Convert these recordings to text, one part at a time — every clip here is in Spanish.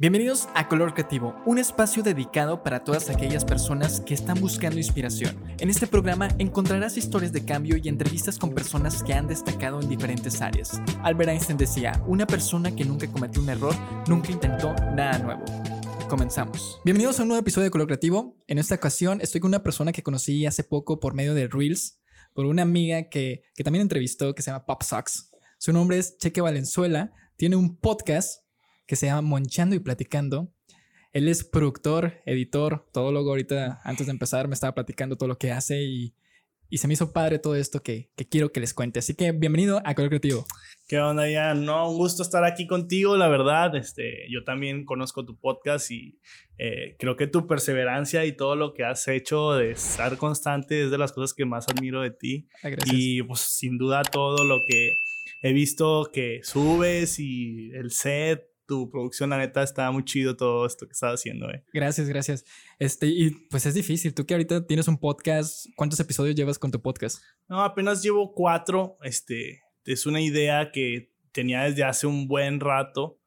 Bienvenidos a Color Creativo, un espacio dedicado para todas aquellas personas que están buscando inspiración. En este programa encontrarás historias de cambio y entrevistas con personas que han destacado en diferentes áreas. Albert Einstein decía, una persona que nunca cometió un error, nunca intentó nada nuevo. Comenzamos. Bienvenidos a un nuevo episodio de Color Creativo. En esta ocasión estoy con una persona que conocí hace poco por medio de Reels, por una amiga que, que también entrevistó que se llama Pop Socks. Su nombre es Cheque Valenzuela, tiene un podcast que se llama Monchando y Platicando. Él es productor, editor, todólogo. Ahorita, antes de empezar, me estaba platicando todo lo que hace y, y se me hizo padre todo esto que, que, quiero que les cuente. Así que bienvenido a Color Creativo. ¿Qué onda, ya? No, un gusto estar aquí contigo, la verdad. Este, yo también conozco tu podcast y eh, creo que tu perseverancia y todo lo que has hecho de estar constante es de las cosas que más admiro de ti. Ah, gracias. Y pues sin duda todo lo que he visto que subes y el set, tu producción, la neta, está muy chido todo esto que estás haciendo, eh. Gracias, gracias. Este, y pues es difícil. Tú que ahorita tienes un podcast, ¿cuántos episodios llevas con tu podcast? No, apenas llevo cuatro. Este, es una idea que tenía desde hace un buen rato.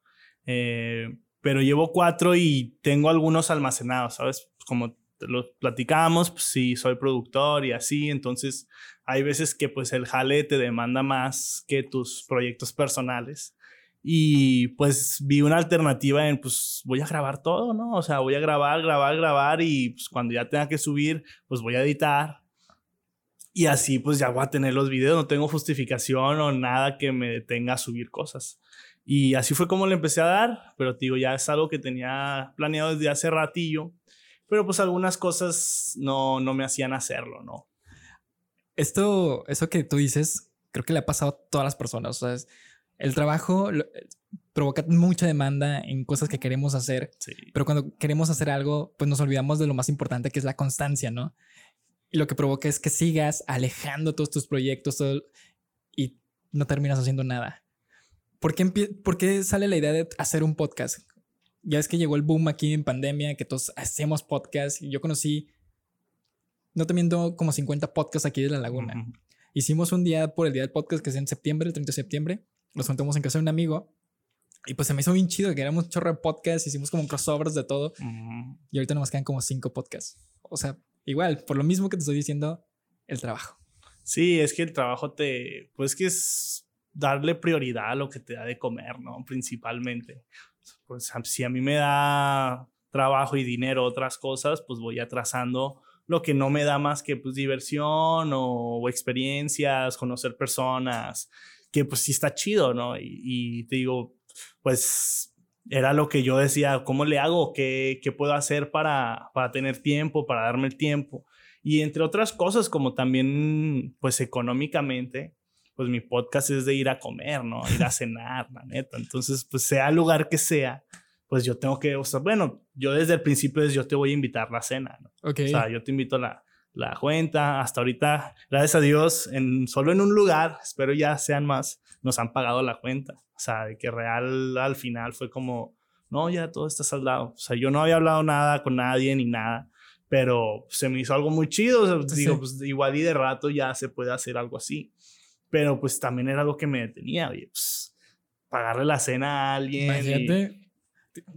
Eh, pero llevo cuatro y tengo algunos almacenados, ¿sabes? Como lo platicamos, pues sí, soy productor y así, entonces hay veces que pues el jale te demanda más que tus proyectos personales. Y pues vi una alternativa en, pues voy a grabar todo, ¿no? O sea, voy a grabar, grabar, grabar y pues cuando ya tenga que subir, pues voy a editar. Y así pues ya voy a tener los videos, no tengo justificación o nada que me detenga a subir cosas. Y así fue como le empecé a dar, pero te digo, ya es algo que tenía planeado desde hace ratillo, pero pues algunas cosas no, no me hacían hacerlo, ¿no? Esto, eso que tú dices, creo que le ha pasado a todas las personas, o el trabajo provoca mucha demanda en cosas que queremos hacer, Sí. pero cuando queremos hacer algo, pues nos olvidamos de lo más importante que es la constancia, ¿no? Y lo que provoca es que sigas alejando todos tus proyectos todo- y no terminas haciendo nada. ¿Por qué, ¿Por qué sale la idea de hacer un podcast? Ya es que llegó el boom aquí en pandemia, que todos hacemos podcast. Yo conocí, no te miento, como 50 podcasts aquí de La Laguna. Hicimos un día por el día del podcast que es en septiembre, el 30 de septiembre. Nos juntamos en casa de un amigo. Y pues se me hizo bien chido que éramos un chorro de podcasts. Hicimos como crossovers de todo. Ujú. Y ahorita nos quedan como cinco podcasts. O sea, igual, por lo mismo que te estoy diciendo, el trabajo. Sí, es que el trabajo te, pues que es darle prioridad a lo que te da de comer, ¿no? Principalmente. Pues si a mí me da trabajo y dinero otras cosas, pues voy atrasando lo que no me da más que pues diversión o, o experiencias, conocer personas, que pues sí está chido, ¿no? Y, y te digo, pues era lo que yo decía, ¿cómo le hago? ¿Qué, qué puedo hacer para, para tener tiempo, para darme el tiempo? Y entre otras cosas, como también, pues económicamente, pues mi podcast es de ir a comer, ¿no? Ir a cenar, la neta. Entonces, pues sea el lugar que sea, pues yo tengo que, o sea, bueno, yo desde el principio es yo te voy a invitar la cena, ¿no? Ok. O sea, yo te invito la, la cuenta. Hasta ahorita, gracias a Dios, en, solo en un lugar, espero ya sean más, nos han pagado la cuenta. O sea, de que real al final fue como, no, ya todo está saldado. O sea, yo no había hablado nada con nadie ni nada, pero se me hizo algo muy chido. O sea, Sí. digo, pues igual y de rato ya se puede hacer algo así. Pero pues también era algo que me detenía, oye, pues pagarle la cena a alguien. y Imagínate,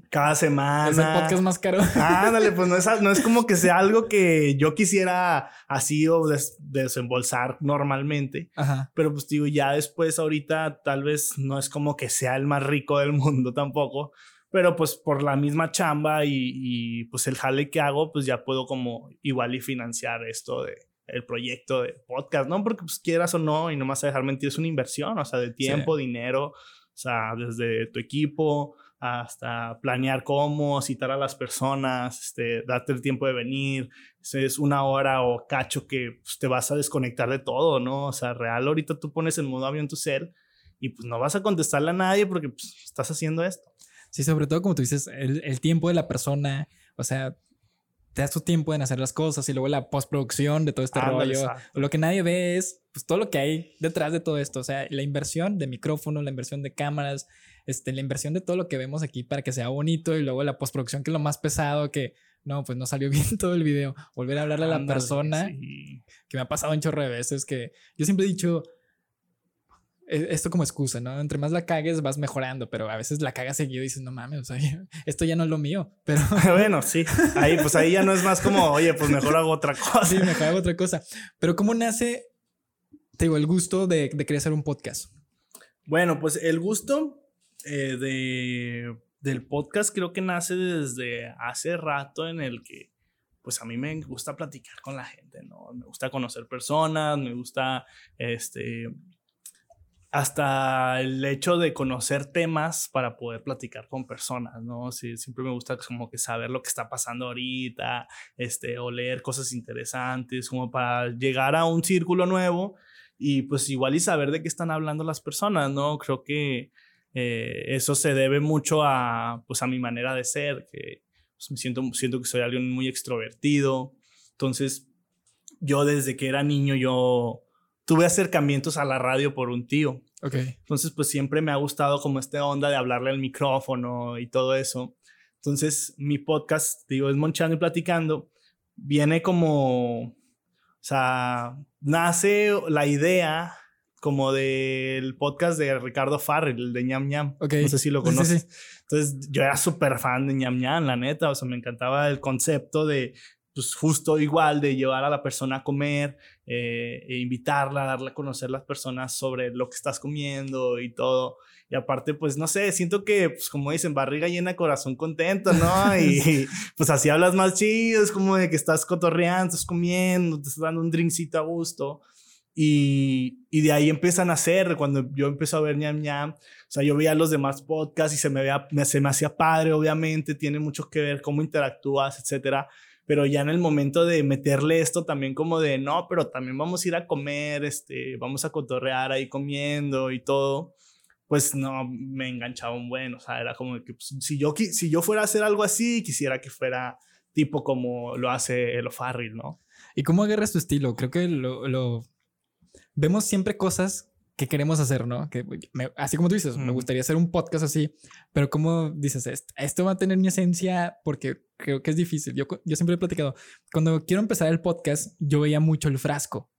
Cada semana. es el podcast más caro. Ándale, pues no es, no es como que sea algo que yo quisiera así o des- desembolsar normalmente. Ajá. Pero pues digo, ya después ahorita tal vez no es como que sea el más rico del mundo tampoco. Pero pues por la misma chamba y, y, pues el jale que hago, pues ya puedo como igual y financiar esto de el proyecto de podcast, ¿no? Porque pues quieras o no, y no me vas a dejar mentir, es una inversión, o sea, de tiempo, dinero, o sea, desde tu equipo hasta planear cómo citar a las personas, este, darte el tiempo de venir, es una hora o cacho que pues, te vas a desconectar de todo, ¿no? O sea, real, ahorita tú pones en modo avión tu cel y pues no vas a contestarle a nadie porque pues, estás haciendo esto. Sí, sobre todo como tú dices, el, el tiempo de la persona, o sea, te das tu tiempo en hacer las cosas y luego la postproducción de todo este rollo. exacto. Lo que nadie ve es pues, todo lo que hay detrás de todo esto. O sea, la inversión de micrófono, la inversión de cámaras, este, la inversión de todo lo que vemos aquí para que sea bonito y luego la postproducción que es lo más pesado que no, pues no salió bien todo el video. Volver a hablarle a la Ándale, persona sí. que me ha pasado un chorro de veces que yo siempre he dicho, e, esto como excusa, ¿no? Entre más la cagues vas mejorando, pero a veces la cagas seguido y dices, no mames, o sea, esto ya no es lo mío, pero... bueno, sí, ahí pues ahí ya no es más como, oye, pues mejor hago otra cosa. Sí, mejor hago otra cosa. Pero ¿cómo nace, te digo, el gusto de, de querer hacer un podcast? Bueno, pues el gusto eh, de, del podcast creo que nace desde hace rato en el que pues a mí me gusta platicar con la gente, ¿no? Me gusta conocer personas, me gusta, este, hasta el hecho de conocer temas para poder platicar con personas, ¿no? Siempre me gusta como que saber lo que está pasando ahorita, este, o leer cosas interesantes, como para llegar a un círculo nuevo y pues igual y saber de qué están hablando las personas, ¿no? Creo que eh, eso se debe mucho a, pues a mi manera de ser, que pues, me siento, siento que soy alguien muy extrovertido. Entonces, yo desde que era niño, yo tuve acercamientos a la radio por un tío. Okay. Entonces, pues siempre me ha gustado como esta onda de hablarle al micrófono y todo eso. Entonces, mi podcast, digo, es Monchando y Platicando, viene como, o sea, nace la idea como del podcast de Ricardo Farrell, el de ñam ñam. No sé si lo conoces. Entonces, yo era súper fan de ñam ñam, la neta. O sea, me encantaba el concepto de, pues, justo igual, de llevar a la persona a comer, eh, e invitarla, darle a conocer a las personas sobre lo que estás comiendo y todo. Y aparte, pues, no sé, siento que, pues, como dicen, barriga llena, corazón contento, ¿no? Y pues así hablas más chido, es como de que estás cotorreando, estás comiendo, te estás dando un drinkcito a gusto. Y, y, de ahí empiezan a hacer, cuando yo empiezo a ver ñam ñam, o sea, yo veía los demás podcasts y se me, veía, se me hacía padre, obviamente, tiene mucho que ver cómo interactúas, etcétera. Pero ya en el momento de meterle esto también como de, no, pero también vamos a ir a comer, este, vamos a cotorrear ahí comiendo y todo, pues no, me enganchaba un buen, o sea, era como que pues, si, yo, si yo fuera a hacer algo así, quisiera que fuera tipo como lo hace el O'Farrill, ¿no? ¿Y cómo agarras tu estilo? Creo que lo, lo vemos siempre cosas que queremos hacer, ¿no? Que así como tú dices, me gustaría hacer un podcast así, pero como dices, esto, va a tener mi esencia porque creo que es difícil. Yo, yo siempre he platicado, cuando quiero empezar el podcast, yo veía mucho el frasco.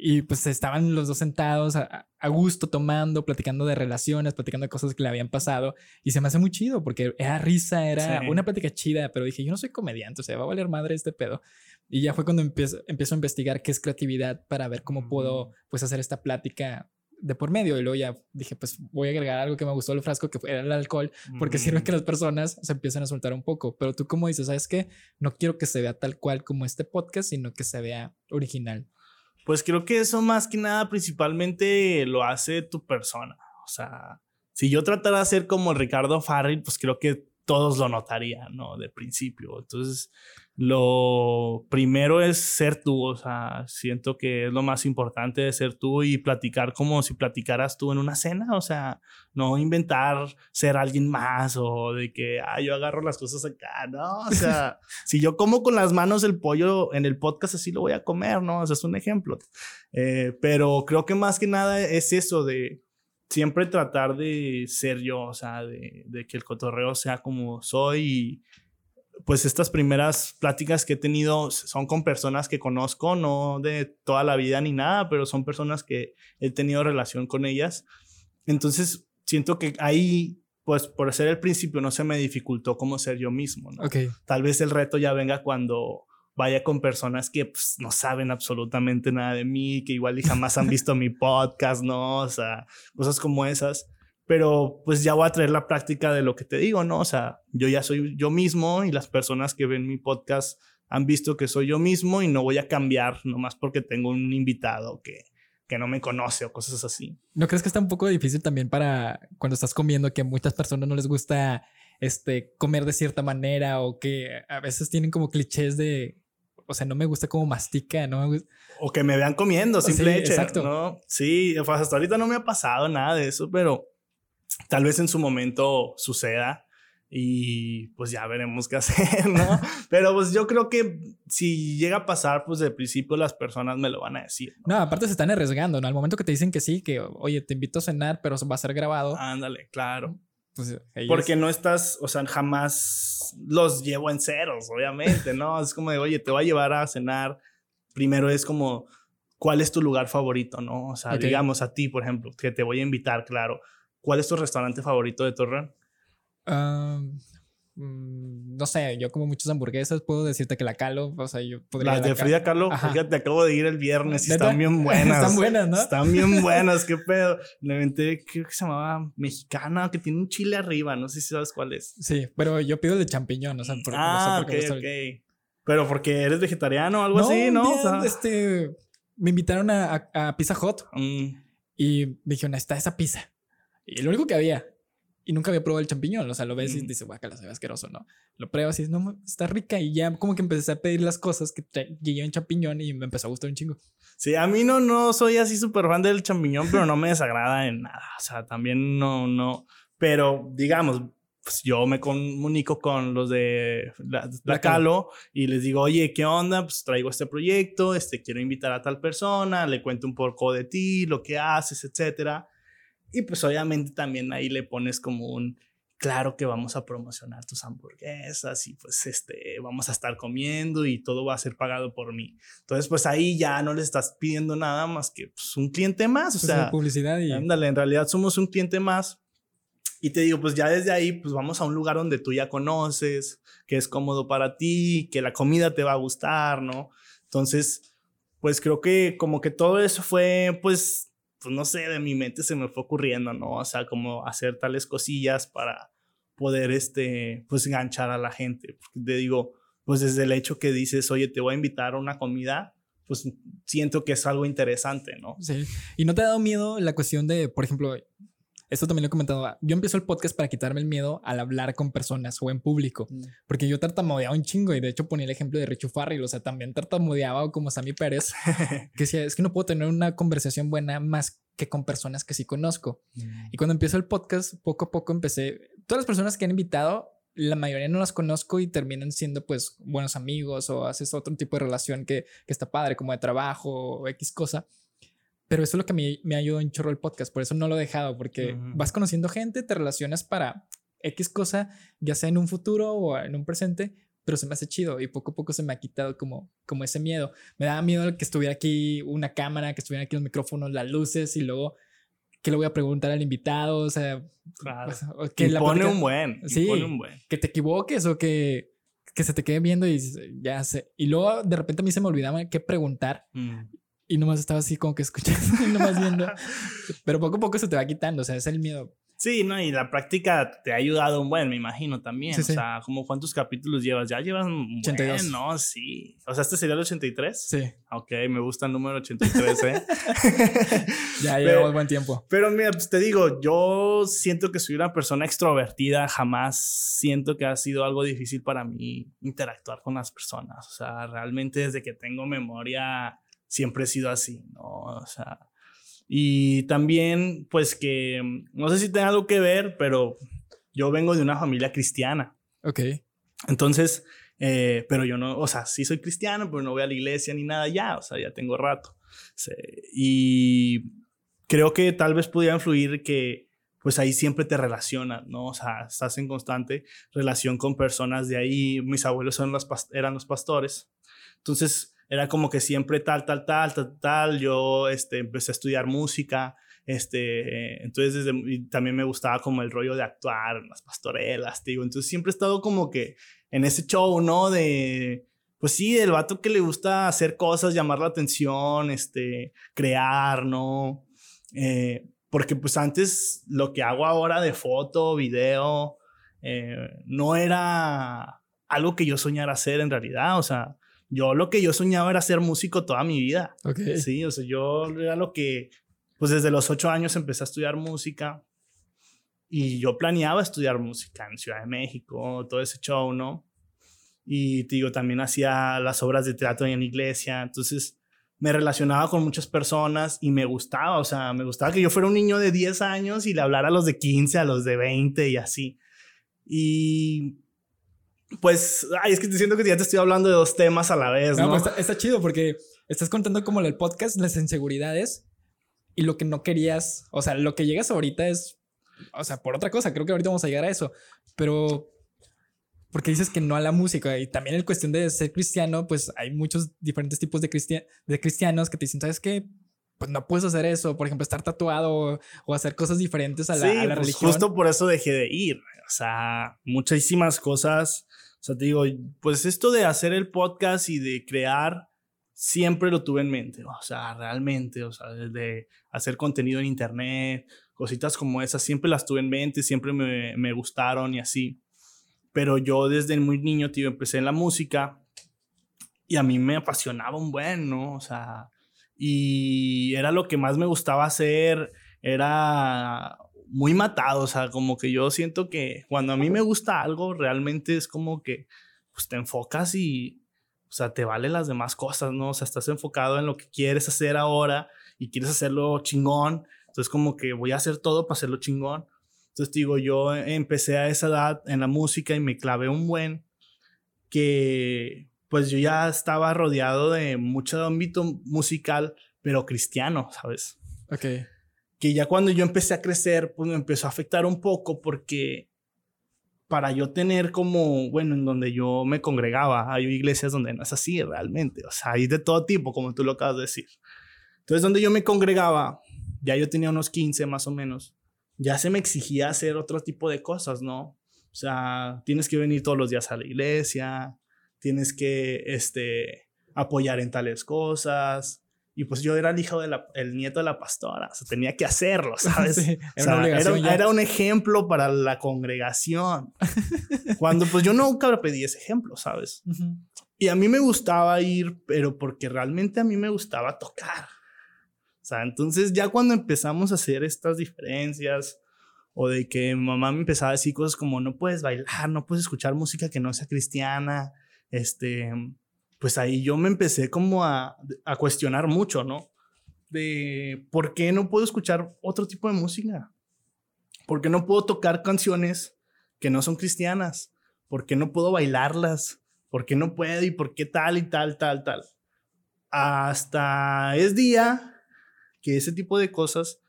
Y pues estaban los dos sentados a, gusto, tomando, platicando de relaciones, platicando de cosas que le habían pasado. Y se me hace muy chido porque era risa, era una plática chida, pero dije, yo no soy comediante, o sea, va a valer madre este pedo. Y ya fue cuando empiezo, empiezo a investigar qué es creatividad para ver cómo puedo pues hacer esta plática de por medio. Y luego ya dije, pues voy a agregar algo que me gustó el frasco, que era el alcohol, porque sirve que las personas se empiecen a soltar un poco. Pero tú como dices, ¿sabes qué? No quiero que se vea tal cual como este podcast, sino que se vea original. Pues creo que eso más que nada principalmente lo hace tu persona. O sea, si yo tratara de ser como Ricardo Farrell, pues creo que todos lo notarían, ¿no? De principio. Entonces, lo primero es ser tú, o sea, siento que es lo más importante de ser tú y platicar como si platicaras tú en una cena, o sea, no inventar ser alguien más o de que, ah, yo agarro las cosas acá, ¿no? O sea, si yo como con las manos el pollo en el podcast, así lo voy a comer, ¿no? O sea, es un ejemplo. Eh, pero creo que más que nada es eso de siempre tratar de ser yo, o sea, de, de que el cotorreo sea como soy y pues estas primeras pláticas que he tenido son con personas que conozco, no de toda la vida ni nada, pero son personas que he tenido relación con ellas. Entonces, siento que ahí, pues por ser el principio, no se me dificultó como ser yo mismo. ¿no? Tal vez el reto ya venga cuando vaya con personas que pues, no saben absolutamente nada de mí, que igual y jamás han visto mi podcast, ¿no? O sea, cosas como esas pero pues ya voy a traer la práctica de lo que te digo, ¿no? O sea, yo ya soy yo mismo y las personas que ven mi podcast han visto que soy yo mismo y no voy a cambiar nomás porque tengo un invitado que, que no me conoce o cosas así. ¿No crees que está un poco difícil también para cuando estás comiendo que a muchas personas no les gusta este, comer de cierta manera o que a veces tienen como clichés de, o sea, no me gusta cómo mastica, no O que me vean comiendo, simple sí, exacto. ¿no? Sí, hasta ahorita no me ha pasado nada de eso, pero tal vez en su momento suceda y pues ya veremos qué hacer, ¿no? Pero pues yo creo que si llega a pasar, pues de principio las personas me lo van a decir. No, aparte se están arriesgando, ¿no? Al momento que te dicen que sí, que oye, te invito a cenar, pero va a ser grabado. Ándale, claro. Pues, Porque no estás, o sea, jamás los llevo en ceros, obviamente, ¿no? Es como de, oye, te voy a llevar a cenar. Primero es como, cuál es tu lugar favorito, ¿no? O sea, digamos a ti, por ejemplo, que te voy a invitar, claro. ¿Cuál es tu restaurante favorito de Torreón? Mm, no sé, yo como muchas hamburguesas, puedo decirte que la Calo, o sea, yo podría... Las de Frida Kahlo, fíjate, acabo de ir el viernes y están bien buenas. están buenas, ¿no? Están bien buenas, qué pedo. Le inventé, creo que se llamaba mexicana, que tiene un chile arriba, no sé si sabes cuál es. Sí, pero yo pido de champiñón, o sea, por, ah, no sé ok, ok. Pero porque eres vegetariano o algo así, ¿no? o sea... este, me invitaron a, a, Pizza Hut mm. y me dijeron, está esa pizza. Y lo único que había y nunca había probado el champiñón. O sea, lo ves y dices, guacala, se ve asqueroso, ¿no? Lo pruebas y dices, no, está rica. Y ya como que empecé a pedir las cosas que llevan champiñón y me empezó a gustar un chingo. Sí, a mí no, no soy así súper fan del champiñón, pero no me desagrada en nada. O sea, también no, no. Pero digamos, pues yo me comunico con los de la, la, Calo y les digo, oye, ¿qué onda? Pues traigo este proyecto, este, quiero invitar a tal persona, le cuento un poco de ti, lo que haces, etcétera. Y pues obviamente también ahí le pones como un, claro que vamos a promocionar tus hamburguesas y pues este, vamos a estar comiendo y todo va a ser pagado por mí. Entonces pues ahí ya no le estás pidiendo nada más que pues, un cliente más, o pues, sea, publicidad y... Ándale, en realidad somos un cliente más. Y te digo, pues ya desde ahí, pues vamos a un lugar donde tú ya conoces, que es cómodo para ti, que la comida te va a gustar, ¿no? Entonces, pues creo que como que todo eso fue, pues pues no sé, de mi mente se me fue ocurriendo, ¿no? O sea, como hacer tales cosillas para poder, este, pues enganchar a la gente. Porque te digo, pues desde el hecho que dices, oye, te voy a invitar a una comida, pues siento que es algo interesante, ¿no? Sí. ¿Y no te ha dado miedo la cuestión de, por ejemplo, esto también lo he comentado. Yo empiezo el podcast para quitarme el miedo al hablar con personas o en público, mm. porque yo tartamudeaba un chingo y de hecho ponía el ejemplo de Richo Farrell, o sea, también tartamudeaba como Sammy Pérez, que decía, es que no puedo tener una conversación buena más que con personas que sí conozco. Mm. Y cuando empiezo el podcast, poco a poco empecé, todas las personas que han invitado, la mayoría no las conozco y terminan siendo pues buenos amigos o haces otro tipo de relación que, que está padre, como de trabajo o X cosa. Pero eso es lo que me, me ayudó en chorro el podcast, por eso no lo he dejado, porque vas conociendo gente, te relacionas para X cosa, ya sea en un futuro o en un presente, pero se me hace chido y poco a poco se me ha quitado como, como ese miedo. Me daba miedo que estuviera aquí una cámara, que estuviera aquí los micrófonos, las luces y luego que le voy a preguntar al invitado, o sea, claro. Pues, que la pone un buen, sí, pone un buen. que te equivoques o que, que se te quede viendo y ya sé. Y luego de repente a mí se me olvidaba qué preguntar. Mm y nomás estaba así como que escuchando y nomás viendo. Pero poco a poco se te va quitando, o sea, es el miedo. Sí, no, y la práctica te ha ayudado un buen, me imagino también. o sea, como cuántos capítulos llevas? Ya llevas un 82. Buen, ¿no? Sí. O sea, este sería el 83. Sí. Ok, me gusta el número 83, ¿eh? ya llevamos buen tiempo. Pero mira, pues te digo, yo siento que soy una persona extrovertida, jamás siento que ha sido algo difícil para mí interactuar con las personas. O sea, realmente desde que tengo memoria siempre he sido así, ¿no? O sea, y también, pues que, no sé si tiene algo que ver, pero yo vengo de una familia cristiana. Ok. Entonces, eh, pero yo no, o sea, sí soy cristiano, pero no voy a la iglesia ni nada ya, o sea, ya tengo rato. y creo que tal vez pudiera influir que, pues ahí siempre te relacionas, ¿no? O sea, estás en constante relación con personas de ahí. Mis abuelos son los eran los pastores. Entonces, era como que siempre tal, tal, tal, tal, tal. Yo este, empecé a estudiar música. Este, entonces desde, también me gustaba como el rollo de actuar las pastorelas, digo. Entonces siempre he estado como que en ese show, ¿no? De, pues sí, del vato que le gusta hacer cosas, llamar la atención, este, crear, ¿no? Eh, porque pues antes lo que hago ahora de foto, video, eh, no era algo que yo soñara hacer en realidad, o sea, yo lo que yo soñaba era ser músico toda mi vida. Sí, o sea, yo era lo que, pues desde los ocho años empecé a estudiar música y yo planeaba estudiar música en Ciudad de México, todo ese show, ¿no? Y te digo, también hacía las obras de teatro en la iglesia, entonces me relacionaba con muchas personas y me gustaba, o sea, me gustaba que yo fuera un niño de 10 años y le hablara a los de 15, a los de 20 y así. Y pues, ay, es que te siento que ya te estoy hablando de dos temas a la vez, ¿no? Pues, está, chido porque estás contando como el podcast, las inseguridades y lo que no querías, o sea, lo que llegas ahorita es, o sea, por otra cosa, creo que ahorita vamos a llegar a eso, pero porque dices que no a la música y también en cuestión de ser cristiano, pues hay muchos diferentes tipos de, de cristianos que te dicen, ¿sabes qué? Pues no puedes hacer eso, por ejemplo, estar tatuado o, hacer cosas diferentes a la, a la pues religión. Justo por eso dejé de ir. O sea, muchísimas cosas. O sea, te digo, pues esto de hacer el podcast y de crear, siempre lo tuve en mente. O sea, realmente, o sea, de hacer contenido en internet, cositas como esas, siempre las tuve en mente, siempre me, me gustaron y así pero yo desde muy niño, tío, empecé en la música y a mí me apasionaba un buen, ¿no? O sea, y era lo que más me gustaba hacer, era muy matado, o sea, como que yo siento que cuando a mí me gusta algo, realmente es como que, pues te enfocas y, o sea, te valen las demás cosas, ¿no? O sea, estás enfocado en lo que quieres hacer ahora y quieres hacerlo chingón, entonces como que voy a hacer todo para hacerlo chingón. Entonces digo, yo empecé a esa edad en la música y me clavé un buen que pues yo ya estaba rodeado de mucho ámbito musical, pero cristiano, ¿sabes? Ok. Que ya cuando yo empecé a crecer, pues me empezó a afectar un poco porque para yo tener como, bueno, en donde yo me congregaba, hay iglesias donde no es así realmente, o sea, hay de todo tipo, como tú lo acabas de decir. Entonces, donde yo me congregaba, ya yo tenía unos 15 más o menos, ya se me exigía hacer otro tipo de cosas, ¿no? O sea, tienes que venir todos los días a la iglesia, tienes que este, apoyar en tales cosas. Y pues yo era el hijo de el nieto de la pastora, o sea, tenía que hacerlo, ¿sabes? era, un ejemplo para la congregación. Cuando pues yo nunca pedí ese ejemplo, ¿sabes? Y a mí me gustaba ir, pero porque realmente a mí me gustaba tocar sea, entonces ya cuando empezamos a hacer estas diferencias o de que mamá me empezaba a decir cosas como no puedes bailar, no puedes escuchar música que no sea cristiana, este, pues ahí yo me empecé como a, a cuestionar mucho, ¿no? De por qué no puedo escuchar otro tipo de música, por qué no puedo tocar canciones que no son cristianas, por qué no puedo bailarlas, por qué no puedo y por qué tal y tal, tal, tal. Hasta es día que ese tipo de cosas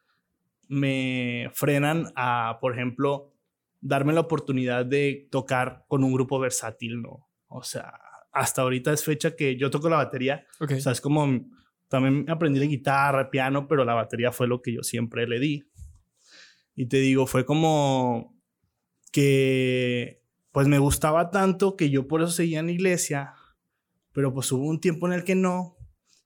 me frenan a, por ejemplo, darme la oportunidad de tocar con un grupo versátil, ¿no? O sea, hasta ahorita es fecha que yo toco la batería. O sea, es como, también aprendí de guitarra, piano, pero la batería fue lo que yo siempre le di. Y te digo, fue como que, pues me gustaba tanto que yo por eso seguía en la iglesia, pero pues hubo un tiempo en el que no,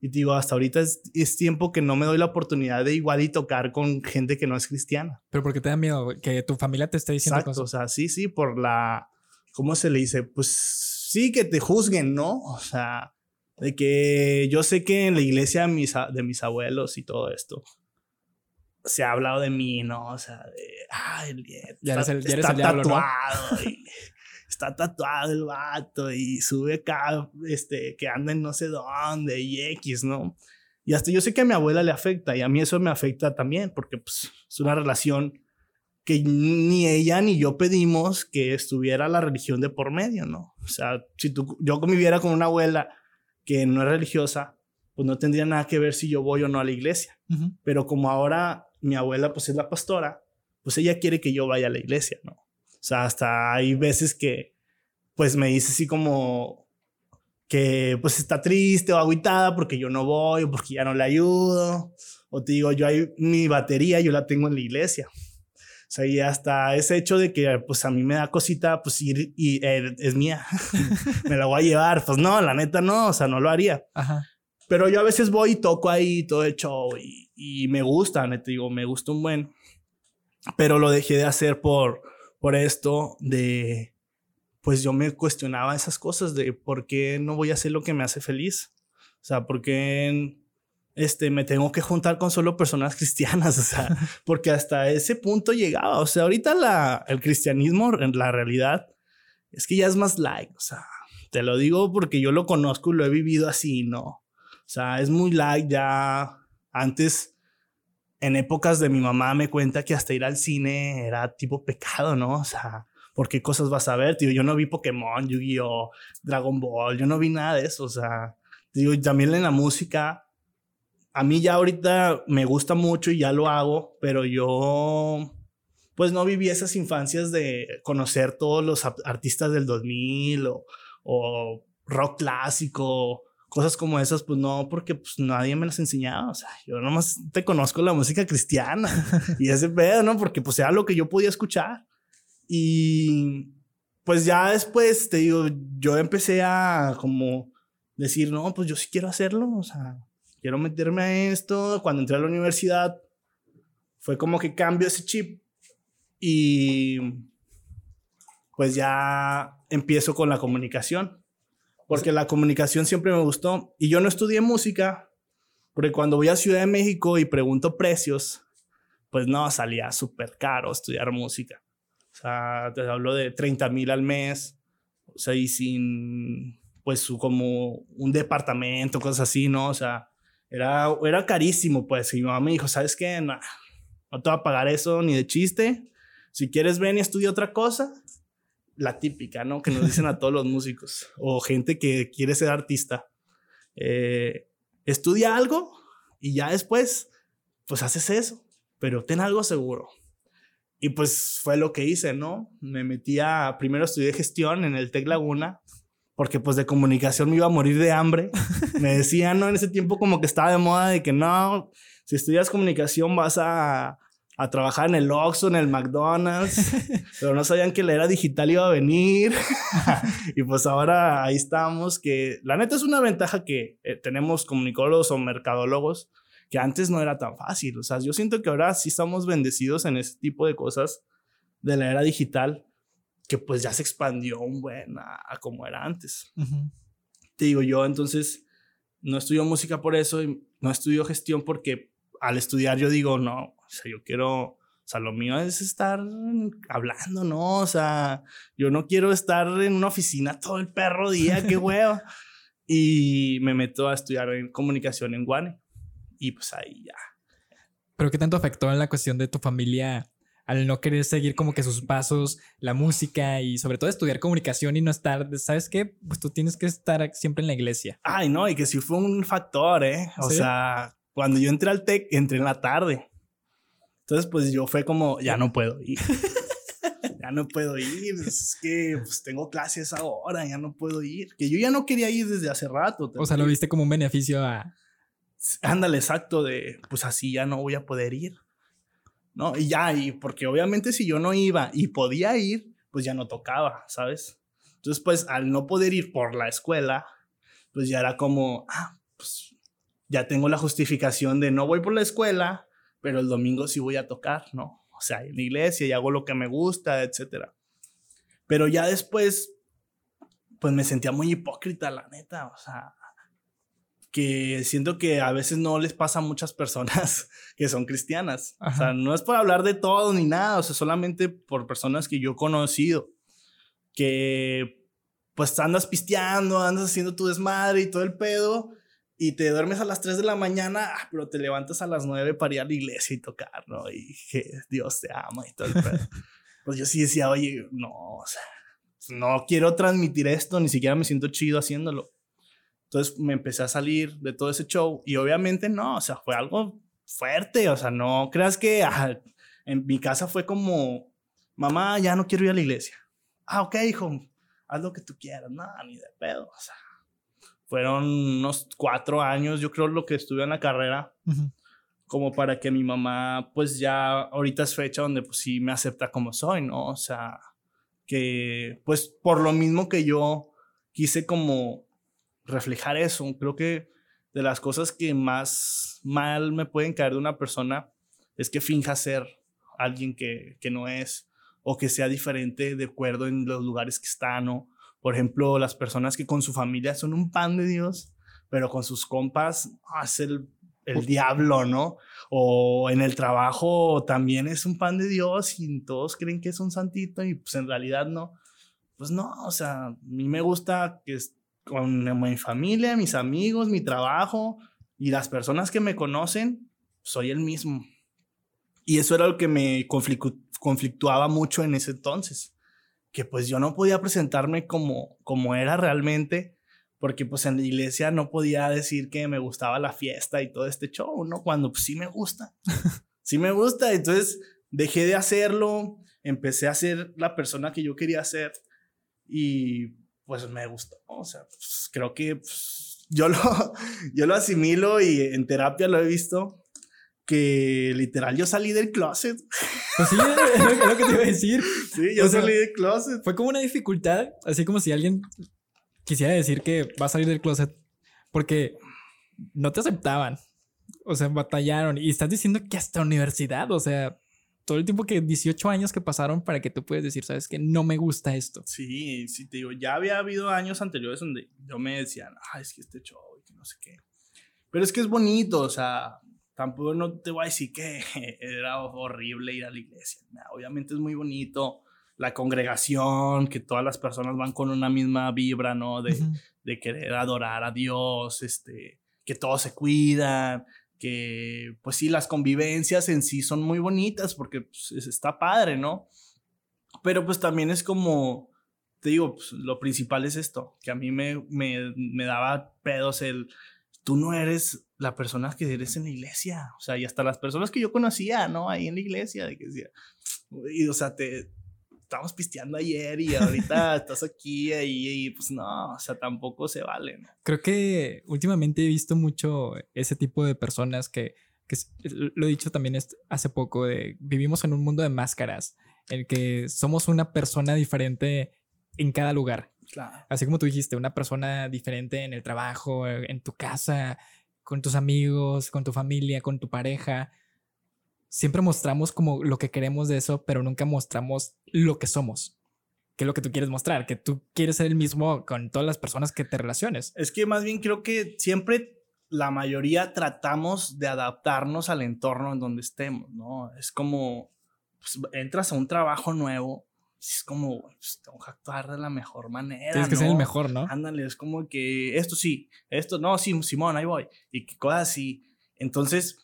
y digo, hasta ahorita es, es, tiempo que no me doy la oportunidad de igual y tocar con gente que no es cristiana. ¿Pero por qué te da miedo? Que tu familia te esté diciendo Exacto, o sea, sí, sí, por la... ¿Cómo se le dice? Pues sí, que te juzguen, ¿no? O sea, de que yo sé que en la iglesia de mis, de mis abuelos y todo esto se ha hablado de mí, ¿no? O sea, de, ay, ya eres el, ya eres el diablo, tatuado y está tatuado el vato y sube acá, este, que anda en no sé dónde y X, ¿no? Y hasta yo sé que a mi abuela le afecta y a mí eso me afecta también porque pues, es una relación que ni ella ni yo pedimos que estuviera la religión de por medio, ¿no? O sea, si tú, yo conviviera con una abuela que no es religiosa, pues no tendría nada que ver si yo voy o no a la iglesia. Pero como ahora mi abuela pues es la pastora, pues ella quiere que yo vaya a la iglesia, ¿no? O sea, hasta hay veces que pues me dice así como que pues está triste o aguitada porque yo no voy o porque ya no le ayudo. O te digo, yo hay mi batería, yo la tengo en la iglesia. O sea, y hasta ese hecho de que pues a mí me da cosita pues ir y eh, es mía, me la voy a llevar. Pues no, la neta no, o sea, no lo haría. Pero yo a veces voy y toco ahí todo el show y, y me gusta, neta, digo, me gusta un buen. Pero lo dejé de hacer por, por esto de, pues yo me cuestionaba esas cosas de por qué no voy a hacer lo que me hace feliz. O sea, por qué este, me tengo que juntar con solo personas cristianas, o sea, porque hasta ese punto llegaba. O sea, ahorita la, el cristianismo, en la realidad, es que ya es más light, o sea, te lo digo porque yo lo conozco y lo he vivido así, ¿no? O sea, es muy light ya. Antes en épocas de mi mamá me cuenta que hasta ir al cine era tipo pecado, ¿no? O sea, ¿por qué cosas vas a ver? Tío, yo no vi Pokémon, Yu-Gi-Oh, Dragon Ball, yo no vi nada de eso, o sea, digo, también en la música, a mí ya ahorita me gusta mucho y ya lo hago, pero yo pues no viví esas infancias de conocer todos los artistas del 2000 o, o rock clásico, cosas como esas, pues no, porque pues nadie me las enseñaba, o sea, yo nomás te conozco la música cristiana y ese pedo, ¿no? Porque pues era lo que yo podía escuchar. Y pues ya después, te digo, yo empecé a como decir, no, pues yo sí quiero hacerlo, o sea, quiero meterme a esto. Cuando entré a la universidad, fue como que cambio ese chip y pues ya empiezo con la comunicación, porque la comunicación siempre me gustó y yo no estudié música, porque cuando voy a Ciudad de México y pregunto precios, pues no, salía súper caro estudiar música. O sea, te hablo de 30 mil al mes, o sea, y sin, pues, como un departamento, cosas así, ¿no? O sea, era, era carísimo, pues. Y mi mamá me dijo, ¿sabes qué? No, no te voy a pagar eso ni de chiste. Si quieres, ven y estudia otra cosa. La típica, ¿no? Que nos dicen a todos los músicos o gente que quiere ser artista. Eh, estudia algo y ya después, pues haces eso, pero ten algo seguro. Y pues fue lo que hice, ¿no? Me metí a, primero estudié gestión en el TEC Laguna, porque pues de comunicación me iba a morir de hambre. me decían, ¿no? En ese tiempo como que estaba de moda de que no, si estudias comunicación vas a, a trabajar en el Oxxo, en el McDonald's, pero no sabían que la era digital iba a venir. y pues ahora ahí estamos, que la neta es una ventaja que eh, tenemos comunicólogos o mercadólogos, que antes no era tan fácil. O sea, yo siento que ahora sí estamos bendecidos en ese tipo de cosas de la era digital, que pues ya se expandió un buen a, como era antes. Te digo yo, entonces, no estudio música por eso y no estudio gestión porque al estudiar yo digo, no, o sea, yo quiero, o sea, lo mío es estar hablando, ¿no? O sea, yo no quiero estar en una oficina todo el perro día, qué huevo. y me meto a estudiar en comunicación en Guane y pues ahí ya. ¿Pero qué tanto afectó en la cuestión de tu familia al no querer seguir como que sus pasos, la música y sobre todo estudiar comunicación y no estar, ¿sabes qué? Pues tú tienes que estar siempre en la iglesia. Ay, no, y que sí fue un factor, ¿eh? O sea, cuando yo entré al TEC, entré en la tarde. Entonces, pues yo fue como, ya no puedo ir. ya no puedo ir. Es que pues, tengo clases ahora, ya no puedo ir. Que yo ya no quería ir desde hace rato. O sea, lo viste como un beneficio a ándale, exacto, de pues así ya no voy a poder ir. ¿No? Y ya, y porque obviamente si yo no iba y podía ir, pues ya no tocaba, ¿sabes? Entonces, pues al no poder ir por la escuela, pues ya era como, ah, pues ya tengo la justificación de no voy por la escuela, pero el domingo sí voy a tocar, ¿no? O sea, en la iglesia y hago lo que me gusta, etcétera. Pero ya después, pues me sentía muy hipócrita, la neta, o sea, que siento que a veces no les pasa a muchas personas que son cristianas. O sea, no es por hablar de todo ni nada, o sea, solamente por personas que yo he conocido, que pues andas pisteando, andas haciendo tu desmadre y todo el pedo, y te duermes a las 3 de la mañana, ah, pero te levantas a las 9 para ir a la iglesia y tocar, ¿no? Y que Dios te ama y todo el pedo. pues yo sí decía, oye, no, o sea, no quiero transmitir esto, ni siquiera me siento chido haciéndolo. Entonces me empecé a salir de todo ese show y obviamente no, o sea, fue algo fuerte, o sea, no creas que ah, en mi casa fue como, mamá, ya no quiero ir a la iglesia. Ah, ok, hijo, haz lo que tú quieras, no, ni de pedo, o sea, fueron unos cuatro años, yo creo, lo que estuve en la carrera, como para que mi mamá, pues ya ahorita es fecha donde pues sí me acepta como soy, ¿no? O sea, que pues por lo mismo que yo quise como reflejar eso. Creo que de las cosas que más mal me pueden caer de una persona es que finja ser alguien que, que no es o que sea diferente de acuerdo en los lugares que están o por ejemplo las personas que con su familia son un pan de Dios pero con sus compas hace el, el diablo, ¿no? O en el trabajo también es un pan de Dios y todos creen que es un santito y pues en realidad no. Pues no, o sea, a mí me gusta que con mi familia, mis amigos, mi trabajo y las personas que me conocen, soy el mismo. Y eso era lo que me conflictuaba mucho en ese entonces, que pues yo no podía presentarme como, como era realmente, porque pues en la iglesia no podía decir que me gustaba la fiesta y todo este show, ¿no? Cuando pues sí me gusta, sí me gusta, entonces dejé de hacerlo, empecé a ser la persona que yo quería ser y pues me gustó. O sea, pues, creo que pues, yo, lo, yo lo asimilo y en terapia lo he visto que literal yo salí del closet. Pues sí, es lo que te iba a decir. Sí, yo salí del closet. Fue como una dificultad, así como si alguien quisiera decir que va a salir del closet porque no te aceptaban. O sea, batallaron. Y estás diciendo que hasta universidad, o sea, todo el tiempo que 18 años que pasaron para que tú puedas decir, sabes que no me gusta esto. Sí, sí, te digo, ya había habido años anteriores donde yo me decían, ah, es que este show, que no sé qué. Pero es que es bonito, o sea, tampoco no te voy a decir que era horrible ir a la iglesia. obviamente es muy bonito la congregación, que todas las personas van con una misma vibra, ¿no? De, de querer adorar a Dios, este, que todos se cuidan, que pues sí, las convivencias en sí son muy bonitas porque pues, está padre, ¿no? Pero pues también es como, te digo, pues, lo principal es esto, que a mí me, me, me daba pedos el, tú no eres la persona que eres en la iglesia, o sea, y hasta las personas que yo conocía, ¿no? Ahí en la iglesia, de que decía, y, o sea, te, estamos pisteando ayer y ahorita estás aquí y, y, pues no, o sea, tampoco se vale. ¿no? Creo que últimamente he visto mucho ese tipo de personas que, que lo he dicho también hace poco, de, vivimos en un mundo de máscaras, en el que somos una persona diferente en cada lugar. Claro. Así como tú dijiste, una persona diferente en el trabajo, en tu casa, con tus amigos, con tu familia, con tu pareja siempre mostramos como lo que queremos de eso, pero nunca mostramos lo que somos. ¿Qué es lo que tú quieres mostrar? Que tú quieres ser el mismo con todas las personas que te relaciones. Es que más bien creo que siempre la mayoría tratamos de adaptarnos al entorno en donde estemos, ¿no? Es como, pues, entras a un trabajo nuevo, es como, pues, tengo que actuar de la mejor manera. Tienes que ser el mejor, ¿no? Ándale, es como que esto sí, esto no, sí, Simón, ahí voy. Y cosas así. Entonces,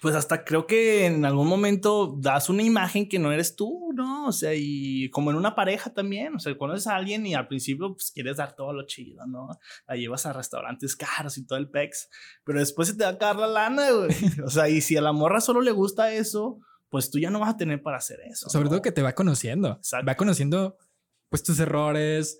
pues hasta creo que en algún momento das una imagen que no eres tú, ¿no? O sea, y como en una pareja también, o sea, conoces a alguien y al principio pues quieres dar todo lo chido, ¿no? La llevas a restaurantes caros y todo el pex, pero después se te va a acabar la lana, güey. O sea, y si a la morra solo le gusta eso, pues tú ya no vas a tener para hacer eso. Sobre todo que te va conociendo. Va conociendo pues tus errores,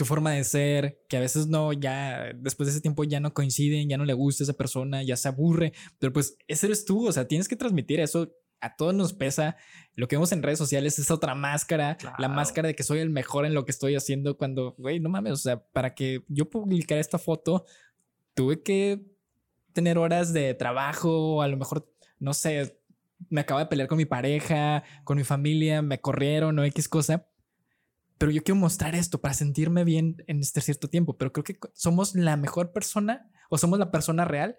tu forma de ser, que a veces no, ya después de ese tiempo ya no coinciden, ya no le gusta esa persona, ya se aburre, pero pues ese eres tú, o sea, tienes que transmitir eso. A todos nos pesa. Lo que vemos en redes sociales es otra máscara, la máscara de que soy el mejor en lo que estoy haciendo cuando, güey, no mames, o sea, para que yo publicara esta foto, tuve que tener horas de trabajo, a lo mejor, no sé, me acabo de pelear con mi pareja, con mi familia, me corrieron o X cosa, pero yo quiero mostrar esto para sentirme bien en este cierto tiempo, pero creo que somos la mejor persona o somos la persona real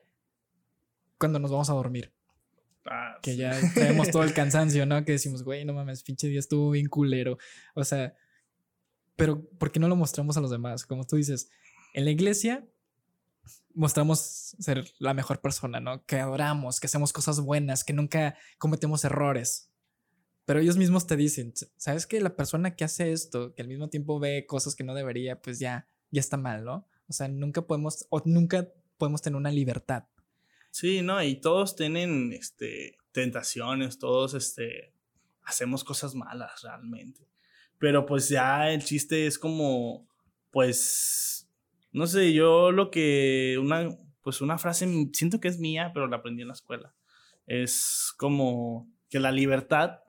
cuando nos vamos a dormir. Ah, que ya tenemos todo el cansancio, ¿no? Que decimos, güey, no mames, pinche día estuvo bien culero. O sea, pero ¿por qué no lo mostramos a los demás? Como tú dices, en la iglesia mostramos ser la mejor persona, ¿no? Que adoramos, que hacemos cosas buenas, que nunca cometemos errores. Pero ellos mismos te dicen, ¿sabes que la persona que hace esto, que al mismo tiempo ve cosas que no debería, pues ya, ya está mal, ¿no? O sea, nunca podemos, o nunca podemos tener una libertad. Sí, no, y todos tienen, este, tentaciones, todos, este, hacemos cosas malas realmente. Pero pues ya el chiste es como, pues, no sé, yo lo que, una, pues una frase, siento que es mía, pero la aprendí en la escuela. Es como que la libertad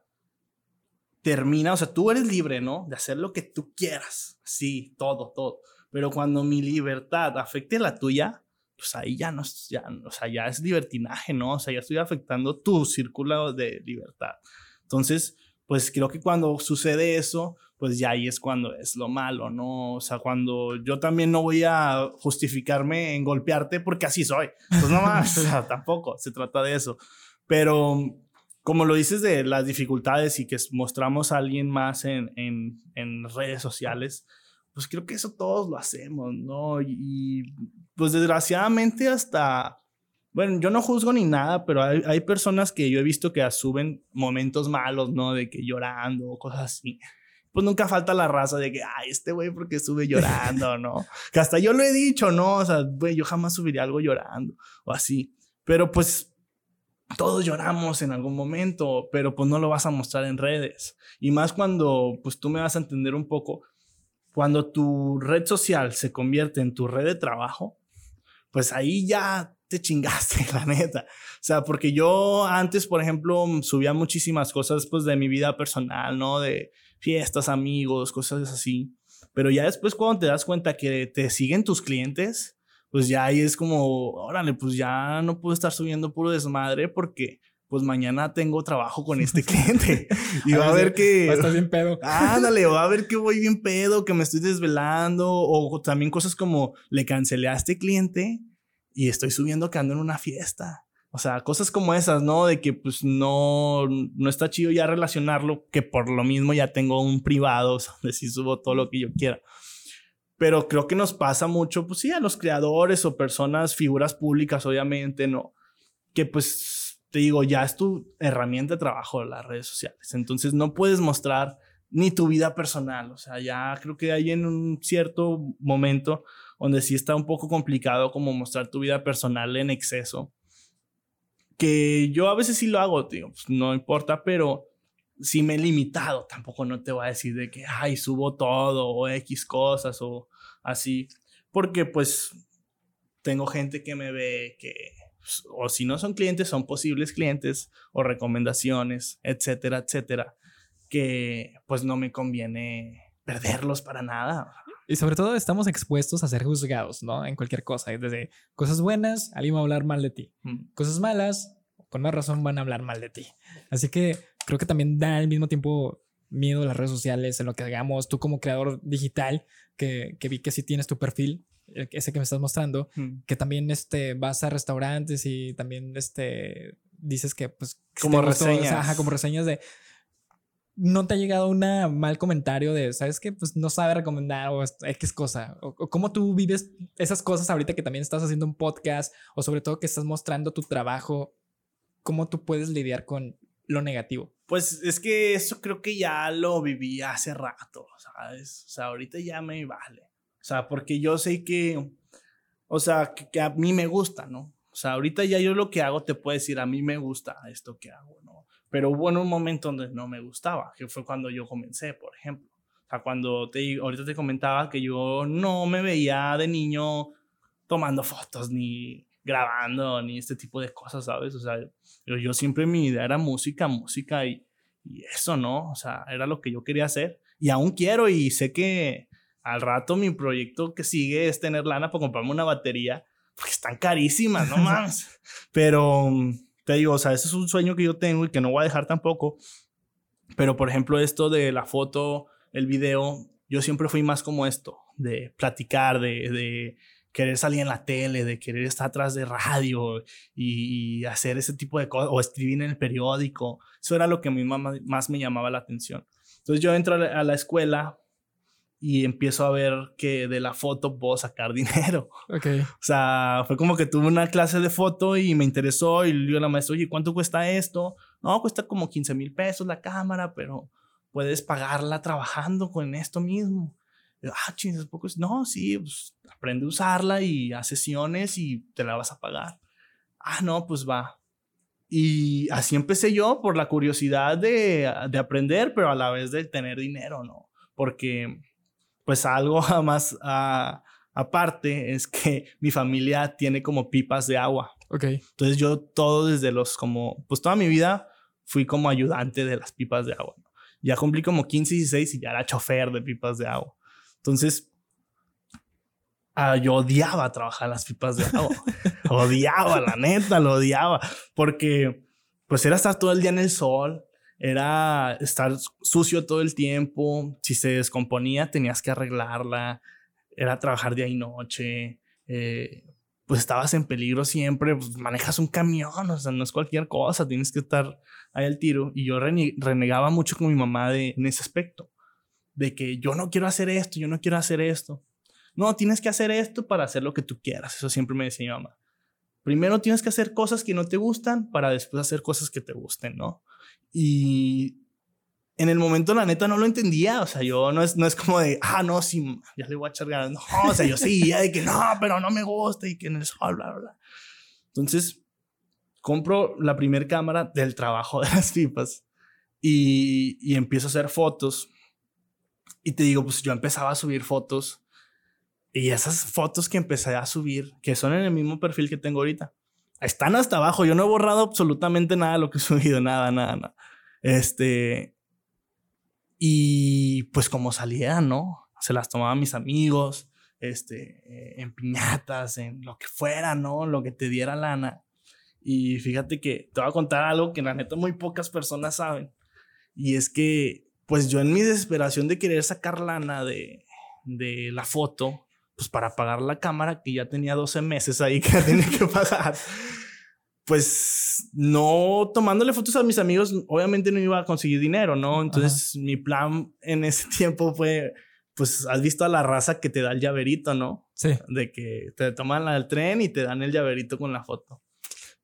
termina, o sea, tú eres libre, ¿no? De hacer lo que tú quieras, sí, todo, todo. Pero cuando mi libertad afecte la tuya, pues ahí ya no, ya, o sea, ya es libertinaje, ¿no? O sea, ya estoy afectando tu círculo de libertad. Entonces, pues creo que cuando sucede eso, pues ya ahí es cuando es lo malo, ¿no? O sea, cuando yo también no voy a justificarme en golpearte porque así soy. Pues no más, tampoco se trata de eso. Pero como lo dices de las dificultades y que mostramos a alguien más en, en, en, redes sociales, pues creo que eso todos lo hacemos, ¿no? Y, pues desgraciadamente hasta, bueno, yo no juzgo ni nada, pero hay, hay, personas que yo he visto que suben momentos malos, ¿no? De que llorando o cosas así. Pues nunca falta la raza de que, ay, este güey porque sube llorando, ¿no? que hasta yo lo he dicho, ¿no? O sea, güey, yo jamás subiría algo llorando o así. Pero pues todos lloramos en algún momento, pero pues no lo vas a mostrar en redes. Y más cuando pues tú me vas a entender un poco, cuando tu red social se convierte en tu red de trabajo, pues ahí ya te chingaste, la neta. O sea, porque yo antes, por ejemplo, subía muchísimas cosas pues de mi vida personal, ¿no? De fiestas, amigos, cosas así. Pero ya después cuando te das cuenta que te siguen tus clientes, pues ya ahí es como, órale, pues ya no puedo estar subiendo puro desmadre porque pues mañana tengo trabajo con este cliente y va a ver que... Va a estar bien pedo. Ándale, va a ver que voy bien pedo, que me estoy desvelando o también cosas como le cancelé a este cliente y estoy subiendo que ando en una fiesta. O sea, cosas como esas, ¿no? De que pues no, no está chido ya relacionarlo, que por lo mismo ya tengo un privado, donde sí subo todo lo que yo quiera. Pero creo que nos pasa mucho, pues sí, a los creadores o personas, figuras públicas, obviamente, ¿no? Que pues, te digo, ya es tu herramienta de trabajo las redes sociales. Entonces no puedes mostrar ni tu vida personal. O sea, ya creo que hay en un cierto momento donde sí está un poco complicado como mostrar tu vida personal en exceso. Que yo a veces sí lo hago, tío, pues no importa, pero sí me he limitado. Tampoco no te voy a decir de que, ay, subo todo o X cosas o así, porque pues tengo gente que me ve que, pues, o si no son clientes, son posibles clientes o recomendaciones, etcétera, etcétera, que pues no me conviene perderlos para nada. Y sobre todo estamos expuestos a ser juzgados, ¿no? En cualquier cosa. Desde cosas buenas, alguien va a hablar mal de ti. Mm. Cosas malas, con más razón van a hablar mal de ti. Así que creo que también da al mismo tiempo miedo a las redes sociales, en lo que hagamos. Tú como creador digital, que, vi que sí tienes tu perfil, ese que me estás mostrando, que también este, vas a restaurantes y también este, dices que pues... Como reseñas. como reseñas de... ¿No te ha llegado un mal comentario de, sabes que pues no sabe recomendar o X cosa? O, o, cómo tú vives esas cosas ahorita que también estás haciendo un podcast o sobre todo que estás mostrando tu trabajo? ¿Cómo tú puedes lidiar con lo negativo? Pues es que eso creo que ya lo viví hace rato, ¿sabes? O sea, ahorita ya me vale. O sea, porque yo sé que, o sea, que, a mí me gusta, ¿no? O sea, ahorita ya yo lo que hago te puedo decir, a mí me gusta esto que hago, ¿no? Pero hubo en un momento donde no me gustaba, que fue cuando yo comencé, por ejemplo. O sea, cuando te, ahorita te comentaba que yo no me veía de niño tomando fotos ni grabando ni este tipo de cosas, ¿sabes? O sea, yo, yo siempre mi idea era música, música y, y eso, ¿no? O sea, era lo que yo quería hacer y aún quiero y sé que al rato mi proyecto que sigue es tener lana para comprarme una batería, porque están carísimas, no más. Pero te digo, o sea, ese es un sueño que yo tengo y que no voy a dejar tampoco. Pero por ejemplo, esto de la foto, el video, yo siempre fui más como esto, de platicar, de, de querer salir en la tele, de querer estar atrás de radio y, hacer ese tipo de cosas, o escribir en el periódico. Eso era lo que a mí más me llamaba la atención. Entonces yo entro a la escuela y empiezo a ver que de la foto puedo sacar dinero. Okay. O sea, fue como que tuve una clase de foto y me interesó y le digo a la maestra, oye, ¿cuánto cuesta esto? No, cuesta como 15 mil pesos la cámara, pero puedes pagarla trabajando con esto mismo ah, chingos, poco. No, sí, pues aprende a usarla y a sesiones y te la vas a pagar. Ah, no, pues va. Y así empecé yo por la curiosidad de, de aprender, pero a la vez de tener dinero, ¿no? Porque, pues algo más aparte es que mi familia tiene como pipas de agua. Ok. Entonces yo todo desde los como, pues toda mi vida fui como ayudante de las pipas de agua. Ya cumplí como 15, 16 y ya era chofer de pipas de agua. Entonces, ah, yo odiaba trabajar las pipas de agua. odiaba, la neta, lo odiaba. Porque, pues, era estar todo el día en el sol, era estar sucio todo el tiempo. Si se descomponía, tenías que arreglarla. Era trabajar día y noche. Eh, pues estabas en peligro siempre. Pues, manejas un camión, o sea, no es cualquier cosa. Tienes que estar ahí al tiro. Y yo renegaba mucho con mi mamá de, en ese aspecto de que yo no quiero hacer esto, yo no quiero hacer esto. No, tienes que hacer esto para hacer lo que tú quieras. Eso siempre me decía mi mamá. Primero tienes que hacer cosas que no te gustan para después hacer cosas que te gusten, ¿no? Y en el momento, la neta, no lo entendía. O sea, yo no es, no es como de, ah, no, sí, ya le voy a echar ganas. No, o sea, yo seguía de que no, pero no me gusta y que en el sol, bla, bla. Entonces, compro la primera cámara del trabajo de las pipas y, y empiezo a hacer fotos. Y te digo, pues yo empezaba a subir fotos y esas fotos que empecé a subir, que son en el mismo perfil que tengo ahorita, están hasta abajo. Yo no he borrado absolutamente nada de lo que he subido, nada, nada, nada. Este. Y pues como salía, ¿no? Se las tomaban mis amigos, este, en piñatas, en lo que fuera, ¿no? Lo que te diera lana. Y fíjate que te voy a contar algo que la neta muy pocas personas saben. Y es que, pues yo en mi desesperación de querer sacar lana de, de la foto, pues para pagar la cámara que ya tenía 12 meses ahí que tenía que pagar, pues no tomándole fotos a mis amigos, obviamente no iba a conseguir dinero, ¿no? Entonces mi plan en ese tiempo fue, pues has visto a la raza que te da el llaverito, ¿no? Sí. De que te toman el tren y te dan el llaverito con la foto.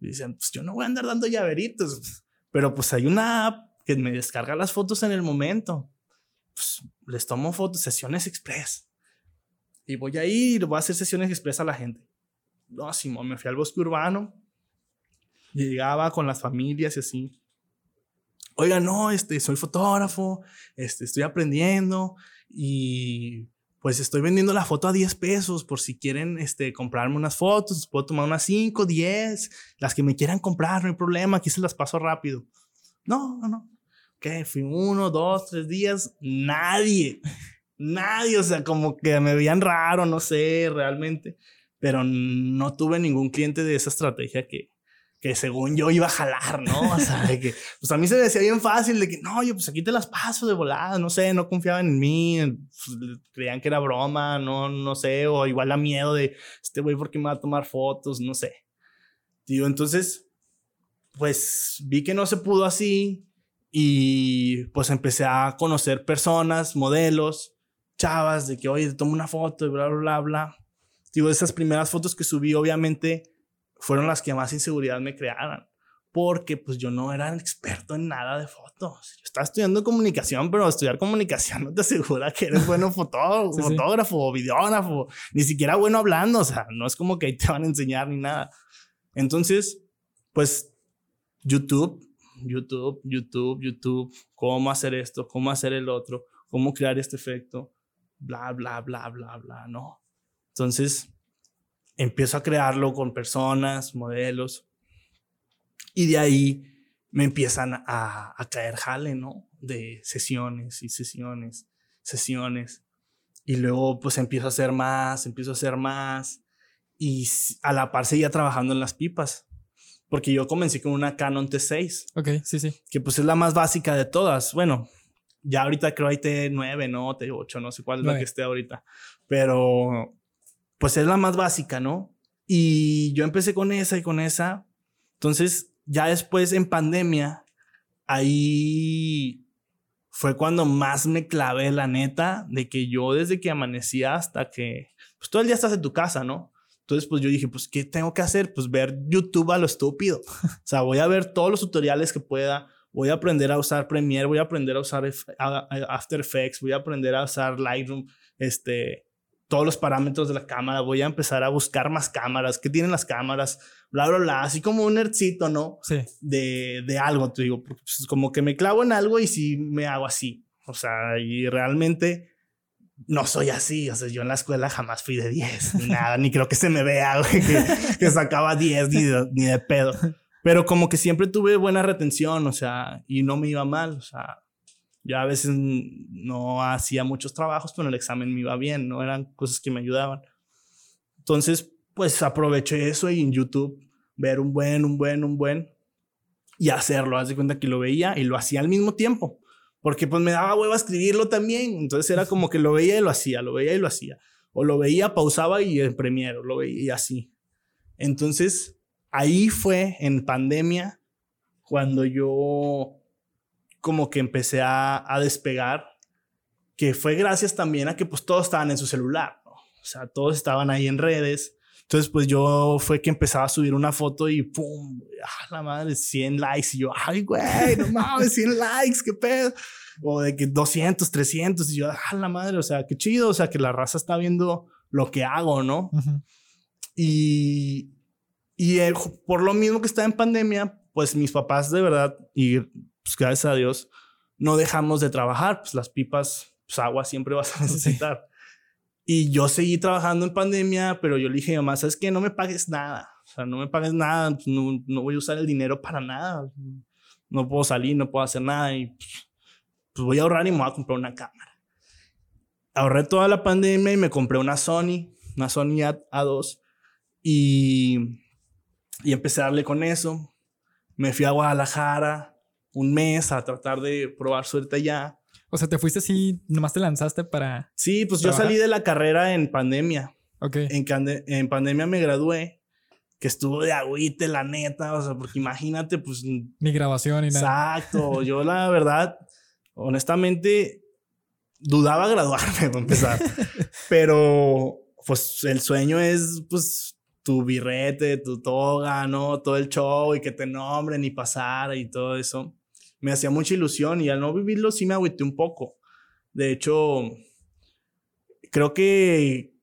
Y dicen, pues yo no voy a andar dando llaveritos, pero pues hay una app que me descarga las fotos en el momento. Pues les tomo fotos, sesiones express. Y voy a ir, voy a hacer sesiones express a la gente. No, Simón, me fui al bosque urbano. Llegaba con las familias y así. Oiga, no, este, soy fotógrafo, este, estoy aprendiendo y pues estoy vendiendo la foto a 10 pesos por si quieren este, comprarme unas fotos, puedo tomar unas 5, 10, las que me quieran comprar, no hay problema, aquí se las paso rápido. No, no, no. Ok, fui uno, dos, tres días, nadie, nadie, o sea, como que me veían raro, no sé, realmente, pero no tuve ningún cliente de esa estrategia que, que según yo iba a jalar, ¿no? O sea, de que, pues a mí se me decía bien fácil de que, no, yo pues aquí te las paso de volada, no sé, no confiaban en mí, pues, creían que era broma, no, no sé, o igual la miedo de, este güey, ¿por qué me va a tomar fotos? No sé. Digo, entonces, pues vi que no se pudo así y pues empecé a conocer personas, modelos, chavas, de que, oye, tomo una foto y bla, bla, bla, bla. Digo, esas primeras fotos que subí, obviamente, fueron las que más inseguridad me crearon. Porque pues yo no era experto en nada de fotos. Yo estaba estudiando comunicación, pero estudiar comunicación no te asegura que eres bueno fotógrafo, sí, fotógrafo o videógrafo, ni siquiera bueno hablando. O sea, no es como que ahí te van a enseñar ni nada. Entonces, pues YouTube, YouTube, YouTube, YouTube, cómo hacer esto, cómo hacer el otro, cómo crear este efecto, bla, bla, bla, bla, bla, ¿no? Entonces, empiezo a crearlo con personas, modelos, y de ahí me empiezan a, a caer jale, ¿no? De sesiones y sesiones, sesiones. Y luego pues empiezo a hacer más, empiezo a hacer más. Y a la par seguía trabajando en las pipas. Porque yo comencé con una Canon T6. Ok, sí, sí. Que pues es la más básica de todas. Bueno, ya ahorita creo hay T9, ¿no? T8, no sé cuál es la que esté ahorita. Pero pues es la más básica, ¿no? Y yo empecé con esa y con esa. Entonces, ya después en pandemia, ahí fue cuando más me clavé, la neta, de que yo desde que amanecía hasta que, pues todo el día estás en tu casa, ¿no? Entonces, pues yo dije, pues, ¿qué tengo que hacer? Pues ver YouTube a lo estúpido. o sea, voy a ver todos los tutoriales que pueda. Voy a aprender a usar Premiere, voy a aprender a usar After Effects, voy a aprender a usar Lightroom, este, todos los parámetros de la cámara, voy a empezar a buscar más cámaras, qué tienen las cámaras, bla, bla, bla, así como un nerdcito, ¿no? Sí. De, de algo, te digo, pues como que me clavo en algo y sí me hago así, o sea, y realmente no soy así, o sea, yo en la escuela jamás fui de 10, ni nada, ni creo que se me vea, güey, que, que sacaba 10 ni de, ni de pedo, pero como que siempre tuve buena retención, o sea, y no me iba mal, o sea, yo a veces no hacía muchos trabajos, pero el examen me iba bien, no eran cosas que me ayudaban. Entonces, pues aproveché eso y en YouTube ver un buen, un buen, un buen y hacerlo. Haz de cuenta que lo veía y lo hacía al mismo tiempo, porque pues me daba hueva escribirlo también. Entonces era como que lo veía y lo hacía, lo veía y lo hacía. O lo veía, pausaba y en Premiere, lo veía así. Entonces, ahí fue en pandemia cuando yo como que empecé a, a, despegar, que fue gracias también a que pues todos estaban en su celular, ¿no? o sea, todos estaban ahí en redes. Entonces, pues yo fue que empezaba a subir una foto y pum, ah, la madre, 100 likes. Y yo, ay, güey, no mames, 100 likes, qué pedo. O de que 200, 300. Y yo, ah, la madre, o sea, qué chido. O sea, que la raza está viendo lo que hago, ¿no? Uh -huh. Y, Y eh, por lo mismo que estaba en pandemia, pues mis papás de verdad, y pues gracias a Dios, no dejamos de trabajar. Pues las pipas, pues agua siempre vas a necesitar. Y yo seguí trabajando en pandemia, pero yo le dije a mamá, ¿sabes qué? No me pagues nada. O sea, no me pagues nada, no, no, voy a usar el dinero para nada. No puedo salir, no puedo hacer nada y pues voy a ahorrar y me voy a comprar una cámara. Ahorré toda la pandemia y me compré una Sony, una Sony A2 y, y empecé a darle con eso. Me fui a Guadalajara un mes a tratar de probar suerte allá. O sea, te fuiste así, nomás te lanzaste para. Sí, pues yo salí de la carrera en pandemia. Ok. En, en pandemia me gradué, que estuvo de agüite, la neta. O sea, porque imagínate, pues. Ni grabación ni nada. Exacto. yo, la verdad, honestamente, dudaba graduarme para empezar. Pero, pues, el sueño es, pues, tu birrete, tu toga, ¿no? Todo el show y que te nombren y pasar y todo eso me hacía mucha ilusión y al no vivirlo sí me agüité un poco. De hecho, creo que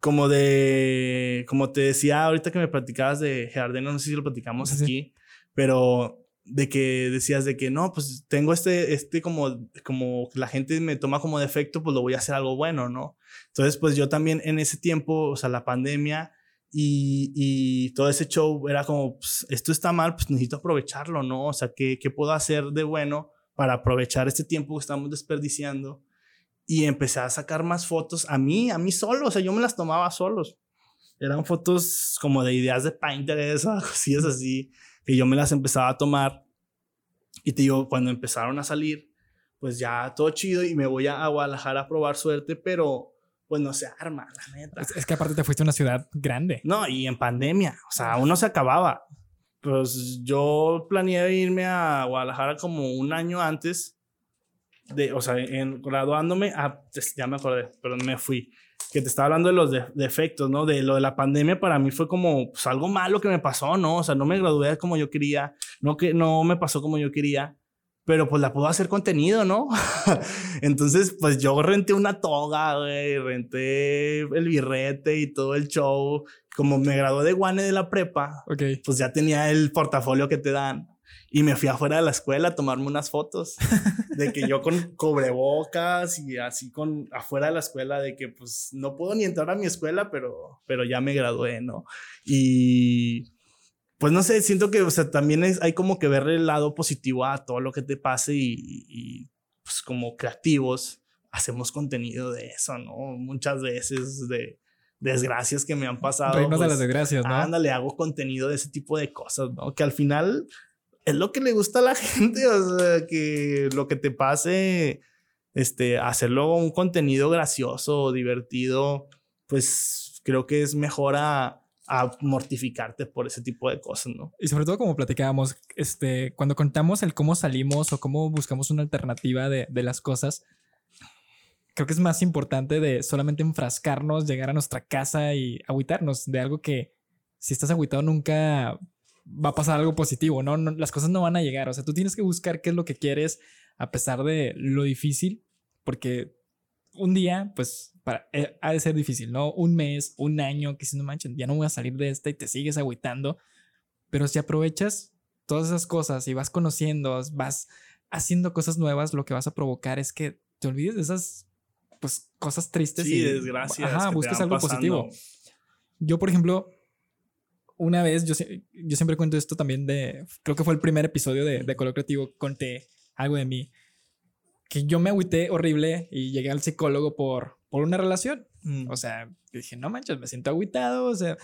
como de, como te decía ahorita que me platicabas de Jardino, no sé si lo platicamos aquí, pero de que decías de que no, pues tengo este, este como, como la gente me toma como defecto, pues lo voy a hacer algo bueno, ¿no? Entonces, pues yo también en ese tiempo, o sea, la pandemia, y, todo ese show era como, pues, esto está mal, pues necesito aprovecharlo, ¿no? O sea, ¿qué, ¿qué puedo hacer de bueno para aprovechar este tiempo que estamos desperdiciando? Y empecé a sacar más fotos a mí, a mí solo, o sea, yo me las tomaba solos. Eran fotos como de ideas de Pinterest cosillas así, que yo me las empezaba a tomar. Y te digo, cuando empezaron a salir, pues ya todo chido y me voy a Guadalajara a probar suerte, pero pues no se arma, la neta. Es, que aparte te fuiste a una ciudad grande. No, y en pandemia, o sea, uno se acababa. Pues yo planeé irme a Guadalajara como un año antes de, o sea, en graduándome, ah, ya me acordé, pero me fui. Que te estaba hablando de los defectos, ¿no? De lo de la pandemia para mí fue como pues, algo malo que me pasó, ¿no? O sea, no me gradué como yo quería, no que no me pasó como yo quería pero pues la puedo hacer contenido, ¿no? Entonces, pues yo renté una toga, güey, renté el birrete y todo el show. Como me gradué de Guane de la prepa, okay. pues ya tenía el portafolio que te dan. Y me fui afuera de la escuela a tomarme unas fotos de que yo con cubrebocas y así con afuera de la escuela de que pues no puedo ni entrar a mi escuela, pero, pero ya me gradué, ¿no? Y pues no sé, siento que, o sea, también es, hay como que ver el lado positivo a todo lo que te pase y, pues como creativos hacemos contenido de eso, ¿no? Muchas veces de desgracias que me han pasado. Reinos de las pues, desgracias, ¿no? Ándale, hago contenido de ese tipo de cosas, ¿no? Que al final es lo que le gusta a la gente, o sea, que lo que te pase, este, hacerlo un contenido gracioso, divertido, pues creo que es mejor a a mortificarte por ese tipo de cosas, ¿no? Y sobre todo como platicábamos, este, cuando contamos el cómo salimos o cómo buscamos una alternativa de, las cosas, creo que es más importante de solamente enfrascarnos, llegar a nuestra casa y agüitarnos de algo que si estás agüitado nunca va a pasar algo positivo. ¿no? Las cosas no van a llegar, o sea, tú tienes que buscar qué es lo que quieres a pesar de lo difícil, porque un día, pues para, eh, ha de ser difícil, ¿no? Un mes, un año, que si no manchen, ya no voy a salir de esta y te sigues agüitando. Pero si aprovechas todas esas cosas y vas conociendo, vas haciendo cosas nuevas, lo que vas a provocar es que te olvides de esas pues, cosas tristes. y desgracias. Ajá, busques algo positivo. Yo, por ejemplo, una vez, yo, yo siempre cuento esto también de, creo que fue el primer episodio de, de Color Creativo, conté algo de mí, que yo me agüité horrible y llegué al psicólogo por, por una relación. Mm. O sea, dije, no manches, me siento agüitado, o sea,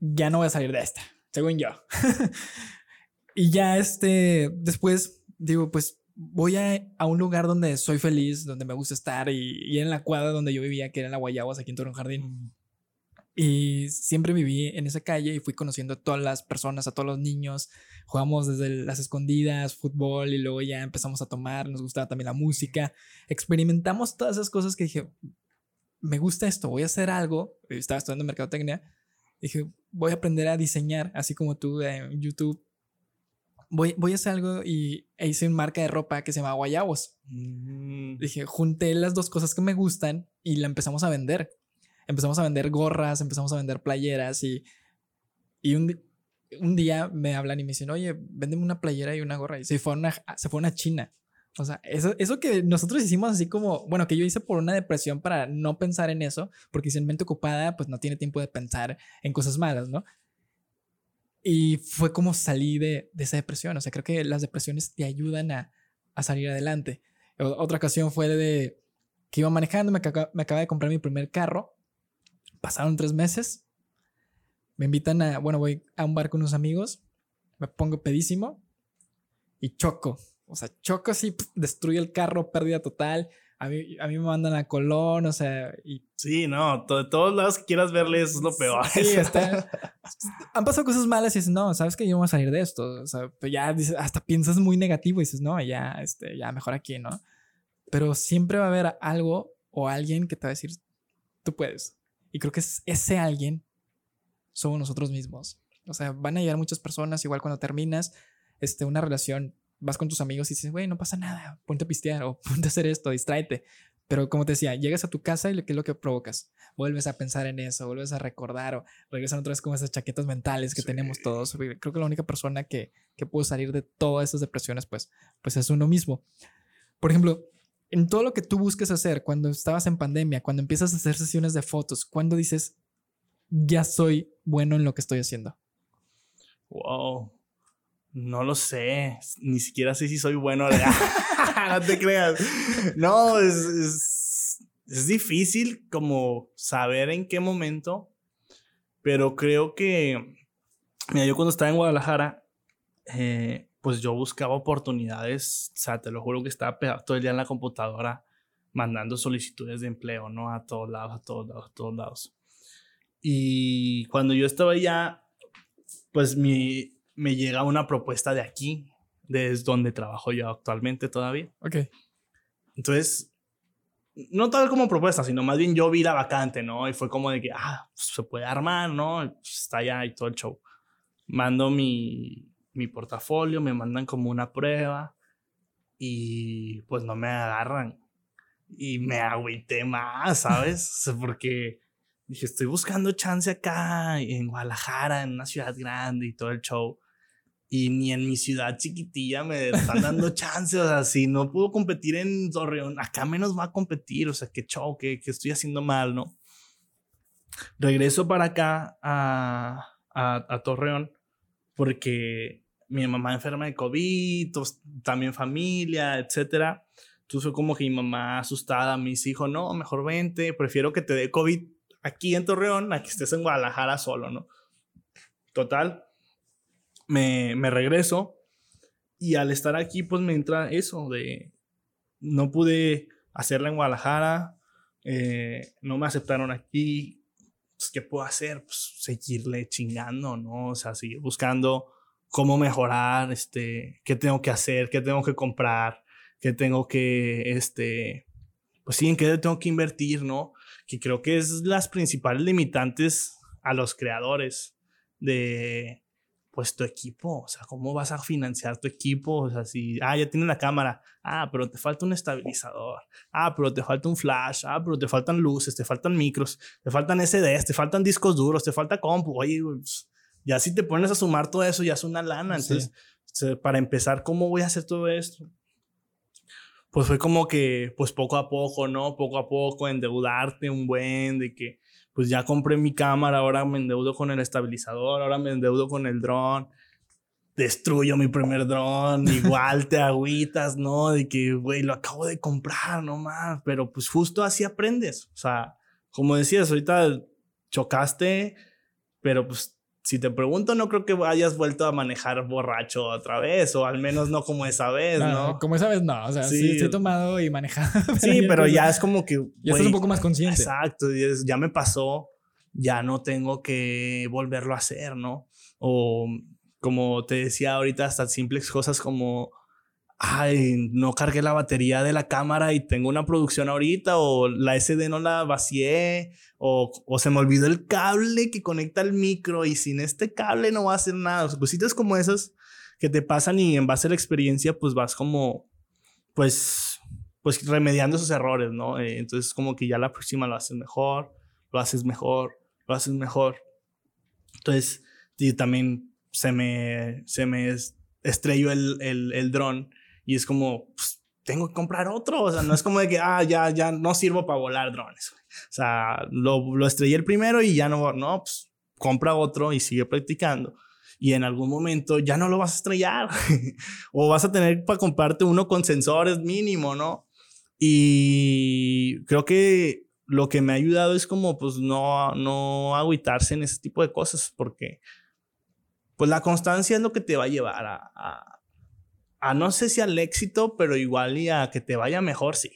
ya no voy a salir de esta, según yo. y ya este, después digo, pues voy a, a, un lugar donde soy feliz, donde me gusta estar y, y, en la cuadra donde yo vivía, que era en la Guayabas, aquí en Torreón Jardín. Mm. Y siempre viví en esa calle y fui conociendo a todas las personas, a todos los niños. Jugamos desde las escondidas, fútbol y luego ya empezamos a tomar. Nos gustaba también la música. Experimentamos todas esas cosas que dije, me gusta esto, voy a hacer algo. Estaba estudiando mercadotecnia. Dije, voy a aprender a diseñar, así como tú en YouTube. Voy, voy a hacer algo y e hice una marca de ropa que se llama Guayabos. Mm. Dije, junté las dos cosas que me gustan y la empezamos a vender empezamos a vender gorras, empezamos a vender playeras y Y un, un día me hablan y me dicen, oye, véndeme una playera y una gorra. Y se fue a una, se fue a una china. O sea, eso, eso que nosotros hicimos así como, bueno, que yo hice por una depresión para no pensar en eso, porque si en mente ocupada, pues no tiene tiempo de pensar en cosas malas, ¿no? Y fue como salí de, esa depresión. O sea, creo que las depresiones te ayudan a, a salir adelante. Otra ocasión fue de que iba manejando, me, me acaba de comprar mi primer carro. Pasaron tres meses. Me invitan a, bueno, voy a un bar con unos amigos. Me pongo pedísimo y choco. O sea, choco así, destruye el carro, pérdida total. A mí, a mí me mandan a Colón, o sea, y... Sí, no, de todos lados que quieras verle es lo peor. Sí, está, han pasado cosas malas y dices, no, sabes que yo voy a salir de esto. O sea, pues ya dices, hasta piensas muy negativo y dices, no, ya, este, ya mejor aquí, ¿no? Pero siempre va a haber algo o alguien que te va a decir, tú puedes. Y creo que ese alguien somos nosotros mismos. O sea, van a llegar muchas personas, igual cuando terminas este, una relación, vas con tus amigos y dices, güey, no pasa nada, ponte a pistear o ponte a hacer esto, distráete. Pero como te decía, llegas a tu casa y ¿qué es lo que provocas? Vuelves a pensar en eso, vuelves a recordar o regresan otra vez con esas chaquetas mentales que tenemos todos. Creo que la única persona que, que pudo salir de todas esas depresiones, pues, pues es uno mismo. Por ejemplo, en todo lo que tú busques hacer, cuando estabas en pandemia, cuando empiezas a hacer sesiones de fotos, cuando dices, ya soy bueno en lo que estoy haciendo? Wow. No lo sé. Ni siquiera sé si soy bueno. no te creas. No, es, es, difícil como saber en qué momento. Pero creo que. Mira, yo cuando estaba en Guadalajara, eh, pues yo buscaba oportunidades, o sea, te lo juro que estaba pegado todo el día en la computadora mandando solicitudes de empleo, ¿no? A todos lados, a todos lados, a todos lados. Y cuando yo estaba allá, pues mi, me llega una propuesta de aquí, desde donde trabajo yo actualmente todavía. Ok. Entonces, no tal como propuesta, sino más bien yo vi la vacante, ¿no? Y fue como de que, ah, pues, se puede armar, ¿no? Pues, está allá y todo el show. Mando mi, mi portafolio, me mandan como una prueba y pues no me agarran. Y me agüité más, ¿sabes? Porque dije, estoy buscando chance acá en Guadalajara, en una ciudad grande y todo el show. Y ni en mi ciudad chiquitilla me están dando chance. O sea, si no puedo competir en Torreón, acá menos va a competir. O sea, qué show, qué, estoy haciendo mal, ¿no? Regreso para acá a, a, a Torreón porque mi mamá enferma de COVID, también familia, etcétera. Entonces fue como que mi mamá asustada me dijo, no, mejor vente, prefiero que te dé COVID aquí en Torreón a que estés en Guadalajara solo, ¿no? Total, me, me regreso y al estar aquí pues me entra eso de, no pude hacerla en Guadalajara, eh, no me aceptaron aquí, pues, ¿qué puedo hacer? Pues seguirle chingando, ¿no? O sea, seguir buscando cómo mejorar, este, qué tengo que hacer, qué tengo que comprar, qué tengo que, este, pues sí, en qué tengo que invertir, ¿no? Que creo que es las principales limitantes a los creadores de, pues, tu equipo, o sea, cómo vas a financiar tu equipo, o sea, si, ah, ya tienes la cámara, ah, pero te falta un estabilizador, ah, pero te falta un flash, ah, pero te faltan luces, te faltan micros, te faltan SDs, te faltan discos duros, te falta compu, oye, pues, ya si te pones a sumar todo eso, ya es una lana. Entonces, para empezar, ¿cómo voy a hacer todo esto? Pues fue como que, pues poco a poco, ¿no? Poco a poco, endeudarte un buen, de que, pues ya compré mi cámara, ahora me endeudo con el estabilizador, ahora me endeudo con el dron, destruyo mi primer dron, igual te agüitas, ¿no? De que, güey, lo acabo de comprar, no más, pero pues justo así aprendes. O sea, como decías, ahorita chocaste, pero pues si te pregunto, no creo que hayas vuelto a manejar borracho otra vez, o al menos no como esa vez, ¿no? Como esa vez no, o sea, sí, he tomado y manejado. Sí, pero ya es como que... Ya estás un poco más consciente. Exacto, ya me pasó, ya no tengo que volverlo a hacer, ¿no? O como te decía ahorita, hasta simples cosas como ay, no cargué la batería de la cámara y tengo una producción ahorita, o la SD no la vacié, o, o se me olvidó el cable que conecta el micro y sin este cable no va a hacer nada. O sea, cositas como esas que te pasan y en base a la experiencia, pues vas como, pues, pues remediando esos errores, ¿no? Eh, entonces, como que ya la próxima lo haces mejor, lo haces mejor, lo haces mejor. Entonces, y también se me, se me estrelló el, el, el dron y es como, pues, tengo que comprar otro. O sea, no es como de que, ah, ya, ya no sirvo para volar drones. O sea, lo, lo estrellé el primero y ya no, no, pues compra otro y sigue practicando. Y en algún momento ya no lo vas a estrellar. o vas a tener para comprarte uno con sensores mínimo, ¿no? Y creo que lo que me ha ayudado es como, pues, no, no agüitarse en ese tipo de cosas, porque, pues, la constancia es lo que te va a llevar a, a, a no sé si al éxito, pero igual y a que te vaya mejor, sí.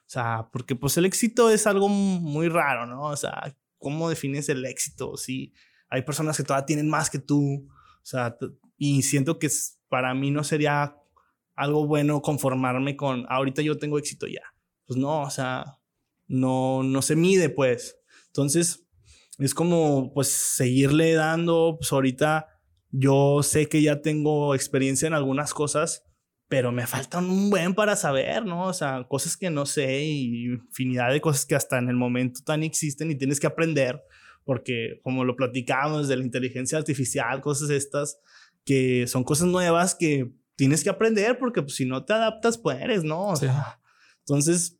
O sea, porque pues el éxito es algo muy raro, ¿no? O sea, ¿cómo defines el éxito? Si hay personas que todavía tienen más que tú, o sea, y siento que para mí no sería algo bueno conformarme con, ahorita yo tengo éxito ya. Pues no, o sea, no, no se mide, pues. Entonces, es como, pues, seguirle dando, pues ahorita yo sé que ya tengo experiencia en algunas cosas, pero me falta un buen para saber, ¿no? O sea, cosas que no sé y infinidad de cosas que hasta en el momento tan existen y tienes que aprender, porque como lo platicamos de la inteligencia artificial, cosas estas, que son cosas nuevas que tienes que aprender porque pues, si no te adaptas, pues eres, ¿no? O sea, entonces,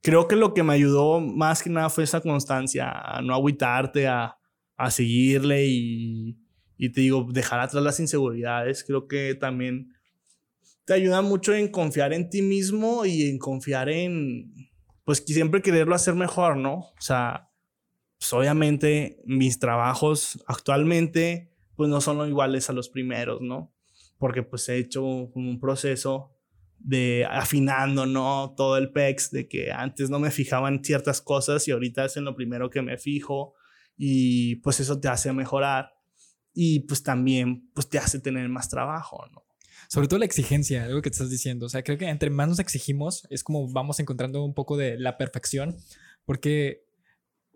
creo que lo que me ayudó más que nada fue esa constancia, a no agüitarte, a, a seguirle y, y te digo, dejar atrás las inseguridades. Creo que también te ayuda mucho en confiar en ti mismo y en confiar en, pues siempre quererlo hacer mejor, ¿no? O sea, pues obviamente mis trabajos actualmente, pues no son iguales a los primeros, ¿no? Porque pues he hecho un proceso de afinando, ¿no? Todo el PEX, de que antes no me fijaba en ciertas cosas y ahorita es en lo primero que me fijo y pues eso te hace mejorar y pues también pues te hace tener más trabajo, ¿no? Sobre todo la exigencia, algo que te estás diciendo. O sea, creo que entre más nos exigimos es como vamos encontrando un poco de la perfección, porque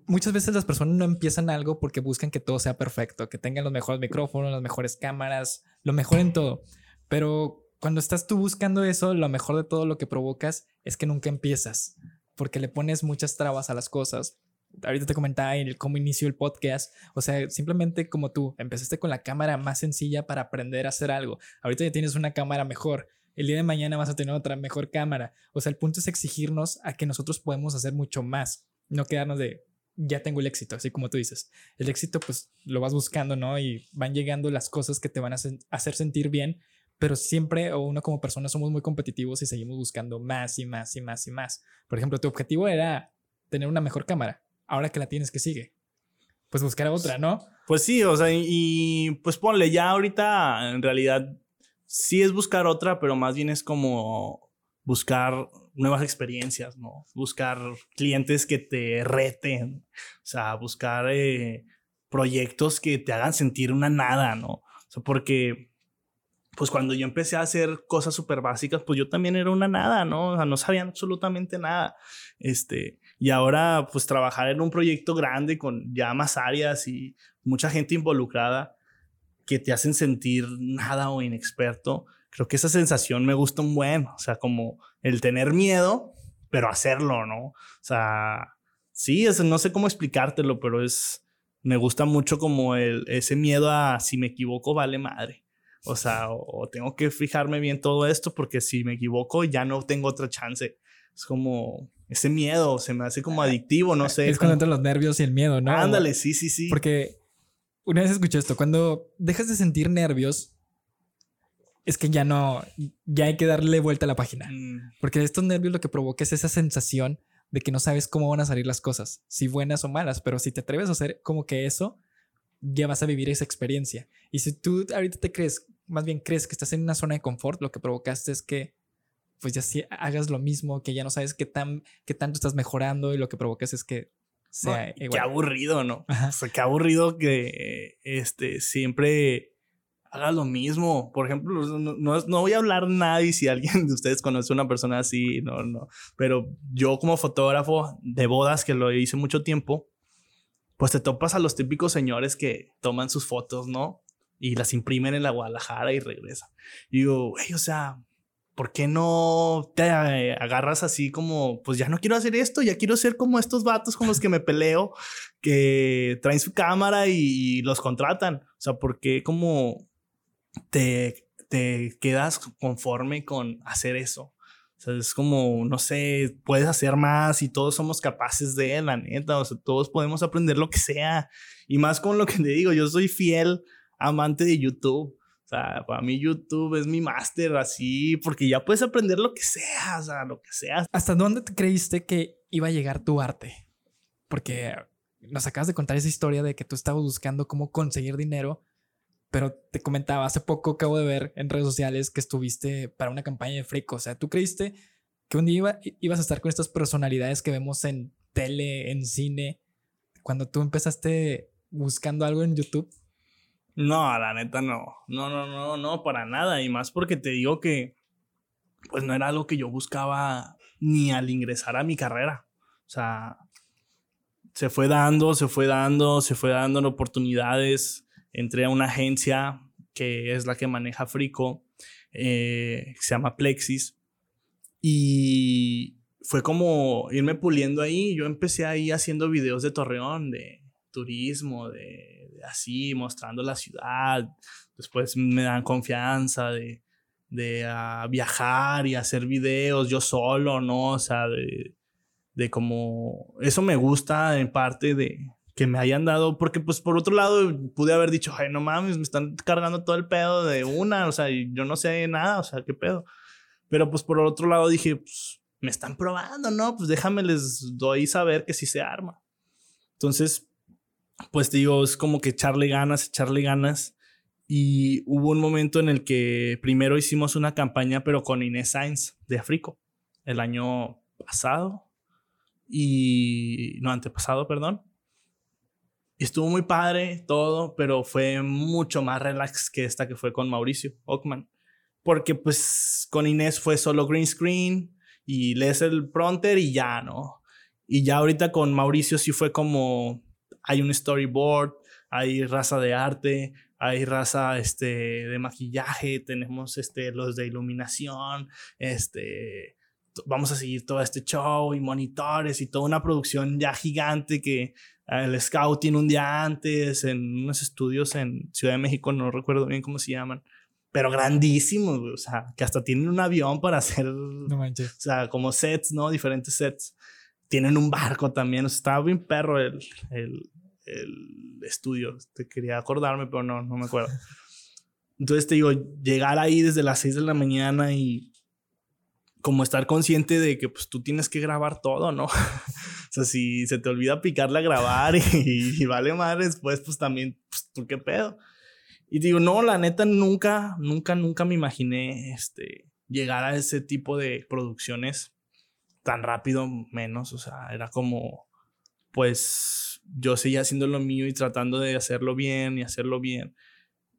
muchas veces las personas no empiezan algo porque buscan que todo sea perfecto, que tengan los mejores micrófonos, las mejores cámaras, lo mejor en todo. Pero cuando estás tú buscando eso, lo mejor de todo lo que provocas es que nunca empiezas, porque le pones muchas trabas a las cosas ahorita te comentaba el cómo inició el podcast. O sea, simplemente como tú, empezaste con la cámara más sencilla para aprender a hacer algo. Ahorita ya tienes una cámara mejor. El día de mañana vas a tener otra mejor cámara. O sea, el punto es exigirnos a que nosotros podemos hacer mucho más. No quedarnos de, ya tengo el éxito, así como tú dices. El éxito, pues lo vas buscando, ¿no? Y van llegando las cosas que te van a hacer sentir bien. Pero siempre, o uno como persona, somos muy competitivos y seguimos buscando más y más y más y más. Por ejemplo, tu objetivo era tener una mejor cámara ahora que la tienes, que sigue? Pues buscar otra, ¿no? Pues sí, o sea, y, pues ponle, ya ahorita en realidad sí es buscar otra, pero más bien es como buscar nuevas experiencias, ¿no? Buscar clientes que te reten, o sea, buscar eh, proyectos que te hagan sentir una nada, ¿no? O sea, porque pues cuando yo empecé a hacer cosas súper básicas, pues yo también era una nada, ¿no? O sea, no sabía absolutamente nada. Este, y ahora, pues trabajar en un proyecto grande con ya más áreas y mucha gente involucrada que te hacen sentir nada o inexperto, creo que esa sensación me gusta un buen, o sea, como el tener miedo, pero hacerlo, ¿no? O sea, sí, es, no sé cómo explicártelo, pero es, me gusta mucho como el, ese miedo a si me equivoco, vale madre. O sea, o, tengo que fijarme bien todo esto porque si me equivoco ya no tengo otra chance. Es como ese miedo, se me hace como adictivo, no sé. Es cuando entran los nervios y el miedo, ¿no? Ándale, sí, sí, sí. Porque una vez escuché esto, cuando dejas de sentir nervios, es que ya no, ya hay que darle vuelta a la página. Mm. Porque estos nervios lo que provoca es esa sensación de que no sabes cómo van a salir las cosas, si buenas o malas, pero si te atreves a hacer como que eso, ya vas a vivir esa experiencia. Y si tú ahorita te crees, más bien crees que estás en una zona de confort, lo que provocaste es que pues ya si hagas lo mismo, que ya no sabes qué, tan, qué tanto estás mejorando y lo que provocas es que sea igual. Qué aburrido, ¿no? O sea, qué aburrido que este, siempre hagas lo mismo. Por ejemplo, no, no, voy a hablar nadie si alguien de ustedes conoce a una persona así, no, no. Pero yo como fotógrafo de bodas, que lo hice mucho tiempo, pues te topas a los típicos señores que toman sus fotos, ¿no? Y las imprimen en la Guadalajara y regresan. Y digo, güey, o sea, ¿por qué no te agarras así como, pues ya no quiero hacer esto, ya quiero ser como estos vatos con los que me peleo, que traen su cámara y, los contratan. O sea, ¿por qué como te, te quedas conforme con hacer eso? O sea, es como, no sé, puedes hacer más y todos somos capaces de, la neta, o sea, todos podemos aprender lo que sea. Y más con lo que te digo, yo soy fiel amante de YouTube. Sea, para mí YouTube es mi máster así, porque ya puedes aprender lo que sea, o sea, lo que sea. ¿Hasta dónde te creíste que iba a llegar tu arte? Porque nos acabas de contar esa historia de que tú estabas buscando cómo conseguir dinero, pero te comentaba hace poco, acabo de ver en redes sociales que estuviste para una campaña de Frico. O sea, ¿tú creíste que un día ibas a estar con estas personalidades que vemos en tele, en cine, cuando tú empezaste buscando algo en YouTube? No, la neta no. No, no, no, no, para nada. Y más porque te digo que, pues no era algo que yo buscaba ni al ingresar a mi carrera. O sea, se fue dando, se fue dando, se fue dando oportunidades. Entré a una agencia que es la que maneja Frico, eh, se llama Plexis. Y fue como irme puliendo ahí. Yo empecé ahí haciendo videos de Torreón, de turismo, de, así, mostrando la ciudad. Después me dan confianza de, de ah, viajar y hacer videos yo solo, ¿no? O sea, de, de como eso me gusta en parte de que me hayan dado, porque pues por otro lado pude haber dicho, ay, no mames, me están cargando todo el pedo de una, o sea, yo no sé nada, o sea, qué pedo. Pero pues por otro lado dije, pues me están probando, ¿no? Pues déjame les doy saber que sí se arma. Entonces, pues digo, es como que echarle ganas, echarle ganas. Y hubo un momento en el que primero hicimos una campaña, pero con Inés Sainz de Africo, el año pasado, y no, antepasado, perdón. Y estuvo muy padre todo, pero fue mucho más relax que esta que fue con Mauricio Ockman. Porque pues con Inés fue solo green screen y lees el pronter y ya, ¿no? Y ya ahorita con Mauricio sí fue como hay un storyboard, hay raza de arte, hay raza este, de maquillaje, tenemos este, los de iluminación, este, vamos a seguir todo este show y monitores y toda una producción ya gigante que el Scout tiene un día antes en unos estudios en Ciudad de México, no recuerdo bien cómo se llaman, pero grandísimos, o sea, que hasta tienen un avión para hacer, no o sea, como sets, ¿no? Diferentes sets. Tienen un barco también, o sea, estaba bien perro el, el, el estudio. Te quería acordarme, pero no, no me acuerdo. Entonces te digo, llegar ahí desde las 6 de la mañana y como estar consciente de que pues tú tienes que grabar todo, ¿no? o sea, si se te olvida picarle a grabar y, vale madre después, pues también, pues tú qué pedo. Y digo, no, la neta nunca, nunca, nunca me imaginé este, llegar a ese tipo de producciones tan rápido, menos, o sea, era como, pues yo seguía haciendo lo mío y tratando de hacerlo bien y hacerlo bien.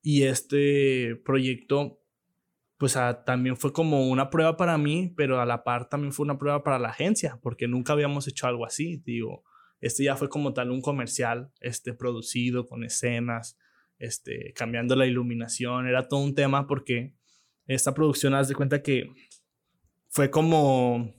Y este proyecto pues ah, también fue como una prueba para mí, pero a la par también fue una prueba para la agencia, porque nunca habíamos hecho algo así, digo, este ya fue como tal un comercial, este producido con escenas, este cambiando la iluminación, era todo un tema porque esta producción haz de cuenta que fue como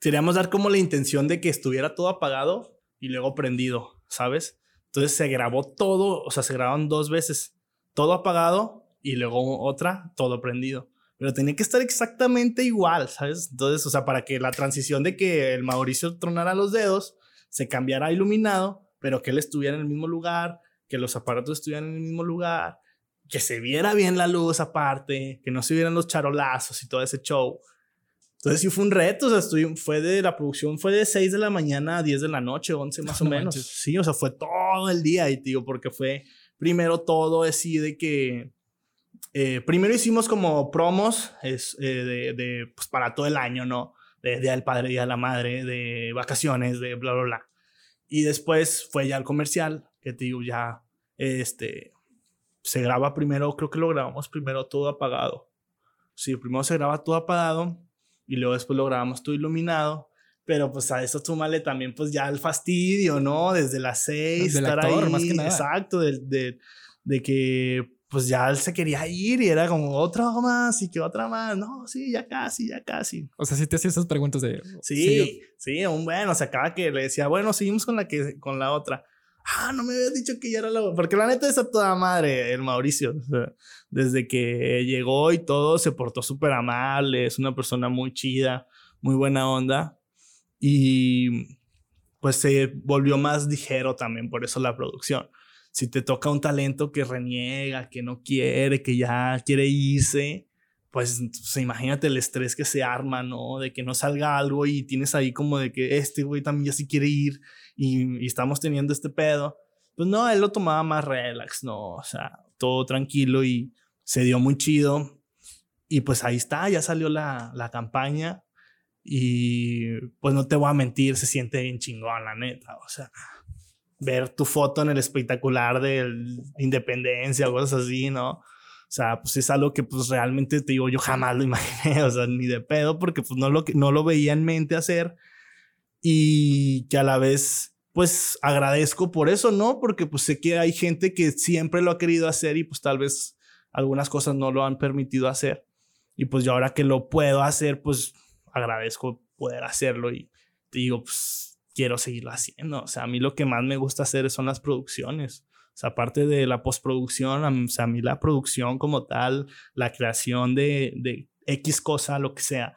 queríamos dar como la intención de que estuviera todo apagado y luego prendido, ¿sabes? Entonces se grabó todo, o sea, se grabaron dos veces, todo apagado y luego otra, todo prendido. Pero tenía que estar exactamente igual, ¿sabes? Entonces, o sea, para que la transición de que el Mauricio tronara los dedos, se cambiara iluminado, pero que él estuviera en el mismo lugar, que los aparatos estuvieran en el mismo lugar, que se viera bien la luz aparte, que no se vieran los charolazos y todo ese show. Entonces sí fue un reto, o sea, fue de la producción, fue de 6 de la mañana a 10 de la noche, 11 más o menos. Sí, o sea, fue todo el día y digo, porque fue primero todo así de que eh, primero hicimos como promos es, eh, de, pues para todo el año, ¿no? De Día del Padre, Día de la Madre, de vacaciones, de bla, bla, bla. Y después fue ya el comercial, que te digo, ya, este, se graba primero, creo que lo grabamos primero todo apagado. Sí, primero se graba todo apagado y luego después lo grabamos todo iluminado. Pero pues a eso súmale también pues ya el fastidio, ¿no? Desde las seis, estar ahí. Más que nada. Exacto, de, de, de que pues ya él se quería ir y era como otra más y que otra más. No, sí, ya casi, ya casi. O sea, si te hacía esas preguntas de. Sí, sí, un bueno, se acaba que le decía, bueno, seguimos con la que con la otra. Ah, no me habías dicho que ya era la. Porque la neta es a toda madre, el Mauricio. desde que llegó y todo, se portó súper amable, es una persona muy chida, muy buena onda. Y pues se volvió más ligero también, por eso la producción si te toca un talento que reniega, que no quiere, que ya quiere irse, pues, pues, imagínate el estrés que se arma, ¿no? De que no salga algo y tienes ahí como de que este güey también ya sí quiere ir y, estamos teniendo este pedo. Pues no, él lo tomaba más relax, ¿no? O sea, todo tranquilo y se dio muy chido. Y pues ahí está, ya salió la, la campaña y pues no te voy a mentir, se siente bien chingón, la neta. O sea, ver tu foto en el espectacular de Independencia o cosas así, ¿no? O sea, pues es algo que pues realmente te digo, yo jamás lo imaginé, o sea, ni de pedo, porque pues no lo, no lo veía en mente hacer y que a la vez pues agradezco por eso, ¿no? Porque pues sé que hay gente que siempre lo ha querido hacer y pues tal vez algunas cosas no lo han permitido hacer. Y pues yo ahora que lo puedo hacer, pues agradezco poder hacerlo y te digo, pues quiero seguirlo haciendo. O sea, a mí lo que más me gusta hacer son las producciones. O sea, aparte de la postproducción, o sea, a mí la producción como tal, la creación de, de X cosa, lo que sea,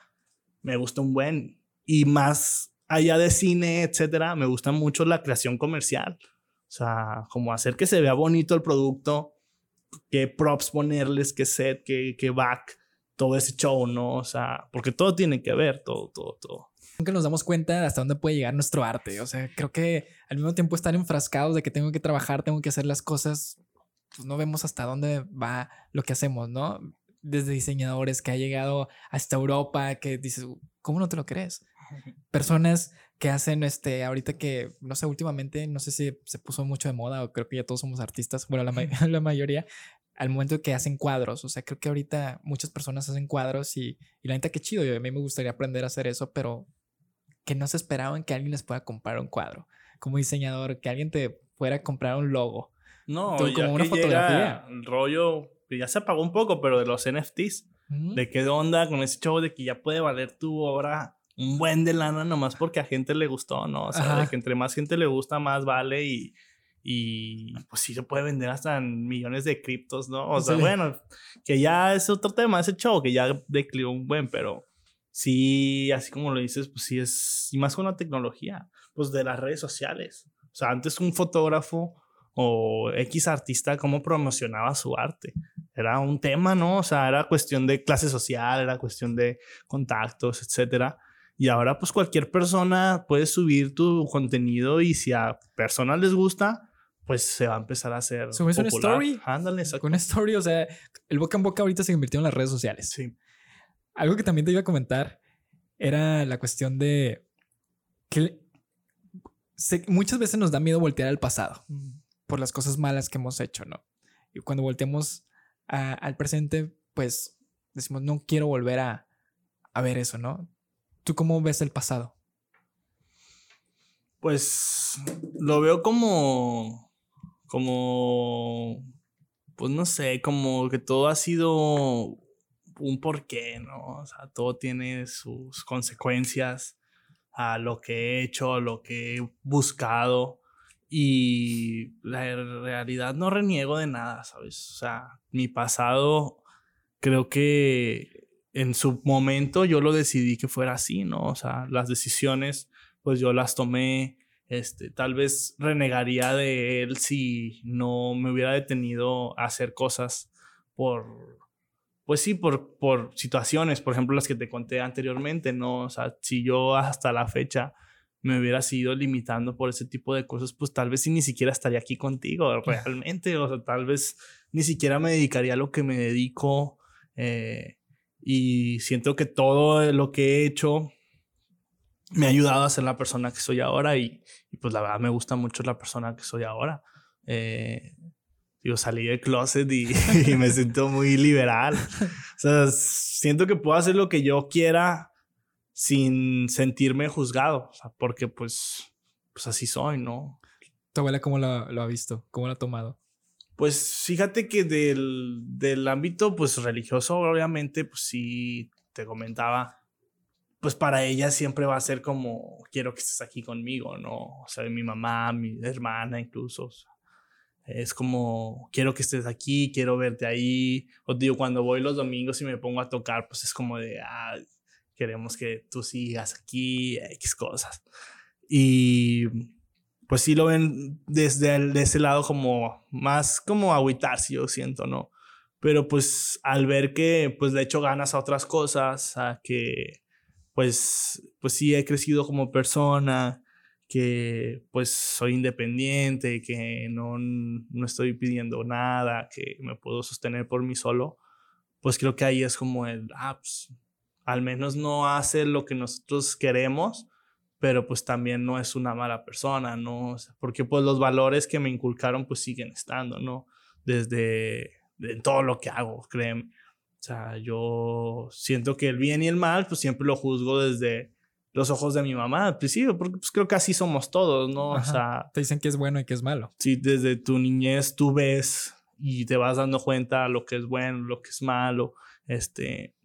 me gusta un buen. Y más allá de cine, etcétera, me gusta mucho la creación comercial. O sea, como hacer que se vea bonito el producto, qué props ponerles, qué set, qué, qué back, todo ese show, ¿no? O sea, porque todo tiene que ver, todo, todo, todo que nos damos cuenta hasta dónde puede llegar nuestro arte. O sea, creo que al mismo tiempo estar enfrascados de que tengo que trabajar, tengo que hacer las cosas, pues no vemos hasta dónde va lo que hacemos, ¿no? Desde diseñadores que ha llegado hasta Europa, que dices, ¿cómo no te lo crees? Personas que hacen este, ahorita que, no sé, últimamente, no sé si se puso mucho de moda o creo que ya todos somos artistas, bueno, la, la mayoría, al momento que hacen cuadros. O sea, creo que ahorita muchas personas hacen cuadros y, y la neta que chido. Yo, a mí me gustaría aprender a hacer eso, pero que no se esperaban que alguien les pueda comprar un cuadro. Como diseñador, que alguien te fuera comprar un logo. No, como una fotografía. El rollo ya se apagó un poco, pero de los NFTs. De qué onda con ese show de que ya puede valer tu obra un buen de lana nomás porque a gente le gustó, ¿no? O sea, de que entre más gente le gusta, más vale y, y pues sí se puede vender hasta en millones de criptos, ¿no? O sea, bueno, que ya es otro tema, ese show que ya declinó un buen, pero sí, así como lo dices, pues sí es, y más con la tecnología, pues de las redes sociales. O sea, antes un fotógrafo o X artista, ¿cómo promocionaba su arte? Era un tema, ¿no? O sea, era cuestión de clase social, era cuestión de contactos, etcétera. Y ahora, pues cualquier persona puede subir tu contenido y si a personas les gusta, pues se va a empezar a hacer. Subes una story. Ándale, Una story, o sea, el boca en boca ahorita se convirtió en las redes sociales. Sí. Algo que también te iba a comentar era la cuestión de que muchas veces nos da miedo voltear al pasado por las cosas malas que hemos hecho, ¿no? Y cuando volteamos al presente, pues decimos, no quiero volver a, a ver eso, ¿no? ¿Tú cómo ves el pasado? Pues lo veo como, como, pues no sé, como que todo ha sido un porqué, ¿no? O sea, todo tiene sus consecuencias a lo que he hecho, a lo que he buscado. Y la realidad no reniego de nada, ¿sabes? O sea, mi pasado creo que en su momento yo lo decidí que fuera así, ¿no? O sea, las decisiones, pues yo las tomé. Este, tal vez renegaría de él si no me hubiera detenido a hacer cosas por pues sí, por, por situaciones, por ejemplo, las que te conté anteriormente, ¿no? O sea, si yo hasta la fecha me hubiera sido limitando por ese tipo de cosas, pues tal vez ni siquiera estaría aquí contigo realmente, o sea, tal vez ni siquiera me dedicaría a lo que me dedico eh, y siento que todo lo que he hecho me ha ayudado a ser la persona que soy ahora y, y pues la verdad me gusta mucho la persona que soy ahora. Eh, yo salí del closet y, me siento muy liberal. O sea, siento que puedo hacer lo que yo quiera sin sentirme juzgado, o sea, porque pues, pues así soy, ¿no? ¿Tu abuela cómo lo, lo ha visto? ¿Cómo lo ha tomado? Pues fíjate que del, del ámbito pues religioso, obviamente, pues sí, te comentaba, pues para ella siempre va a ser como, quiero que estés aquí conmigo, ¿no? O sea, mi mamá, mi hermana incluso. es como, quiero que estés aquí, quiero verte ahí. O digo, cuando voy los domingos y me pongo a tocar, pues es como de, ah, queremos que tú sigas aquí, X cosas. Y pues sí lo ven desde el, de ese lado como más como agüitarse, yo siento, ¿no? Pero pues al ver que pues le hecho ganas a otras cosas, a que pues, pues sí he crecido como persona, que pues soy independiente, que no, no estoy pidiendo nada, que me puedo sostener por mí solo, pues creo que ahí es como el, ah, pues, al menos no hace lo que nosotros queremos, pero pues también no es una mala persona, ¿no? porque pues los valores que me inculcaron pues siguen estando, ¿no? Desde de todo lo que hago, créeme. O sea, yo siento que el bien y el mal pues siempre lo juzgo desde los ojos de mi mamá al principio, porque pues creo que así somos todos, ¿no? O sea... Te dicen que es bueno y que es malo. Sí, desde tu niñez tú ves y te vas dando cuenta lo que es bueno, lo que es malo, este...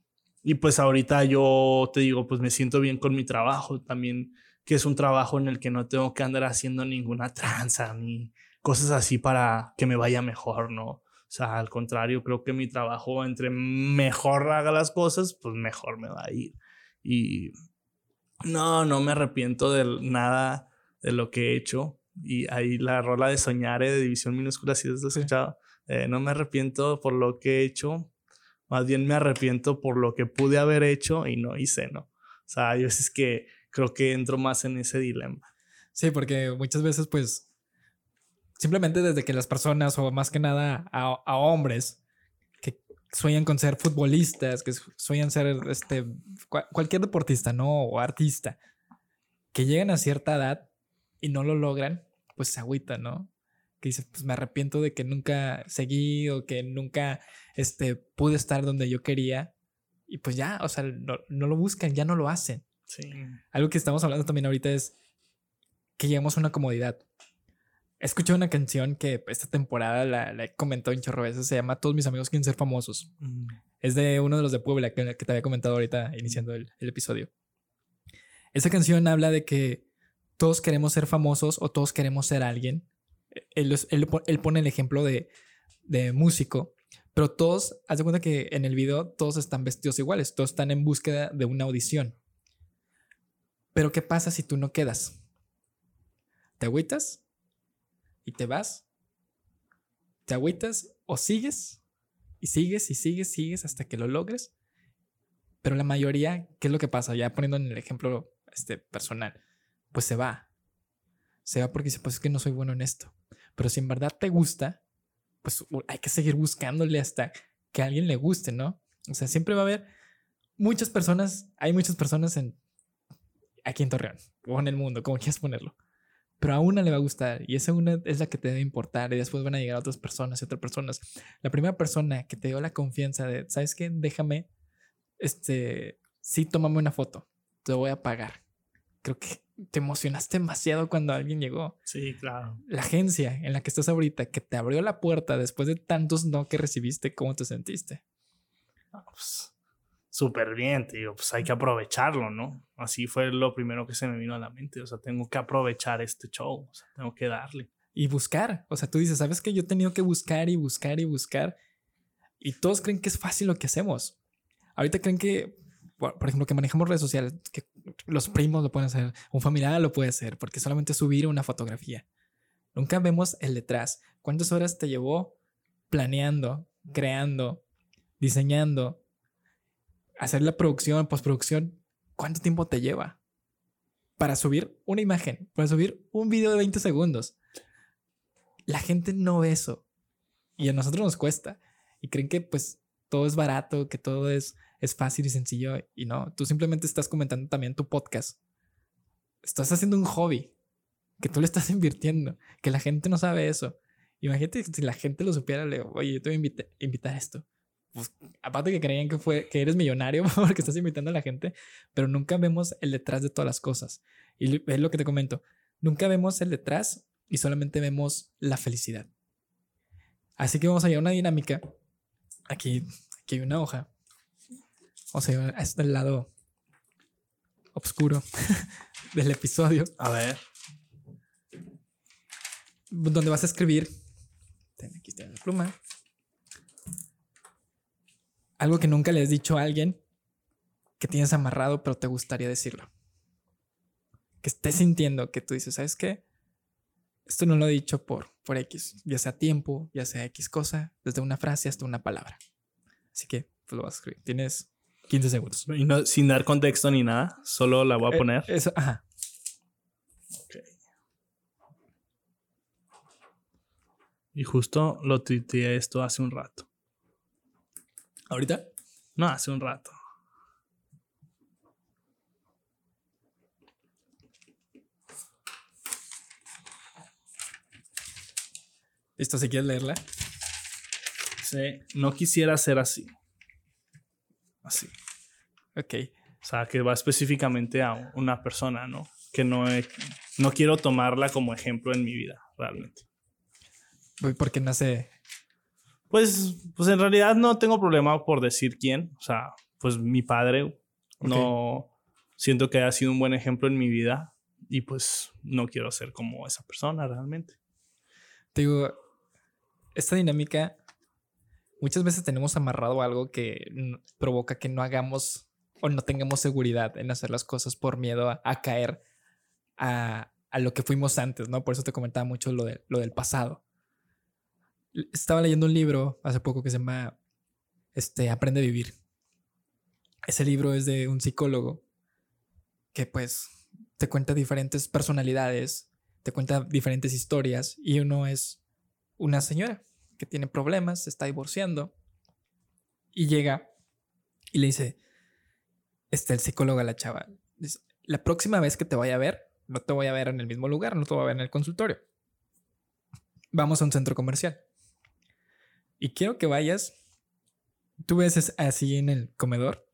Y pues ahorita yo te digo, pues me siento bien con mi trabajo también que es un trabajo en el que no tengo que andar haciendo ninguna tranza ni cosas así para que me vaya mejor, ¿no? O sea, al contrario, creo que mi trabajo, entre mejor haga las cosas, pues mejor me va a ir. Y no, no me arrepiento de nada de lo que he hecho. Y ahí la rola de Soñare de División Minúscula, si has escuchado, eh, no me arrepiento por lo que he hecho, más bien me arrepiento por lo que pude haber hecho y no hice, ¿no? O sea, hay veces que creo que entro más en ese dilema. Sí, porque muchas veces, pues, simplemente desde que las personas, o más que nada a, hombres, que sueñan con ser futbolistas, que sueñan ser este, cualquier deportista, ¿no? O artista, que llegan a cierta edad y no lo logran, pues se agüitan, ¿no? Que dice, pues me arrepiento de que nunca seguí o que nunca este, pude estar donde yo quería. Y pues ya, o sea, no lo buscan, ya no lo hacen. Algo que estamos hablando también ahorita es que llegamos a una comodidad. He escuchado una canción que esta temporada la, he comentado en chorro veces, se llama Todos mis amigos quieren ser famosos. Mm. Es de uno de los de Puebla que, te había comentado ahorita iniciando el, episodio. Esa canción habla de que todos queremos ser famosos o todos queremos ser alguien. Él, él, pone el ejemplo de, de músico, pero todos, haz de cuenta que en el video todos están vestidos iguales, todos están en búsqueda de una audición. Pero ¿qué pasa si tú no quedas? ¿Te agüitas? ¿Y te vas? ¿Te agüitas o sigues? Y sigues y sigues, sigues hasta que lo logres. Pero la mayoría, ¿qué es lo que pasa? Ya poniendo en el ejemplo este, personal, pues se va. Se va porque dice, pues es que no soy bueno en esto. Pero si en verdad te gusta, pues hay que seguir buscándole hasta que a alguien le guste, ¿no? O sea, siempre va a haber muchas personas, hay muchas personas en aquí en Torreón o en el mundo, como quieras ponerlo. Pero a una le va a gustar y esa una es la que te debe importar y después van a llegar otras personas y otras personas. La primera persona que te dio la confianza de, ¿sabes qué? Déjame, este, sí, tómame una foto, te voy a pagar. Creo que te emocionaste demasiado cuando alguien llegó. Sí, claro. La agencia en la que estás ahorita, que te abrió la puerta después de tantos no que recibiste, ¿cómo te sentiste? pues, súper bien, te digo, pues hay que aprovecharlo, ¿no? Así fue lo primero que se me vino a la mente, o sea, tengo que aprovechar este show, o sea, tengo que darle. Y buscar, o sea, tú dices, ¿sabes que Yo he tenido que buscar y buscar y buscar, y todos creen que es fácil lo que hacemos. Ahorita creen que, por ejemplo, que manejamos redes sociales, que los primos lo pueden hacer, un familiar lo puede hacer, porque solamente subir una fotografía. Nunca vemos el detrás. ¿Cuántas horas te llevó planeando, creando, diseñando, hacer la producción, postproducción, ¿cuánto tiempo te lleva? Para subir una imagen, para subir un video de 20 segundos. La gente no ve eso. Y a nosotros nos cuesta. Y creen que pues todo es barato, que todo es, es fácil y sencillo. Y no, tú simplemente estás comentando también tu podcast. Estás haciendo un hobby que tú le estás invirtiendo, que la gente no sabe eso. Imagínate si la gente lo supiera, le digo, oye, yo te voy a invitar a esto pues, aparte que creían que, fue, que eres millonario porque estás invitando a la gente, pero nunca vemos el detrás de todas las cosas. Y es lo que te comento, nunca vemos el detrás y solamente vemos la felicidad. Así que vamos a ir a una dinámica. Aquí, aquí hay una hoja. Vamos a ir a este lado oscuro del episodio. A ver. Donde vas a escribir. Aquí está la pluma. Algo que nunca le has dicho a alguien que tienes amarrado, pero te gustaría decirlo. Que estés sintiendo que tú dices, ¿sabes qué? Esto no lo he dicho por, por X, ya sea tiempo, ya sea X cosa, desde una frase hasta una palabra. Así que, pues lo vas a escribir. Tienes 15 segundos. Y no, sin dar contexto ni nada, solo la voy a Eh, poner. eso, ajá. Y justo lo tuiteé esto hace un rato. ¿Ahorita? No, hace un rato. Listo, si quieres leerla. Sí, no quisiera ser así. Así. Ok. O sea, que va específicamente a una persona, ¿no? Que no, he- no quiero tomarla como ejemplo en mi vida, realmente. Voy porque nace. Pues, pues en realidad no tengo problema por decir quién. O sea, pues mi padre no siento que haya sido un buen ejemplo en mi vida y pues no quiero ser como esa persona realmente. Te digo, esta dinámica. Muchas veces tenemos amarrado algo que provoca que no hagamos o no tengamos seguridad en hacer las cosas por miedo a, a caer a, a lo que fuimos antes, ¿no? Por eso te comentaba mucho lo, de, lo del pasado. Estaba leyendo un libro hace poco que se llama este, Aprende a Vivir. Ese libro es de un psicólogo que pues te cuenta diferentes personalidades, te cuenta diferentes historias y uno es una señora que tiene problemas, se está divorciando y llega y le dice, este el psicólogo a la chava, la próxima vez que te vaya a ver, no te voy a ver en el mismo lugar, no te voy a ver en el consultorio. Vamos a un centro comercial. Y quiero que vayas, tú ves es- así en el comedor,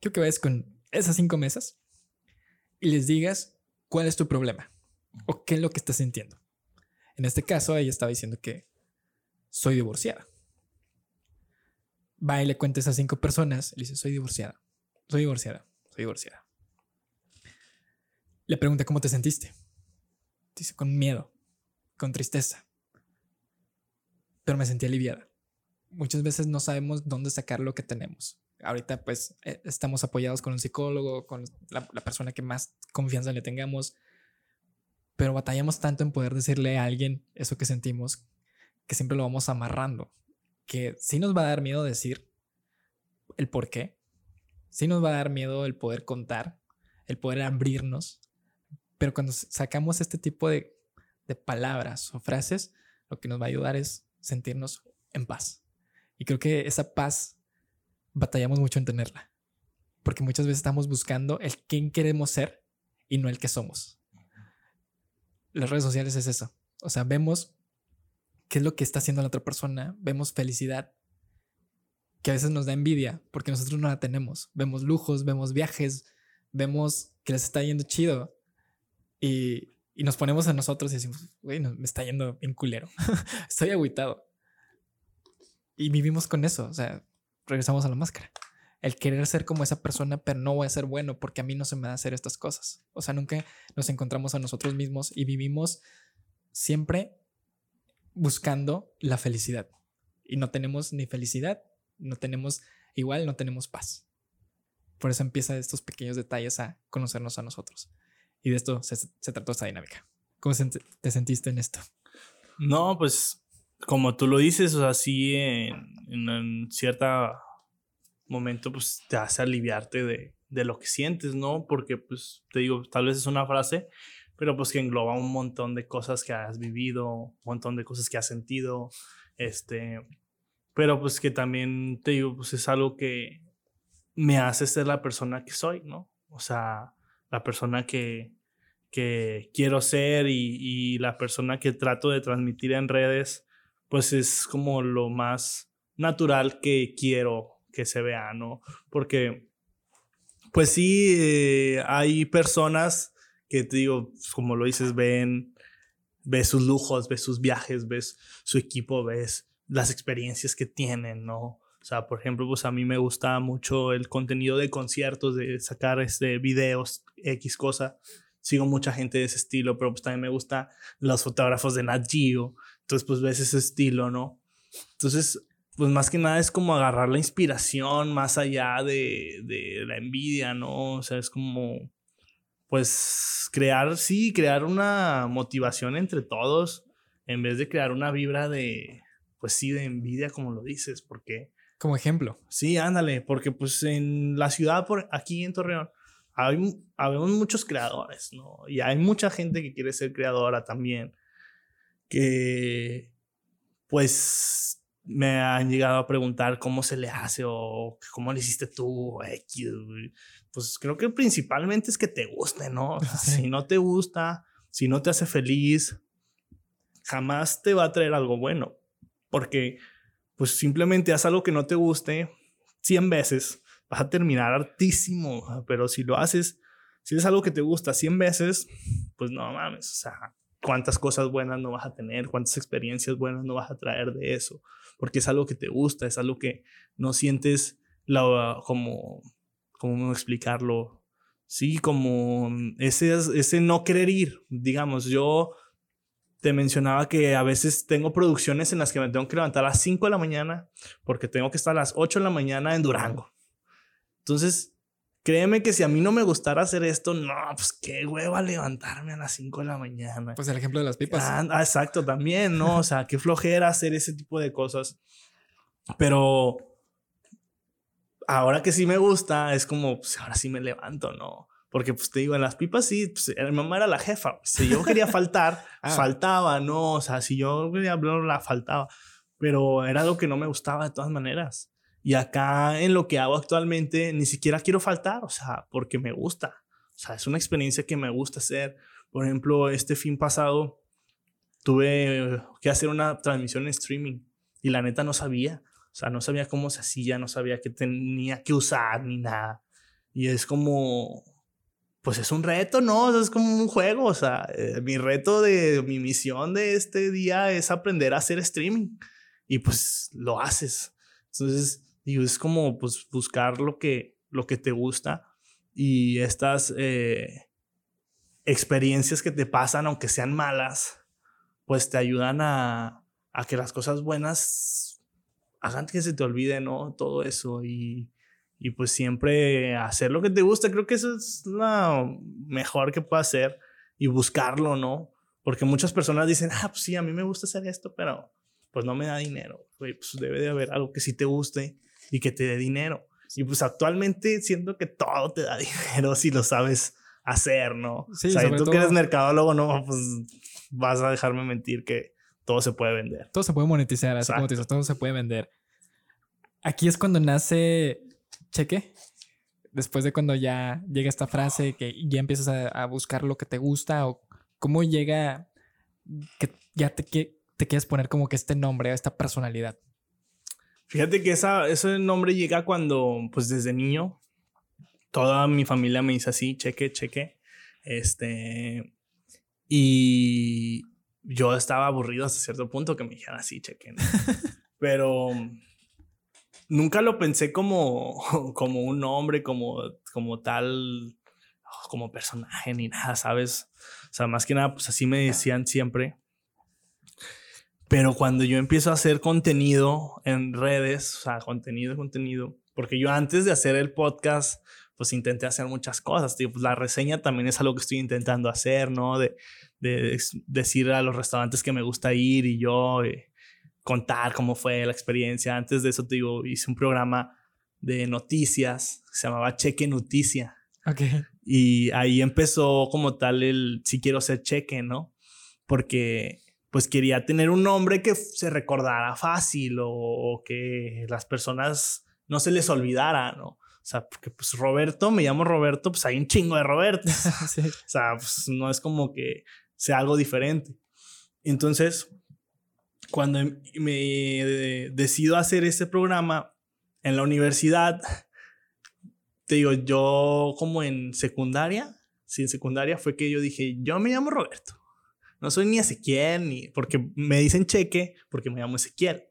quiero que vayas con esas cinco mesas y les digas cuál es tu problema o qué es lo que estás sintiendo. En este caso, ella estaba diciendo que soy divorciada. Va y le cuenta a esas cinco personas le dice, soy divorciada, soy divorciada, soy divorciada. Le pregunta, ¿cómo te sentiste? Dice, con miedo, con tristeza. Pero me sentí aliviada. Muchas veces no sabemos dónde sacar lo que tenemos. Ahorita pues eh, estamos apoyados con un psicólogo, con la, persona que más confianza le tengamos, pero batallamos tanto en poder decirle a alguien eso que sentimos que siempre lo vamos amarrando. Que sí nos va a dar miedo decir el por qué, sí nos va a dar miedo el poder contar, el poder abrirnos, pero cuando sacamos este tipo de, de palabras o frases, lo que nos va a ayudar es sentirnos en paz. Y creo que esa paz batallamos mucho en tenerla, porque muchas veces estamos buscando el quién queremos ser y no el que somos. Las redes sociales es eso. O sea, vemos qué es lo que está haciendo la otra persona, vemos felicidad, que a veces nos da envidia porque nosotros no la tenemos. Vemos lujos, vemos viajes, vemos que les está yendo chido y, y nos ponemos a nosotros y decimos, güey, me está yendo bien culero, estoy agüitado. Y vivimos con eso, o sea, regresamos a la máscara. El querer ser como esa persona, pero no voy a ser bueno porque a mí no se me da hacer estas cosas. O sea, nunca nos encontramos a nosotros mismos y vivimos siempre buscando la felicidad. Y no tenemos ni felicidad, no tenemos igual, no tenemos paz. Por eso empieza estos pequeños detalles a conocernos a nosotros. Y de esto se, se trató esta dinámica. ¿Cómo se- te sentiste en esto? No, pues como tú lo dices, o sea, sí en, en, en cierto momento pues te hace aliviarte de, de lo que sientes, ¿no? Porque pues te digo, tal vez es una frase, pero pues que engloba un montón de cosas que has vivido, un montón de cosas que has sentido, este, pero pues que también te digo, pues es algo que me hace ser la persona que soy, ¿no? O sea, la persona que, que quiero ser y, y la persona que trato de transmitir en redes, pues es como lo más natural que quiero que se vea, ¿no? Porque, pues sí, eh, hay personas que te digo, pues, como lo dices, ven, ves sus lujos, ves sus viajes, ves su equipo, ves las experiencias que tienen, ¿no? O sea, por ejemplo, pues a mí me gusta mucho el contenido de conciertos, de sacar este, videos, X cosa. Sigo mucha gente de ese estilo, pero pues también me gusta los fotógrafos de Nat Geo. Entonces, pues ves ese estilo, ¿no? Entonces, pues más que nada es como agarrar la inspiración más allá de, de la envidia, ¿no? O sea, es como, pues, crear, sí, crear una motivación entre todos en vez de crear una vibra de, pues sí, de envidia, como lo dices, porque... Como ejemplo. Sí, ándale, porque pues en la ciudad, por aquí en Torreón, hay, habemos muchos creadores, ¿no? Y hay mucha gente que quiere ser creadora también, que pues me han llegado a preguntar cómo se le hace o cómo le hiciste tú, pues creo que principalmente es que te guste, ¿no? Si no te gusta, si no te hace feliz, jamás te va a traer algo bueno. Porque, pues simplemente haz algo que no te guste 100 veces, vas a terminar hartísimo. Pero si lo haces, si es algo que te gusta 100 veces, pues no mames, o sea, cuántas cosas buenas no vas a tener, cuántas experiencias buenas no vas a traer de eso. Porque es algo que te gusta, es algo que no sientes la, como, ¿cómo explicarlo? Sí, como ese, ese no querer ir. Digamos, yo te mencionaba que a veces tengo producciones en las que me tengo que levantar a las 5 de la mañana porque tengo que estar a las 8 de la mañana en Durango. Entonces, créeme que si a mí no me gustara hacer esto, no, pues qué hueva levantarme a las 5 de la mañana. Pues el ejemplo de las pipas. Ah, ah, exacto, también, ¿no? O sea, qué flojera hacer ese tipo de cosas. Pero ahora que sí me gusta, es como, pues ahora sí me levanto, ¿no? Porque, pues te digo, en las pipas sí, pues, mi mamá era la jefa. Si yo quería faltar, ah. faltaba, ¿no? O sea, si yo quería hablar, la faltaba. Pero era algo que no me gustaba de todas maneras. Y acá en lo que hago actualmente, ni siquiera quiero faltar, o sea, porque me gusta. O sea, es una experiencia que me gusta hacer. Por ejemplo, este fin pasado tuve que hacer una transmisión en streaming y la neta no sabía. O sea, no sabía cómo se hacía, no sabía qué tenía que usar ni nada. Y es como, pues es un reto, ¿no? es como un juego. O sea, eh, mi reto de mi misión de este día es aprender a hacer streaming. Y pues lo haces. Entonces, digo, es como pues buscar lo que, lo que te gusta y estas eh, experiencias que te pasan, aunque sean malas, pues te ayudan a, a que las cosas buenas hagan que se te olvide, ¿no? Todo eso y y pues siempre hacer lo que te gusta. Creo que eso es lo mejor que puedo hacer y buscarlo, ¿no? Porque muchas personas dicen, ah, pues sí, a mí me gusta hacer esto, pero pues no me da dinero. pues debe de haber algo que sí te guste y que te dé dinero. Y pues actualmente siento que todo te da dinero si lo sabes hacer, ¿no? Sí, o sea, tú que eres mercadólogo, no, pues vas a dejarme mentir que todo se puede vender. Todo se puede monetizar, así como te dices, todo se puede vender. Aquí es cuando nace cheque. Después de cuando ya llega esta frase que ya empiezas a, buscar lo que te gusta o cómo llega que ya te, te quieres poner como que este nombre, esta personalidad. Fíjate que esa, ese nombre llega cuando, pues desde niño, toda mi familia me dice así, cheque, cheque. Este, y yo estaba aburrido hasta cierto punto que me dijeran así, cheque. Pero nunca lo pensé como, como un nombre, como, como tal, como personaje ni nada, ¿sabes? O sea, más que nada, pues así me decían siempre. Pero cuando yo empiezo a hacer contenido en redes, o sea, contenido, contenido, porque yo antes de hacer el podcast, pues intenté hacer muchas cosas. Tío. Pues la reseña también es algo que estoy intentando hacer, ¿no? De, de decir a los restaurantes que me gusta ir y yo, eh, contar cómo fue la experiencia. Antes de eso, te digo, hice un programa de noticias, se llamaba Cheque Noticia. Okay. Y ahí empezó como tal el si quiero ser cheque, ¿no? Porque pues quería tener un nombre que se recordara fácil o, que las personas no se les olvidara, ¿no? O sea, porque pues Roberto, me llamo Roberto, pues hay un chingo de Roberto. O sea, pues no es como que sea algo diferente. Entonces, cuando me decido hacer ese programa en la universidad, te digo, yo como en secundaria, sí, en secundaria fue que yo dije, yo me llamo Roberto. No soy ni Ezequiel, ni porque me dicen cheque, porque me llamo Ezequiel.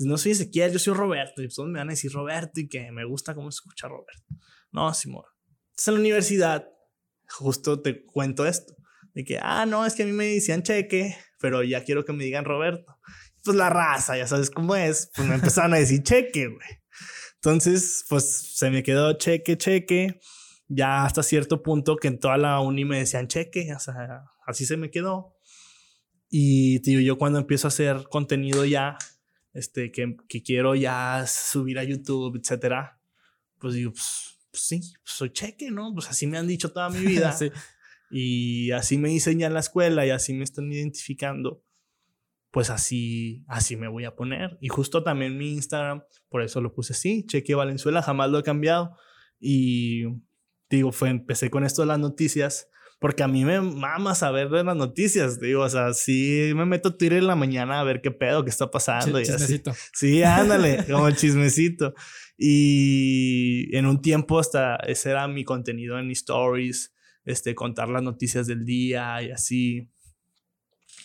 no soy Ezequiel, yo soy Roberto. Y pues todos me van a decir Roberto y que me gusta cómo se escucha Roberto. No, Simón. Entonces en la universidad, justo te cuento esto. De que, ah, no, es que a mí me decían cheque, pero ya quiero que me digan Roberto. Pues la raza, ya sabes cómo es. Pues me empezaron a decir cheque, güey. Entonces, pues se me quedó cheque, cheque. Ya hasta cierto punto que en toda la uni me decían cheque. O sea, así se me quedó. Y tío, yo cuando empiezo a hacer contenido ya, este, que, que quiero ya subir a YouTube, etcétera, pues digo, pues, pues sí, pues soy cheque, ¿no? Pues así me han dicho toda mi vida. sí. Y así me dicen ya en la escuela y así me están identificando. Pues así, así me voy a poner. Y justo también mi Instagram, por eso lo puse así, Cheque Valenzuela, jamás lo he cambiado. Y digo, fue, empecé con esto de las noticias porque a mí me mama saber de las noticias, digo, o sea, sí me meto a Twitter en la mañana a ver qué pedo, qué está pasando. y chismecito. Sí, ándale, como el chismecito. Y en un tiempo hasta ese era mi contenido en stories, este, contar las noticias del día y así.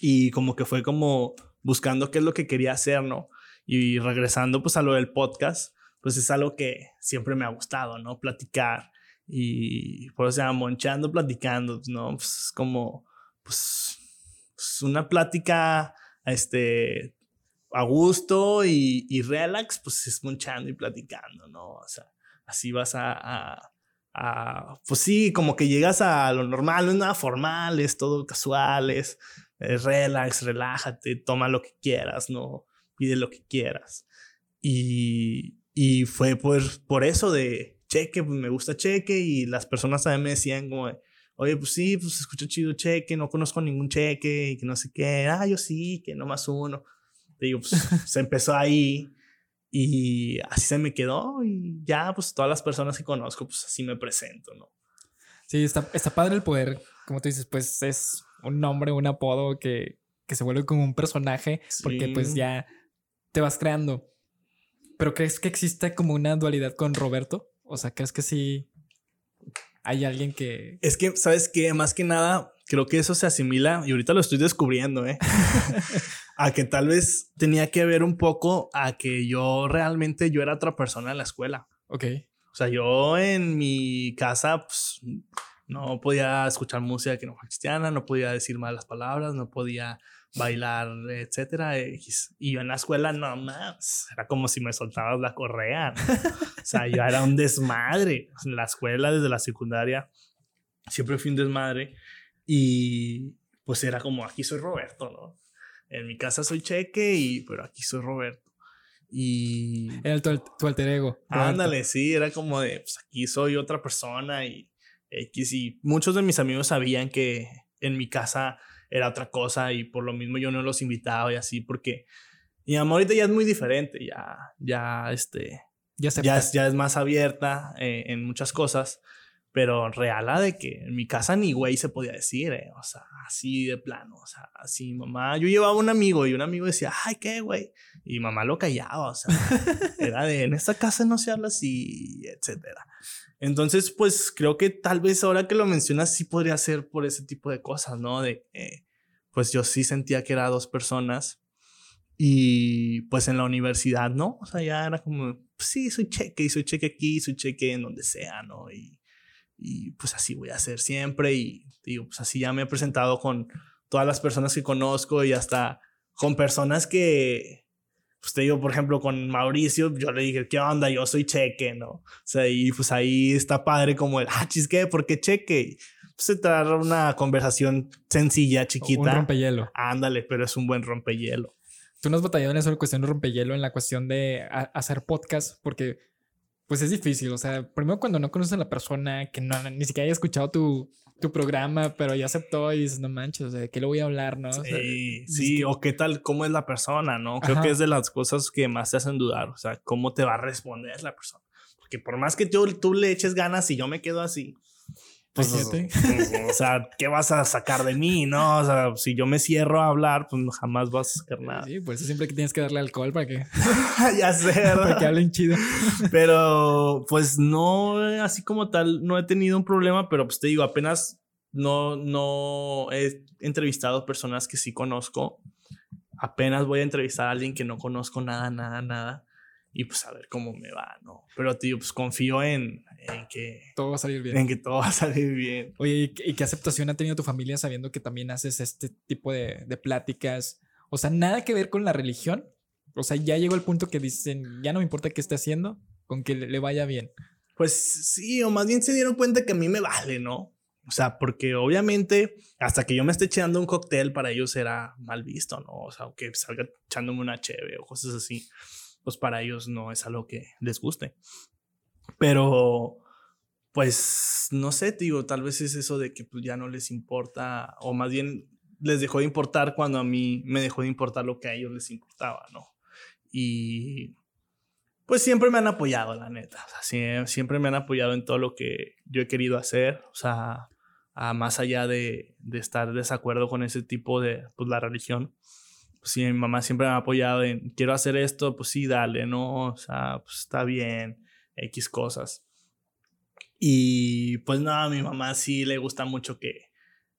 Y como que fue como buscando qué es lo que quería hacer, ¿no? Y regresando pues a lo del podcast, pues es algo que siempre me ha gustado, ¿no? Platicar y pues, o sea, monchando, platicando, ¿no? Pues como, pues, pues, una plática, este, a gusto y, y, relax, pues es monchando y platicando, ¿no? O sea, así vas a, a, a, pues sí, como que llegas a lo normal, no es nada formal, es todo casual, es, es relax, relájate, toma lo que quieras, ¿no? Pide lo que quieras. Y, y fue por, por eso de, Cheque, pues me gusta Cheque y las personas también me decían como, oye, pues sí, pues escucho chido Cheque, no conozco ningún Cheque y que no sé qué, ah, yo sí, que no más uno. Te digo, pues se empezó ahí y así se me quedó y ya, pues todas las personas que conozco, pues así me presento, ¿no? Sí, está, está padre el poder, como tú dices, pues es un nombre, un apodo que, que se vuelve como un personaje porque pues ya te vas creando. ¿Pero crees que existe como una dualidad con Roberto? O sea, ¿crees que sí hay alguien que... Es que, ¿sabes qué? Más que nada, creo que eso se asimila, y ahorita lo estoy descubriendo, ¿eh? a que tal vez tenía que ver un poco a que yo realmente yo era otra persona en la escuela. Ok. O sea, yo en mi casa, pues, no podía escuchar música que no fuera cristiana, no podía decir malas palabras, no podía bailar, etcétera. Y yo en la escuela, no más, era como si me soltabas la correa. o sea, yo era un desmadre. En la escuela, desde la secundaria, siempre fui un desmadre. Y pues era como, aquí soy Roberto, ¿no? En mi casa soy Cheque, y, pero aquí soy Roberto. Y... Era tu, alter ego. Ándale, sí, era como de, pues aquí soy otra persona y X. Y muchos de mis amigos sabían que en mi casa era otra cosa y por lo mismo yo no los invitaba y así porque mi amor ahorita ya es muy diferente, ya, ya, este, ya, ya, es, ya es más abierta eh, en muchas cosas, pero real de que en mi casa ni güey se podía decir, eh, o sea, así de plano, o sea, así mamá, yo llevaba un amigo y un amigo decía, ay, qué güey, y mamá lo callaba, o sea, era de, en esta casa no se habla así, etcétera. Entonces, pues creo que tal vez ahora que lo mencionas sí podría ser por ese tipo de cosas, ¿no? De, pues yo sí sentía que era dos personas y pues en la universidad, ¿no? O sea, ya era como, pues, sí, soy cheque y soy cheque aquí, soy cheque en donde sea, ¿no? Y, y pues así voy a hacer siempre y digo, pues así ya me he presentado con todas las personas que conozco y hasta con personas que, pues te digo, por ejemplo, con Mauricio, yo le dije, ¿qué onda? Yo soy cheque, ¿no? O sea, y pues ahí está padre como el, ah, chisque, ¿por qué cheque? Pues se trata una conversación sencilla, chiquita. Un rompehielo. Ándale, pero es un buen rompehielo. Tú no has batallado en eso, en cuestión de rompehielo, en la cuestión de hacer podcast, porque pues es difícil. O sea, primero cuando no conoces a la persona, que no, ni siquiera haya escuchado tu, tu programa, pero ya aceptó y dices, no manches, ¿de qué le voy a hablar, no? Sí, sí, o qué tal, cómo es la persona, ¿no? Creo que es de las cosas que más te hacen dudar, o sea, cómo te va a responder la persona. Porque por más que tú, tú le eches ganas y yo me quedo así, pues, o sea, ¿qué vas a sacar de mí? No, o sea, si yo me cierro a hablar, pues jamás vas a sacar nada. Sí, pues siempre que tienes que darle alcohol para que. ya sé, para que hablen chido. pero, pues no, así como tal, no he tenido un problema, pero pues te digo, apenas no, no he entrevistado personas que sí conozco apenas voy a entrevistar a alguien que no conozco nada, nada, nada. Y pues a ver cómo me va, ¿no? Pero, tío, pues confío en, en que... Todo va a salir bien. En que todo va a salir bien. Oye, ¿y qué aceptación ha tenido tu familia sabiendo que también haces este tipo de, de pláticas? O sea, nada que ver con la religión. O sea, ya llegó el punto que dicen, ya no me importa qué esté haciendo, con que le vaya bien. Pues sí, o más bien se dieron cuenta que a mí me vale, ¿no? O sea, porque obviamente hasta que yo me esté echando un cóctel para ellos será mal visto, ¿no? O sea, que salga echándome una cheve o cosas así, pues para ellos no es algo que les guste. Pero, pues, no sé, digo, tal vez es eso de que pues, ya no les importa, o más bien les dejó de importar cuando a mí me dejó de importar lo que a ellos les importaba, ¿no? Y pues siempre me han apoyado, la neta. O sea, siempre me han apoyado en todo lo que yo he querido hacer. O sea, a más allá de, de estar de desacuerdo con ese tipo de, pues la religión. Pues sí, mi mamá siempre me ha apoyado en, quiero hacer esto, pues sí, dale, ¿no? O sea, pues está bien, X cosas. Y pues nada, a mi mamá sí le gusta mucho que,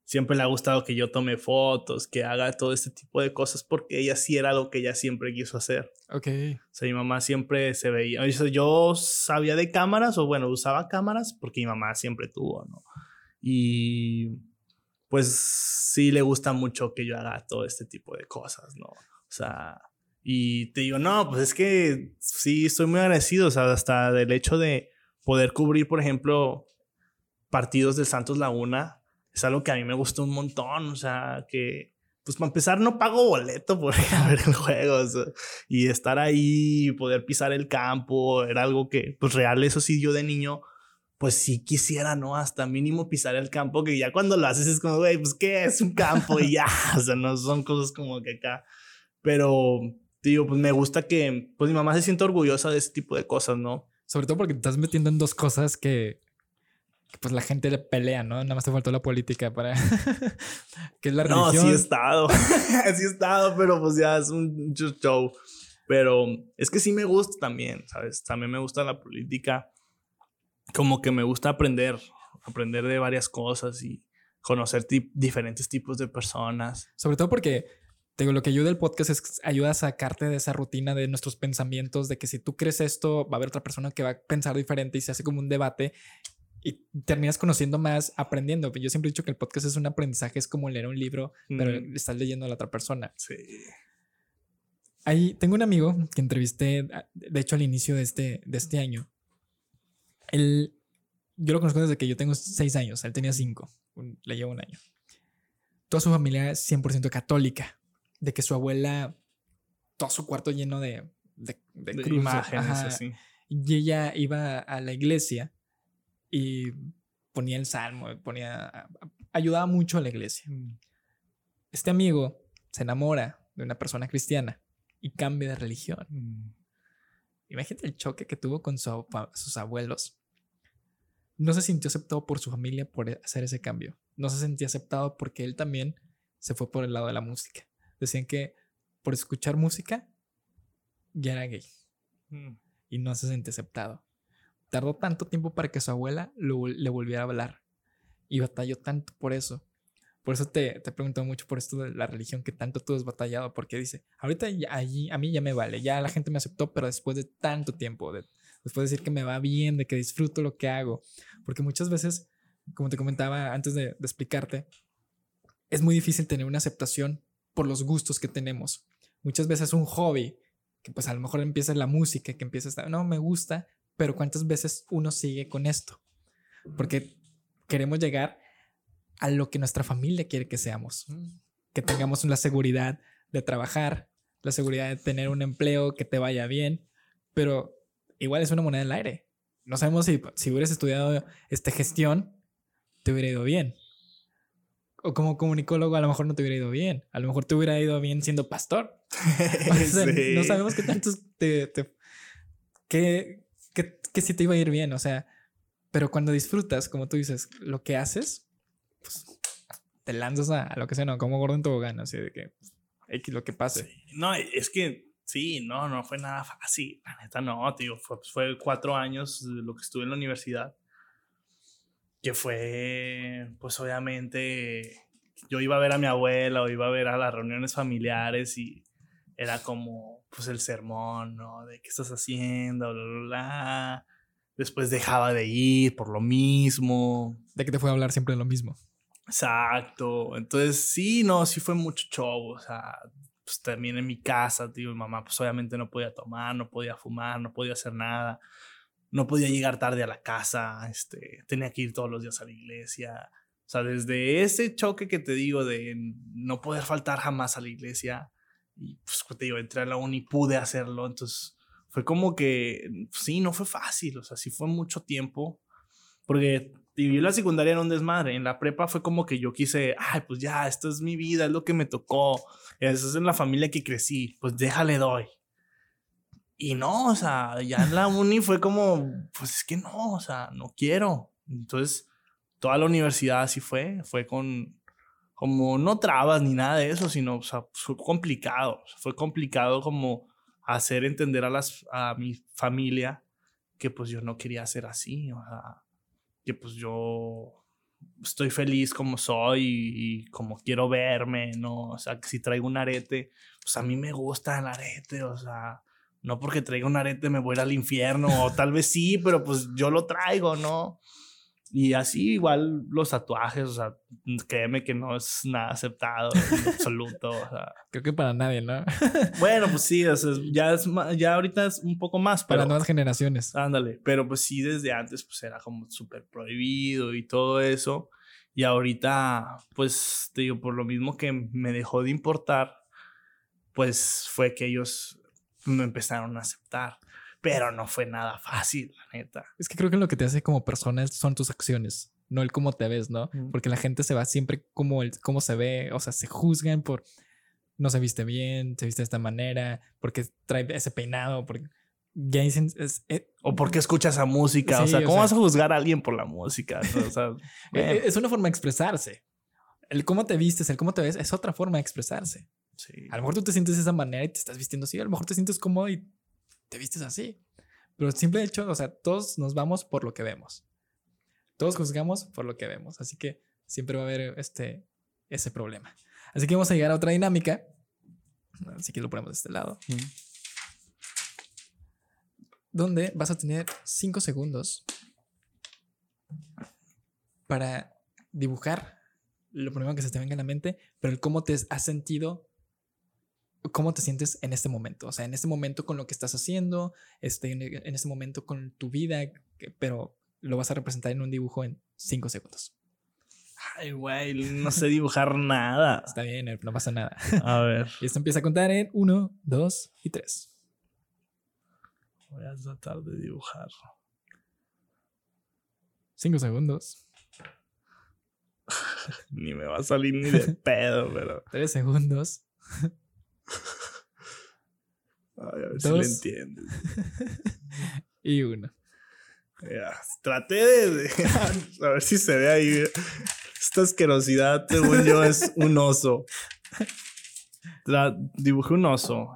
siempre le ha gustado que yo tome fotos, que haga todo este tipo de cosas, porque ella sí era lo que ella siempre quiso hacer. Ok. O sea, mi mamá siempre se veía. Yo sabía de cámaras, o bueno, usaba cámaras, porque mi mamá siempre tuvo, ¿no? Y pues sí le gusta mucho que yo haga todo este tipo de cosas, ¿no? O sea, y te digo, no, pues es que sí, estoy muy agradecido, o sea, hasta del hecho de poder cubrir, por ejemplo, partidos del Santos Laguna, es algo que a mí me gustó un montón, o sea, que pues para empezar no pago boleto por ir a ver el juego y estar ahí, poder pisar el campo, era algo que pues real, eso sí yo de niño pues sí quisiera, ¿no? Hasta mínimo pisar el campo, que ya cuando lo haces es como, güey, pues qué es un campo y ya, o sea, no son cosas como que acá, pero digo, pues me gusta que pues mi mamá se sienta orgullosa de ese tipo de cosas, ¿no? Sobre todo porque te estás metiendo en dos cosas que pues la gente le pelea, ¿no? Nada más te faltó la política para que es la religión. No, sí he estado, sí he estado, pero pues ya es un show. Pero es que sí me gusta también, ¿sabes? También me gusta la política. Como que me gusta aprender, aprender de varias cosas y conocer diferentes tipos de personas. Sobre todo porque digo, lo que ayuda el podcast es ayuda a sacarte de esa rutina de nuestros pensamientos, de que si tú crees esto, va a haber otra persona que va a pensar diferente y se hace como un debate y terminas conociendo más, aprendiendo. Yo siempre he dicho que el podcast es un aprendizaje, es como leer un libro, pero estás leyendo a la otra persona. Sí. Ahí tengo un amigo que entrevisté, de hecho, al inicio de este, de este año. Él, yo lo conozco desde que yo tengo seis años, él tenía cinco, le llevo un año. Toda su familia es 100% católica, de que su abuela, todo su cuarto lleno de, de, imágenes, así. Y ella iba a la iglesia y ponía el salmo, ponía, ayudaba mucho a la iglesia. Mm. Este amigo se enamora de una persona cristiana y cambia de religión. Mm. Imagínate el choque que tuvo con sus abuelos. No se sintió aceptado por su familia por hacer ese cambio. No se sentía aceptado porque él también se fue por el lado de la música. Decían que por escuchar música ya era gay. Mm. Y no se sentía aceptado tardó tanto tiempo para que su abuela le volviera a hablar. Y batalló tanto por eso. Por eso te, te pregunto mucho por esto de la religión que tanto tú has batallado, porque dice, ahorita allí a mí ya me vale, ya la gente me aceptó, pero después de tanto tiempo, después de decir que me va bien, de que disfruto lo que hago, porque muchas veces, como te comentaba antes de, de explicarte, es muy difícil tener una aceptación por los gustos que tenemos. Muchas veces un hobby, que pues a lo mejor empieza la música, que empieza a no, me gusta, pero ¿cuántas veces uno sigue con esto? Porque queremos llegar a lo que nuestra familia quiere que seamos, que tengamos la seguridad de trabajar, la seguridad de tener un empleo que te vaya bien, pero igual es una moneda en el aire. No sabemos si, si hubieras estudiado esta gestión, te hubiera ido bien. O como comunicólogo a lo mejor no te hubiera ido bien. A lo mejor te hubiera ido bien siendo pastor. No sabemos qué tantos te, te, qué, que, que sí te iba a ir bien, o sea, pero cuando disfrutas, como tú dices, lo que haces, pues te lanzas a, lo que sea, no, como gordo en tobogán, así de que X lo que pase. No, es que sí, no, no fue nada fácil, la neta no, tío, fue, fue cuatro años lo que estuve en la universidad, que fue, pues obviamente, yo iba a ver a mi abuela o iba a ver a las reuniones familiares y era como, pues, el sermón, ¿no? De qué estás haciendo, bla, bla, bla. Después dejaba de ir por lo mismo. De que te fue a hablar siempre de lo mismo. Exacto. Entonces, sí, no, sí fue mucho show. O sea, pues también en mi casa, tío, mi mamá, pues obviamente no podía tomar, no podía fumar, no podía hacer nada. No podía llegar tarde a la casa, este, tenía que ir todos los días a la iglesia. O sea, desde ese choque que te digo de no poder faltar jamás a la iglesia, y pues te digo, entré a la uni, pude hacerlo, entonces fue como que, sí, no fue fácil, o sea, sí fue mucho tiempo, porque viví la secundaria en un desmadre, en la prepa fue como que yo quise, ay, pues ya, esto es mi vida, es lo que me tocó, eso es en la familia que crecí, pues déjale doy. Y no, o sea, ya en la uni fue como, pues es que no, o sea, no quiero. Entonces, toda la universidad así fue, fue con, como no trabas ni nada de eso, sino, o sea, fue complicado, fue complicado como hacer entender a, las, a mi familia que pues yo no quería ser así, o sea, que pues yo estoy feliz como soy y, como quiero verme, ¿no? O sea, que si traigo un arete, pues a mí me gusta el arete, o sea, no porque traiga un arete me voy a ir al infierno, o tal vez sí, pero pues yo lo traigo, ¿no? Y así igual los tatuajes, o sea, créeme que no es nada aceptado en absoluto. O sea. Creo que para nadie, ¿no? bueno, pues sí, o sea, ya, es, ya ahorita es un poco más. para nuevas generaciones. Ándale, pero pues sí, desde antes pues era como súper prohibido y todo eso. Y ahorita, pues te digo, por lo mismo que me dejó de importar, pues fue que ellos me empezaron a aceptar pero no fue nada fácil, la neta. Es que creo que lo que te hace como persona son tus acciones, no el cómo te ves, ¿no? Porque la gente se va siempre como el cómo se ve, o sea, se juzgan por no se viste bien, se viste de esta manera, porque trae ese peinado, porque ya dicen, es, eh, o porque escuchas esa música, o sea, ¿cómo vas a juzgar a alguien por la música? O sea, e, e, es una forma de expresarse. El cómo te vistes, el cómo te ves, es otra forma de expresarse. Sí. A lo mejor tú te sientes de esa manera y te estás vistiendo así, a lo mejor te sientes cómodo y te vistes así. Pero simple hecho, o sea, todos nos vamos por lo que vemos. Todos juzgamos por lo que vemos. Así que siempre va a haber este, ese problema. Así que vamos a llegar a otra dinámica. Así que lo ponemos de este lado. Donde vas a tener cinco segundos para dibujar lo primero que se te venga a la mente, pero el cómo te has sentido cómo te sientes en este momento, o sea, en este momento con lo que estás haciendo, este, en, este momento con tu vida, pero lo vas a representar en un dibujo en cinco segundos. Ay, güey, no sé dibujar nada. Está bien, no pasa nada. A ver. Y esto empieza a contar en uno, dos y tres. Voy a tratar de dibujar. Cinco segundos. ni me va a salir ni de pedo, pero. Tres segundos. a ver si lo entiendes. y uno. traté de, A ver si se ve ahí. Esta asquerosidad, según yo, es un oso. dibujé un oso.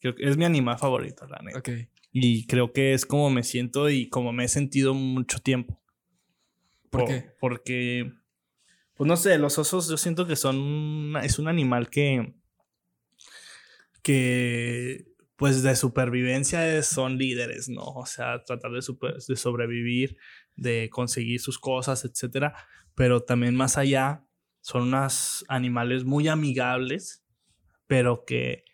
Creo que es mi animal favorito, la neta. Y creo que es como me siento y como me he sentido mucho tiempo. ¿Por, qué? Porque, pues no sé, los osos yo siento que son. es un animal que que pues de supervivencia son líderes, ¿no? O sea, tratar de, de sobrevivir, de conseguir sus cosas, etcétera. Pero también más allá, son unos animales muy amigables, pero que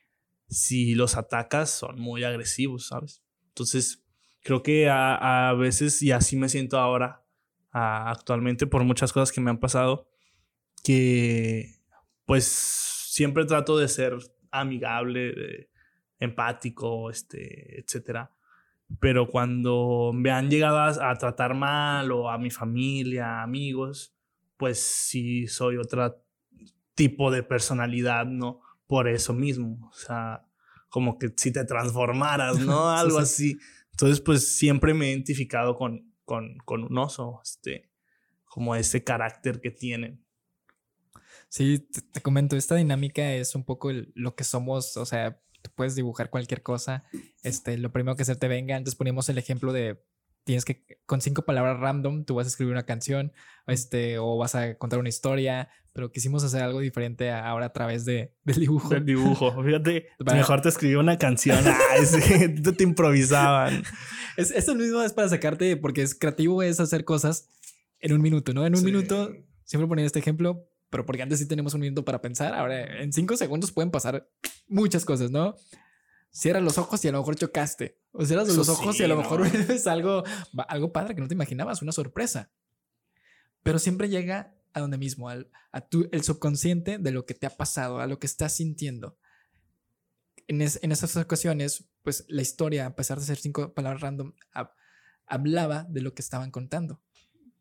si los atacas son muy agresivos, ¿sabes? Entonces, creo que a, a veces, y así me siento ahora, actualmente, por muchas cosas que me han pasado, que pues siempre trato de ser amigable, empático, este, etcétera. Pero cuando me han llegado a, tratar mal o a mi familia, amigos, pues sí soy otro tipo de personalidad, ¿no? Por eso mismo, o sea, como que si te transformaras, ¿no? Algo así. Entonces, pues siempre me he identificado con, con, con un oso, este, como ese carácter que tienen. Sí, te, comento, esta dinámica es un poco lo que somos, o sea, tú puedes dibujar cualquier cosa, este, lo primero que se te venga, antes poníamos el ejemplo de tienes que, con cinco palabras random, tú vas a escribir una canción, este, o vas a contar una historia, pero quisimos hacer algo diferente ahora a través de, del dibujo. Del dibujo. Fíjate, mejor te escribí una canción. Ay, sí, te improvisaban. Es, esto mismo es para sacarte, porque es creativo, es hacer cosas en un minuto, ¿no? En un minuto, siempre ponía este ejemplo, pero porque antes sí tenemos un minuto para pensar, ahora en cinco segundos pueden pasar muchas cosas, ¿no? Cierras los ojos y a lo mejor chocaste. O cierras los ojos y a lo mejor es algo, algo padre que no te imaginabas, una sorpresa. Pero siempre llega a donde mismo, al, a tu, el subconsciente de lo que te ha pasado, a lo que estás sintiendo. En, en esas ocasiones, pues la historia, a pesar de ser cinco palabras random, hablaba de lo que estaban contando,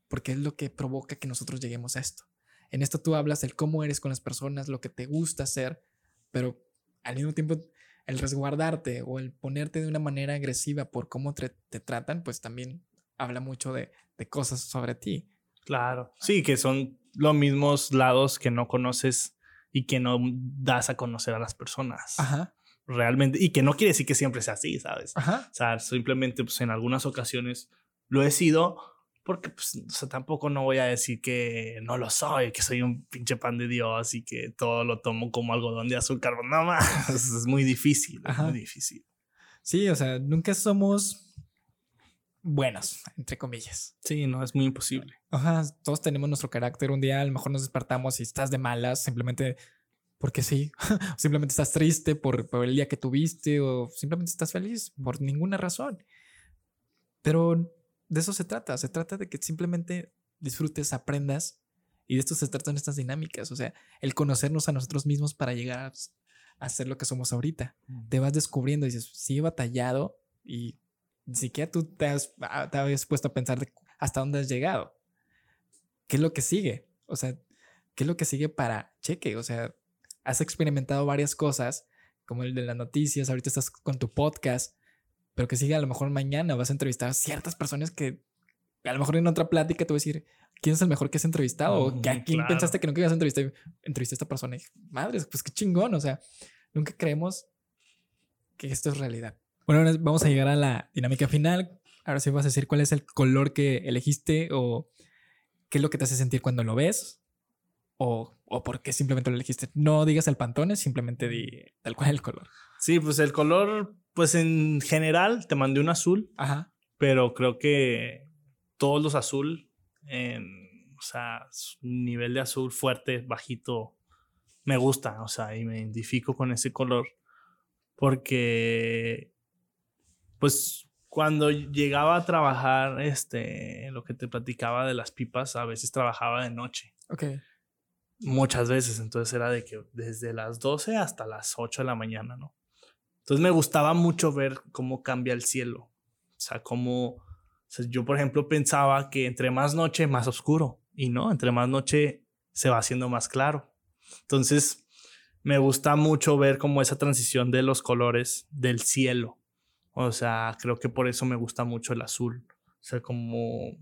porque es lo que provoca que nosotros lleguemos a esto. En esto tú hablas del cómo eres con las personas, lo que te gusta hacer, pero al mismo tiempo el resguardarte o el ponerte de una manera agresiva por cómo te, tratan, pues también habla mucho de, cosas sobre ti. Claro, sí, que son los mismos lados que no conoces y que no das a conocer a las personas. Ajá. Realmente, y que no quiere decir que siempre sea así, ¿sabes? Ajá. O sea, simplemente pues en algunas ocasiones lo he sido, porque pues, o sea, tampoco no voy a decir que no lo soy, que soy un pinche pan de Dios y que todo lo tomo como algodón de azúcar. No más, es muy difícil, es muy difícil. Sí, o sea, nunca somos buenos, entre comillas. Sí, no, es muy imposible. Ajá, todos tenemos nuestro carácter. Un día a lo mejor nos despertamos y estás de malas, simplemente porque sí. simplemente estás triste por, por el día que tuviste o simplemente estás feliz por ninguna razón. Pero de eso se trata. Se trata de que simplemente disfrutes, aprendas. Y de esto se tratan estas dinámicas. O sea, el conocernos a nosotros mismos para llegar a, ser lo que somos ahorita. Te vas descubriendo y dices, sí he batallado y ni siquiera tú te, has, ah, te habías puesto a pensar hasta dónde has llegado. ¿Qué es lo que sigue? O sea, ¿qué es lo que sigue para cheque? O sea, has experimentado varias cosas, como el de las noticias, ahorita estás con tu podcast, pero que siga a lo mejor mañana vas a entrevistar a ciertas personas que a lo mejor en otra plática te voy a decir quién es el mejor que has entrevistado o a quién pensaste que nunca ibas a entrevistar. Entrevisté a esta persona y madre, pues qué chingón. O sea, nunca creemos que esto es realidad. Bueno, vamos a llegar a la dinámica final. Ahora sí vas a decir cuál es el color que elegiste o qué es lo que te hace sentir cuando lo ves o, o por qué simplemente lo elegiste. No digas el pantone, simplemente di tal cual el color. Sí, pues el color pues en general te mandé un azul. Ajá. Pero creo que todos los azul, en, o sea, nivel de azul fuerte, bajito, me gusta. O sea, y me identifico con ese color. Porque, pues, cuando llegaba a trabajar, este, lo que te platicaba de las pipas, a veces trabajaba de noche. Ok. Muchas veces, entonces era de que desde las 12 hasta las 8 de la mañana, ¿no? Entonces me gustaba mucho ver cómo cambia el cielo. O sea, cómo... yo, por ejemplo, pensaba que entre más noche, más oscuro. Y no, entre más noche se va haciendo más claro. Entonces, me gusta mucho ver como esa transición de los colores del cielo. O sea, creo que por eso me gusta mucho el azul. O sea, como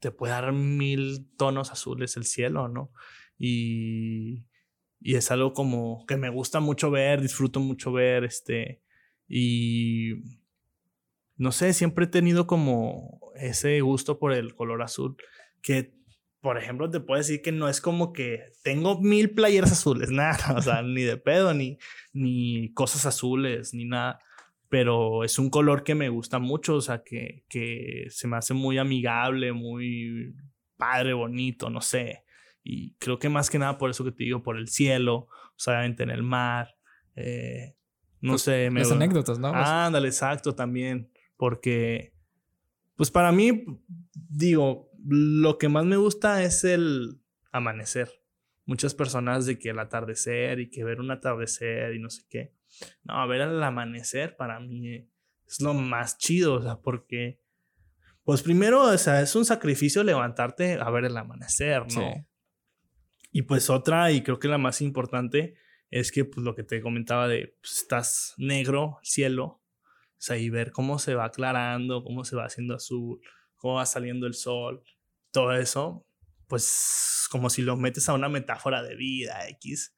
te puede dar mil tonos azules el cielo, ¿no? Y y es algo como que me gusta mucho ver, disfruto mucho ver, este, y no sé, siempre he tenido como ese gusto por el color azul, que por ejemplo te puedo decir que no es como que tengo mil playeras azules, nada, o sea, ni de pedo, ni, ni cosas azules, ni nada, pero es un color que me gusta mucho, o sea, que, que se me hace muy amigable, muy padre, bonito, no sé. Y creo que más que nada por eso que te digo, por el cielo, obviamente en el mar, eh, no pues, sé. Me... Las anécdotas, ¿no? Ándale, exacto, también. Porque, pues para mí, digo, lo que más me gusta es el amanecer. Muchas personas de que el atardecer y que ver un atardecer y no sé qué. No, ver el amanecer para mí es lo más chido, o sea, porque, pues primero, o sea, es un sacrificio levantarte a ver el amanecer, ¿no? Y pues otra, y creo que la más importante, es que pues lo que te comentaba de, pues, estás negro, cielo, o sea, y ver cómo se va aclarando, cómo se va haciendo azul, cómo va saliendo el sol, todo eso, pues como si lo metes a una metáfora de vida X,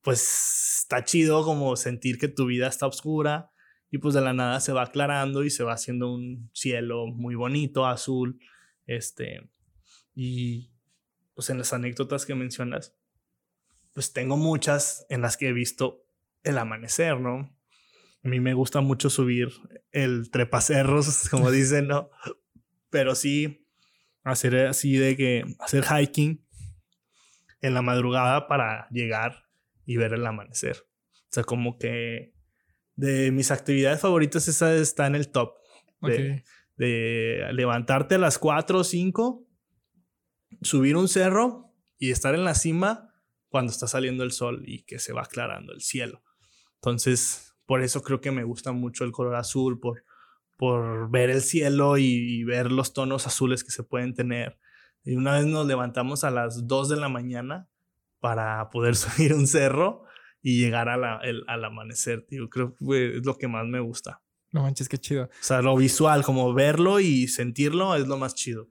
pues está chido como sentir que tu vida está oscura y pues de la nada se va aclarando y se va haciendo un cielo muy bonito, azul, este, y pues en las anécdotas que mencionas, pues tengo muchas en las que he visto el amanecer, ¿no? A mí me gusta mucho subir el trepacerros, como dicen, ¿no? Pero sí, hacer así de que, hacer hiking en la madrugada para llegar y ver el amanecer. O sea, como que de mis actividades favoritas esa está en el top. De, de levantarte a las 4 o 5, subir un cerro y estar en la cima cuando está saliendo el sol y que se va aclarando el cielo. Entonces, por eso creo que me gusta mucho el color azul, por, por ver el cielo y, ver los tonos azules que se pueden tener. Y una vez nos levantamos a las 2 de la mañana para poder subir un cerro y llegar a la, el, al amanecer, tío. Creo que es lo que más me gusta. No manches, qué chido. O sea, lo visual, como verlo y sentirlo es lo más chido.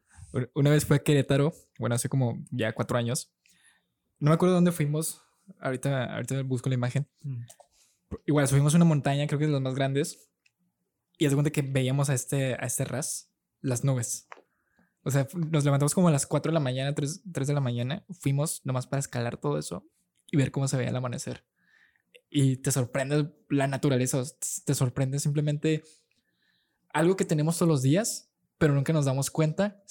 Una vez fue a Querétaro, bueno, hace como ya cuatro años. No me acuerdo dónde fuimos. Ahorita, ahorita busco la imagen. Mm. Igual subimos una montaña, creo que es de las más grandes. Y es cuenta que veíamos a este, a este ras, las nubes. O sea, nos levantamos como a las 4 de la mañana, 3, 3 de la mañana. Fuimos nomás para escalar todo eso y ver cómo se veía el amanecer y te sorprende la naturaleza, te sorprende simplemente algo que tenemos todos los días, pero nunca nos damos cuenta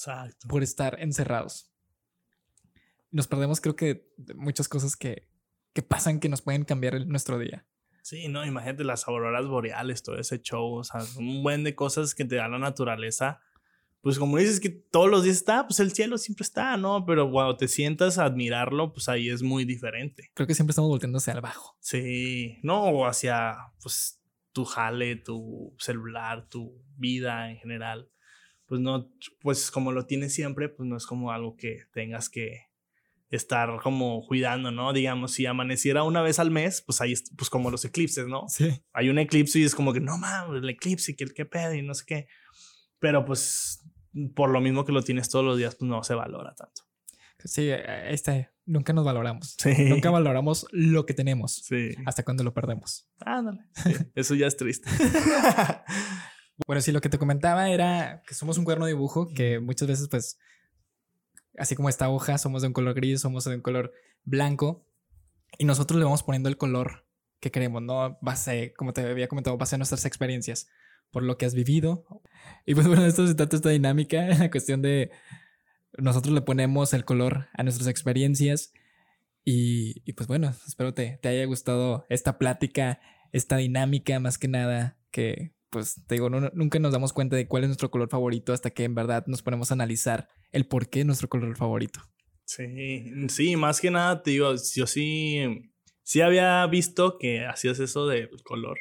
por estar encerrados. Nos perdemos creo que muchas cosas que, que pasan que nos pueden cambiar nuestro día. Sí, no, imagínate las auroras boreales, todo ese show, o sea, un buen de cosas que te da la naturaleza pues como dices que todos los días está, pues el cielo siempre está, ¿no? Pero cuando te sientas a admirarlo, pues ahí es muy diferente. Creo que siempre estamos volteando hacia abajo. Sí, no, o hacia, pues, tu jale, tu celular, tu vida en general. Pues no, pues como lo tienes siempre, pues no es como algo que tengas que estar como cuidando, ¿no? Digamos, si amaneciera una vez al mes, pues ahí, pues como los eclipses, ¿no? Sí. Hay un eclipse y es como que, no mames, el eclipse, que el que pedo y no sé qué. Pero pues por lo mismo que lo tienes todos los días, pues no se valora tanto. Sí, e, este, nunca nos valoramos. Nunca valoramos lo que tenemos. Sí. Hasta cuando lo perdemos. Ándale. eso ya es triste. bueno, sí, lo que te comentaba era que somos un cuerno de dibujo que muchas veces, pues, así como esta hoja, somos de un color gris, somos de un color blanco y nosotros le vamos poniendo el color que queremos, ¿no? Base, como te había comentado, base a nuestras experiencias por lo que has vivido. Y pues bueno, esto se trata esta dinámica, la cuestión de nosotros le ponemos el color a nuestras experiencias. Y, y pues bueno, espero te, te haya gustado esta plática, esta dinámica más que nada, que pues te digo, nunca nos damos cuenta de cuál es nuestro color favorito hasta que en verdad nos ponemos a analizar el por qué nuestro color favorito. Sí, sí, más que nada te digo, yo sí, sí había visto que hacías eso del color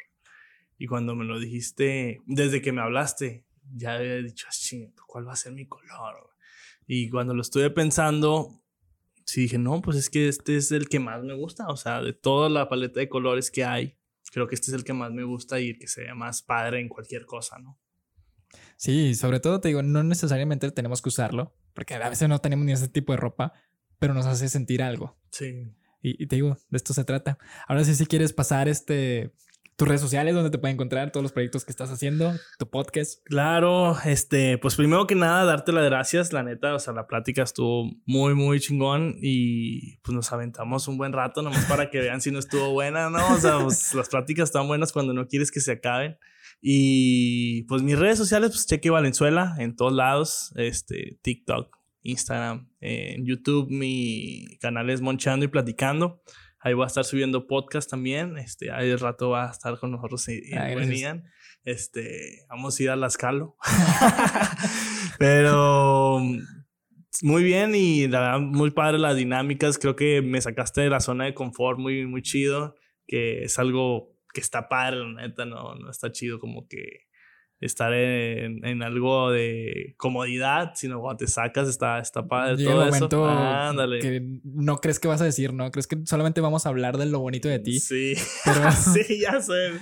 y cuando me lo dijiste, desde que me hablaste, ya había dicho, ah, ¿cuál va a ser mi color? Y cuando lo estuve pensando, sí dije, no, pues es que este es el que más me gusta. O sea, de toda la paleta de colores que hay, creo que este es el que más me gusta y el que sea más padre en cualquier cosa, ¿no? Sí, sobre todo te digo, no necesariamente tenemos que usarlo, porque a veces no tenemos ni ese tipo de ropa, pero nos hace sentir algo. Sí. Y, y te digo, de esto se trata. Ahora sí, si quieres pasar este, tus redes sociales donde te pueden encontrar todos los proyectos que estás haciendo, tu podcast. Claro, este, pues primero que nada, darte las gracias, la neta, o sea, la plática estuvo muy, muy chingón y pues nos aventamos un buen rato nomás para que vean si no estuvo buena, ¿no? O sea, pues, las pláticas están buenas cuando no quieres que se acaben. Y pues mis redes sociales, pues Cheque Valenzuela en todos lados, este, TikTok, Instagram, en YouTube, mi canal es Monchando y Platicando. Ahí voy a estar subiendo podcast también. Este, ahí el rato va a estar con nosotros y, venían. Este, vamos a ir a la escalo. Pero muy bien y la verdad, muy padre las dinámicas. Creo que me sacaste de la zona de confort muy, muy chido. Que es algo que está padre, la neta, no, no está chido como que estar en, en, algo de comodidad, sino cuando te sacas está, está padre Llega todo momento Ándale. que no crees que vas a decir, ¿no? Crees que solamente vamos a hablar de lo bonito de ti. Sí, pero, sí, ya sé.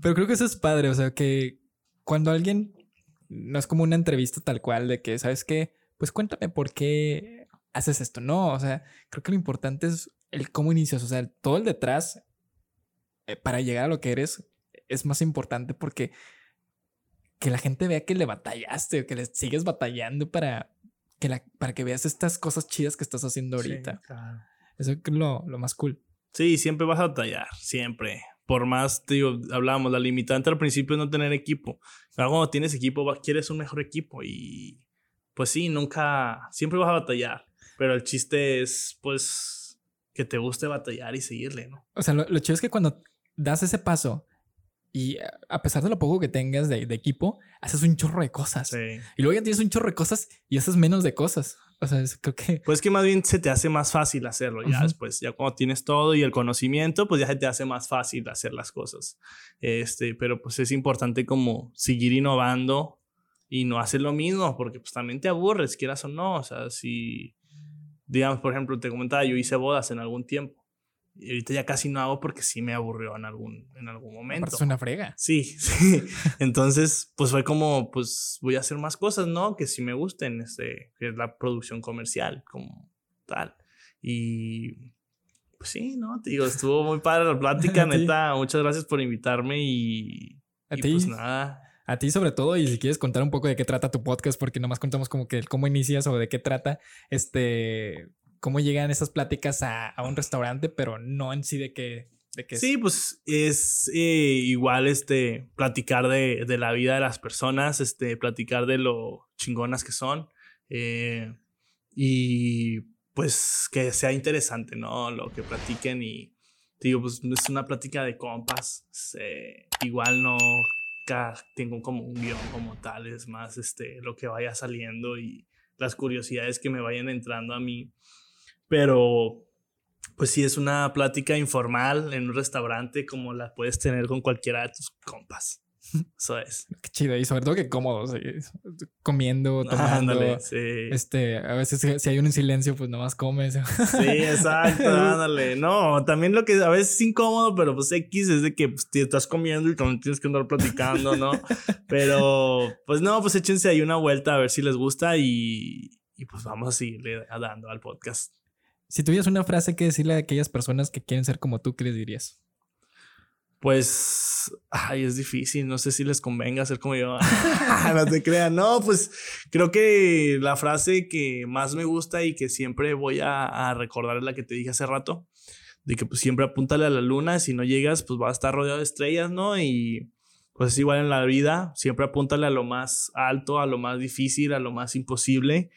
Pero creo que eso es padre, o sea, que cuando alguien, no es como una entrevista tal cual de que, ¿sabes qué? Pues cuéntame por qué haces esto, ¿no? O sea, creo que lo importante es el cómo inicias, o sea, todo el detrás eh, para llegar a lo que eres es más importante porque que la gente vea que le batallaste o que le sigues batallando para que, la, para que veas estas cosas chidas que estás haciendo ahorita. Eso es lo, lo más cool. Sí, siempre vas a batallar, siempre. Por más, te digo, hablábamos, la limitante al principio es no tener equipo. Pero cuando tienes equipo, quieres un mejor equipo y pues sí, nunca, siempre vas a batallar. Pero el chiste es, pues, que te guste batallar y seguirle, ¿no? O sea, lo, lo chido es que cuando das ese paso y eh, a pesar de lo poco que tengas de, equipo, haces un chorro de cosas. Y luego ya tienes un chorro de cosas y haces menos de cosas. O sea, creo que... Pues que más bien se te hace más fácil hacerlo ya después. Ya cuando tienes todo y el conocimiento, pues ya se te hace más fácil hacer las cosas. Este, pero pues es importante como seguir innovando y no hacer lo mismo, porque pues también te aburres, quieras o no. O sea, si, digamos, por ejemplo, te comentaba, yo hice bodas en algún tiempo. Y ahorita ya casi no hago porque sí me aburrió en algún, en algún momento. Es una frega. Sí, sí. Entonces, pues fue como, pues voy a hacer más cosas, ¿no? Que sí me gusten, este, que es la producción comercial, como tal. Y pues sí, ¿no? Te digo, estuvo muy padre la plática, neta. Muchas gracias por invitarme y, ¿A ti? pues nada. A ti sobre todo, y si quieres contar un poco de qué trata tu podcast, porque nomás contamos como que cómo inicias o de qué trata, este, cómo llegan esas pláticas a, un restaurante, pero no en sí de qué. De sí, pues es eh, igual este platicar de, la vida de las personas, este, platicar de lo chingonas que son. Eh, y pues que sea interesante, ¿no? Lo que platiquen y digo, pues es una plática de compas. igual no tengo como un guion como tal, es más este, lo que vaya saliendo y las curiosidades que me vayan entrando a mí. Pero, pues sí, es una plática informal en un restaurante como la puedes tener con cualquiera de tus compas. Eso es. Qué chido. Y sobre todo que cómodo. Comiendo, tomando. Este, a veces si hay un silencio, pues nomás comes. Sí, exacto. ándale. No, también lo que a veces es incómodo, pero pues X es de que pues, te estás comiendo y también tienes que andar platicando, ¿no? Pero, pues no, pues échense ahí una vuelta a ver si les gusta y, y pues vamos a seguirle dando al podcast. Si tuvieras una frase que decirle a aquellas personas que quieren ser como tú, ¿qué les dirías? Pues, ay, es difícil. No sé si les convenga ser como yo. no te crean. No, pues creo que la frase que más me gusta y que siempre voy a, recordar es la que te dije hace rato. De que pues siempre apúntale a la luna. Si no llegas, pues vas a estar rodeado de estrellas, ¿no? Y pues es igual en la vida. Siempre apúntale a lo más alto, a lo más difícil, a lo más imposible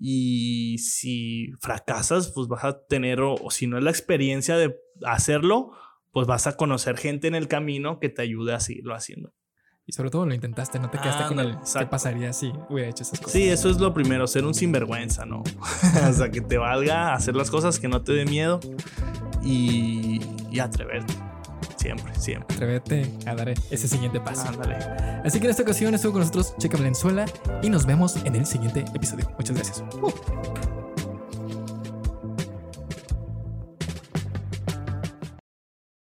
y si fracasas, pues vas a tener, o, si no es la experiencia de hacerlo, pues vas a conocer gente en el camino que te ayude a seguirlo haciendo. Y sobre todo lo intentaste, no te quedaste con el qué pasaría si hubiera hecho esas cosas. Sí, eso es lo primero, ser un sinvergüenza, ¿no? o sea, que te valga hacer las cosas que no te dé miedo y, y atreverte. Siempre, siempre. Atrévete a dar ese siguiente paso. Ándale. Así que en esta ocasión estuvo con nosotros Checa Valenzuela y nos vemos en el siguiente episodio. Muchas gracias. Uh.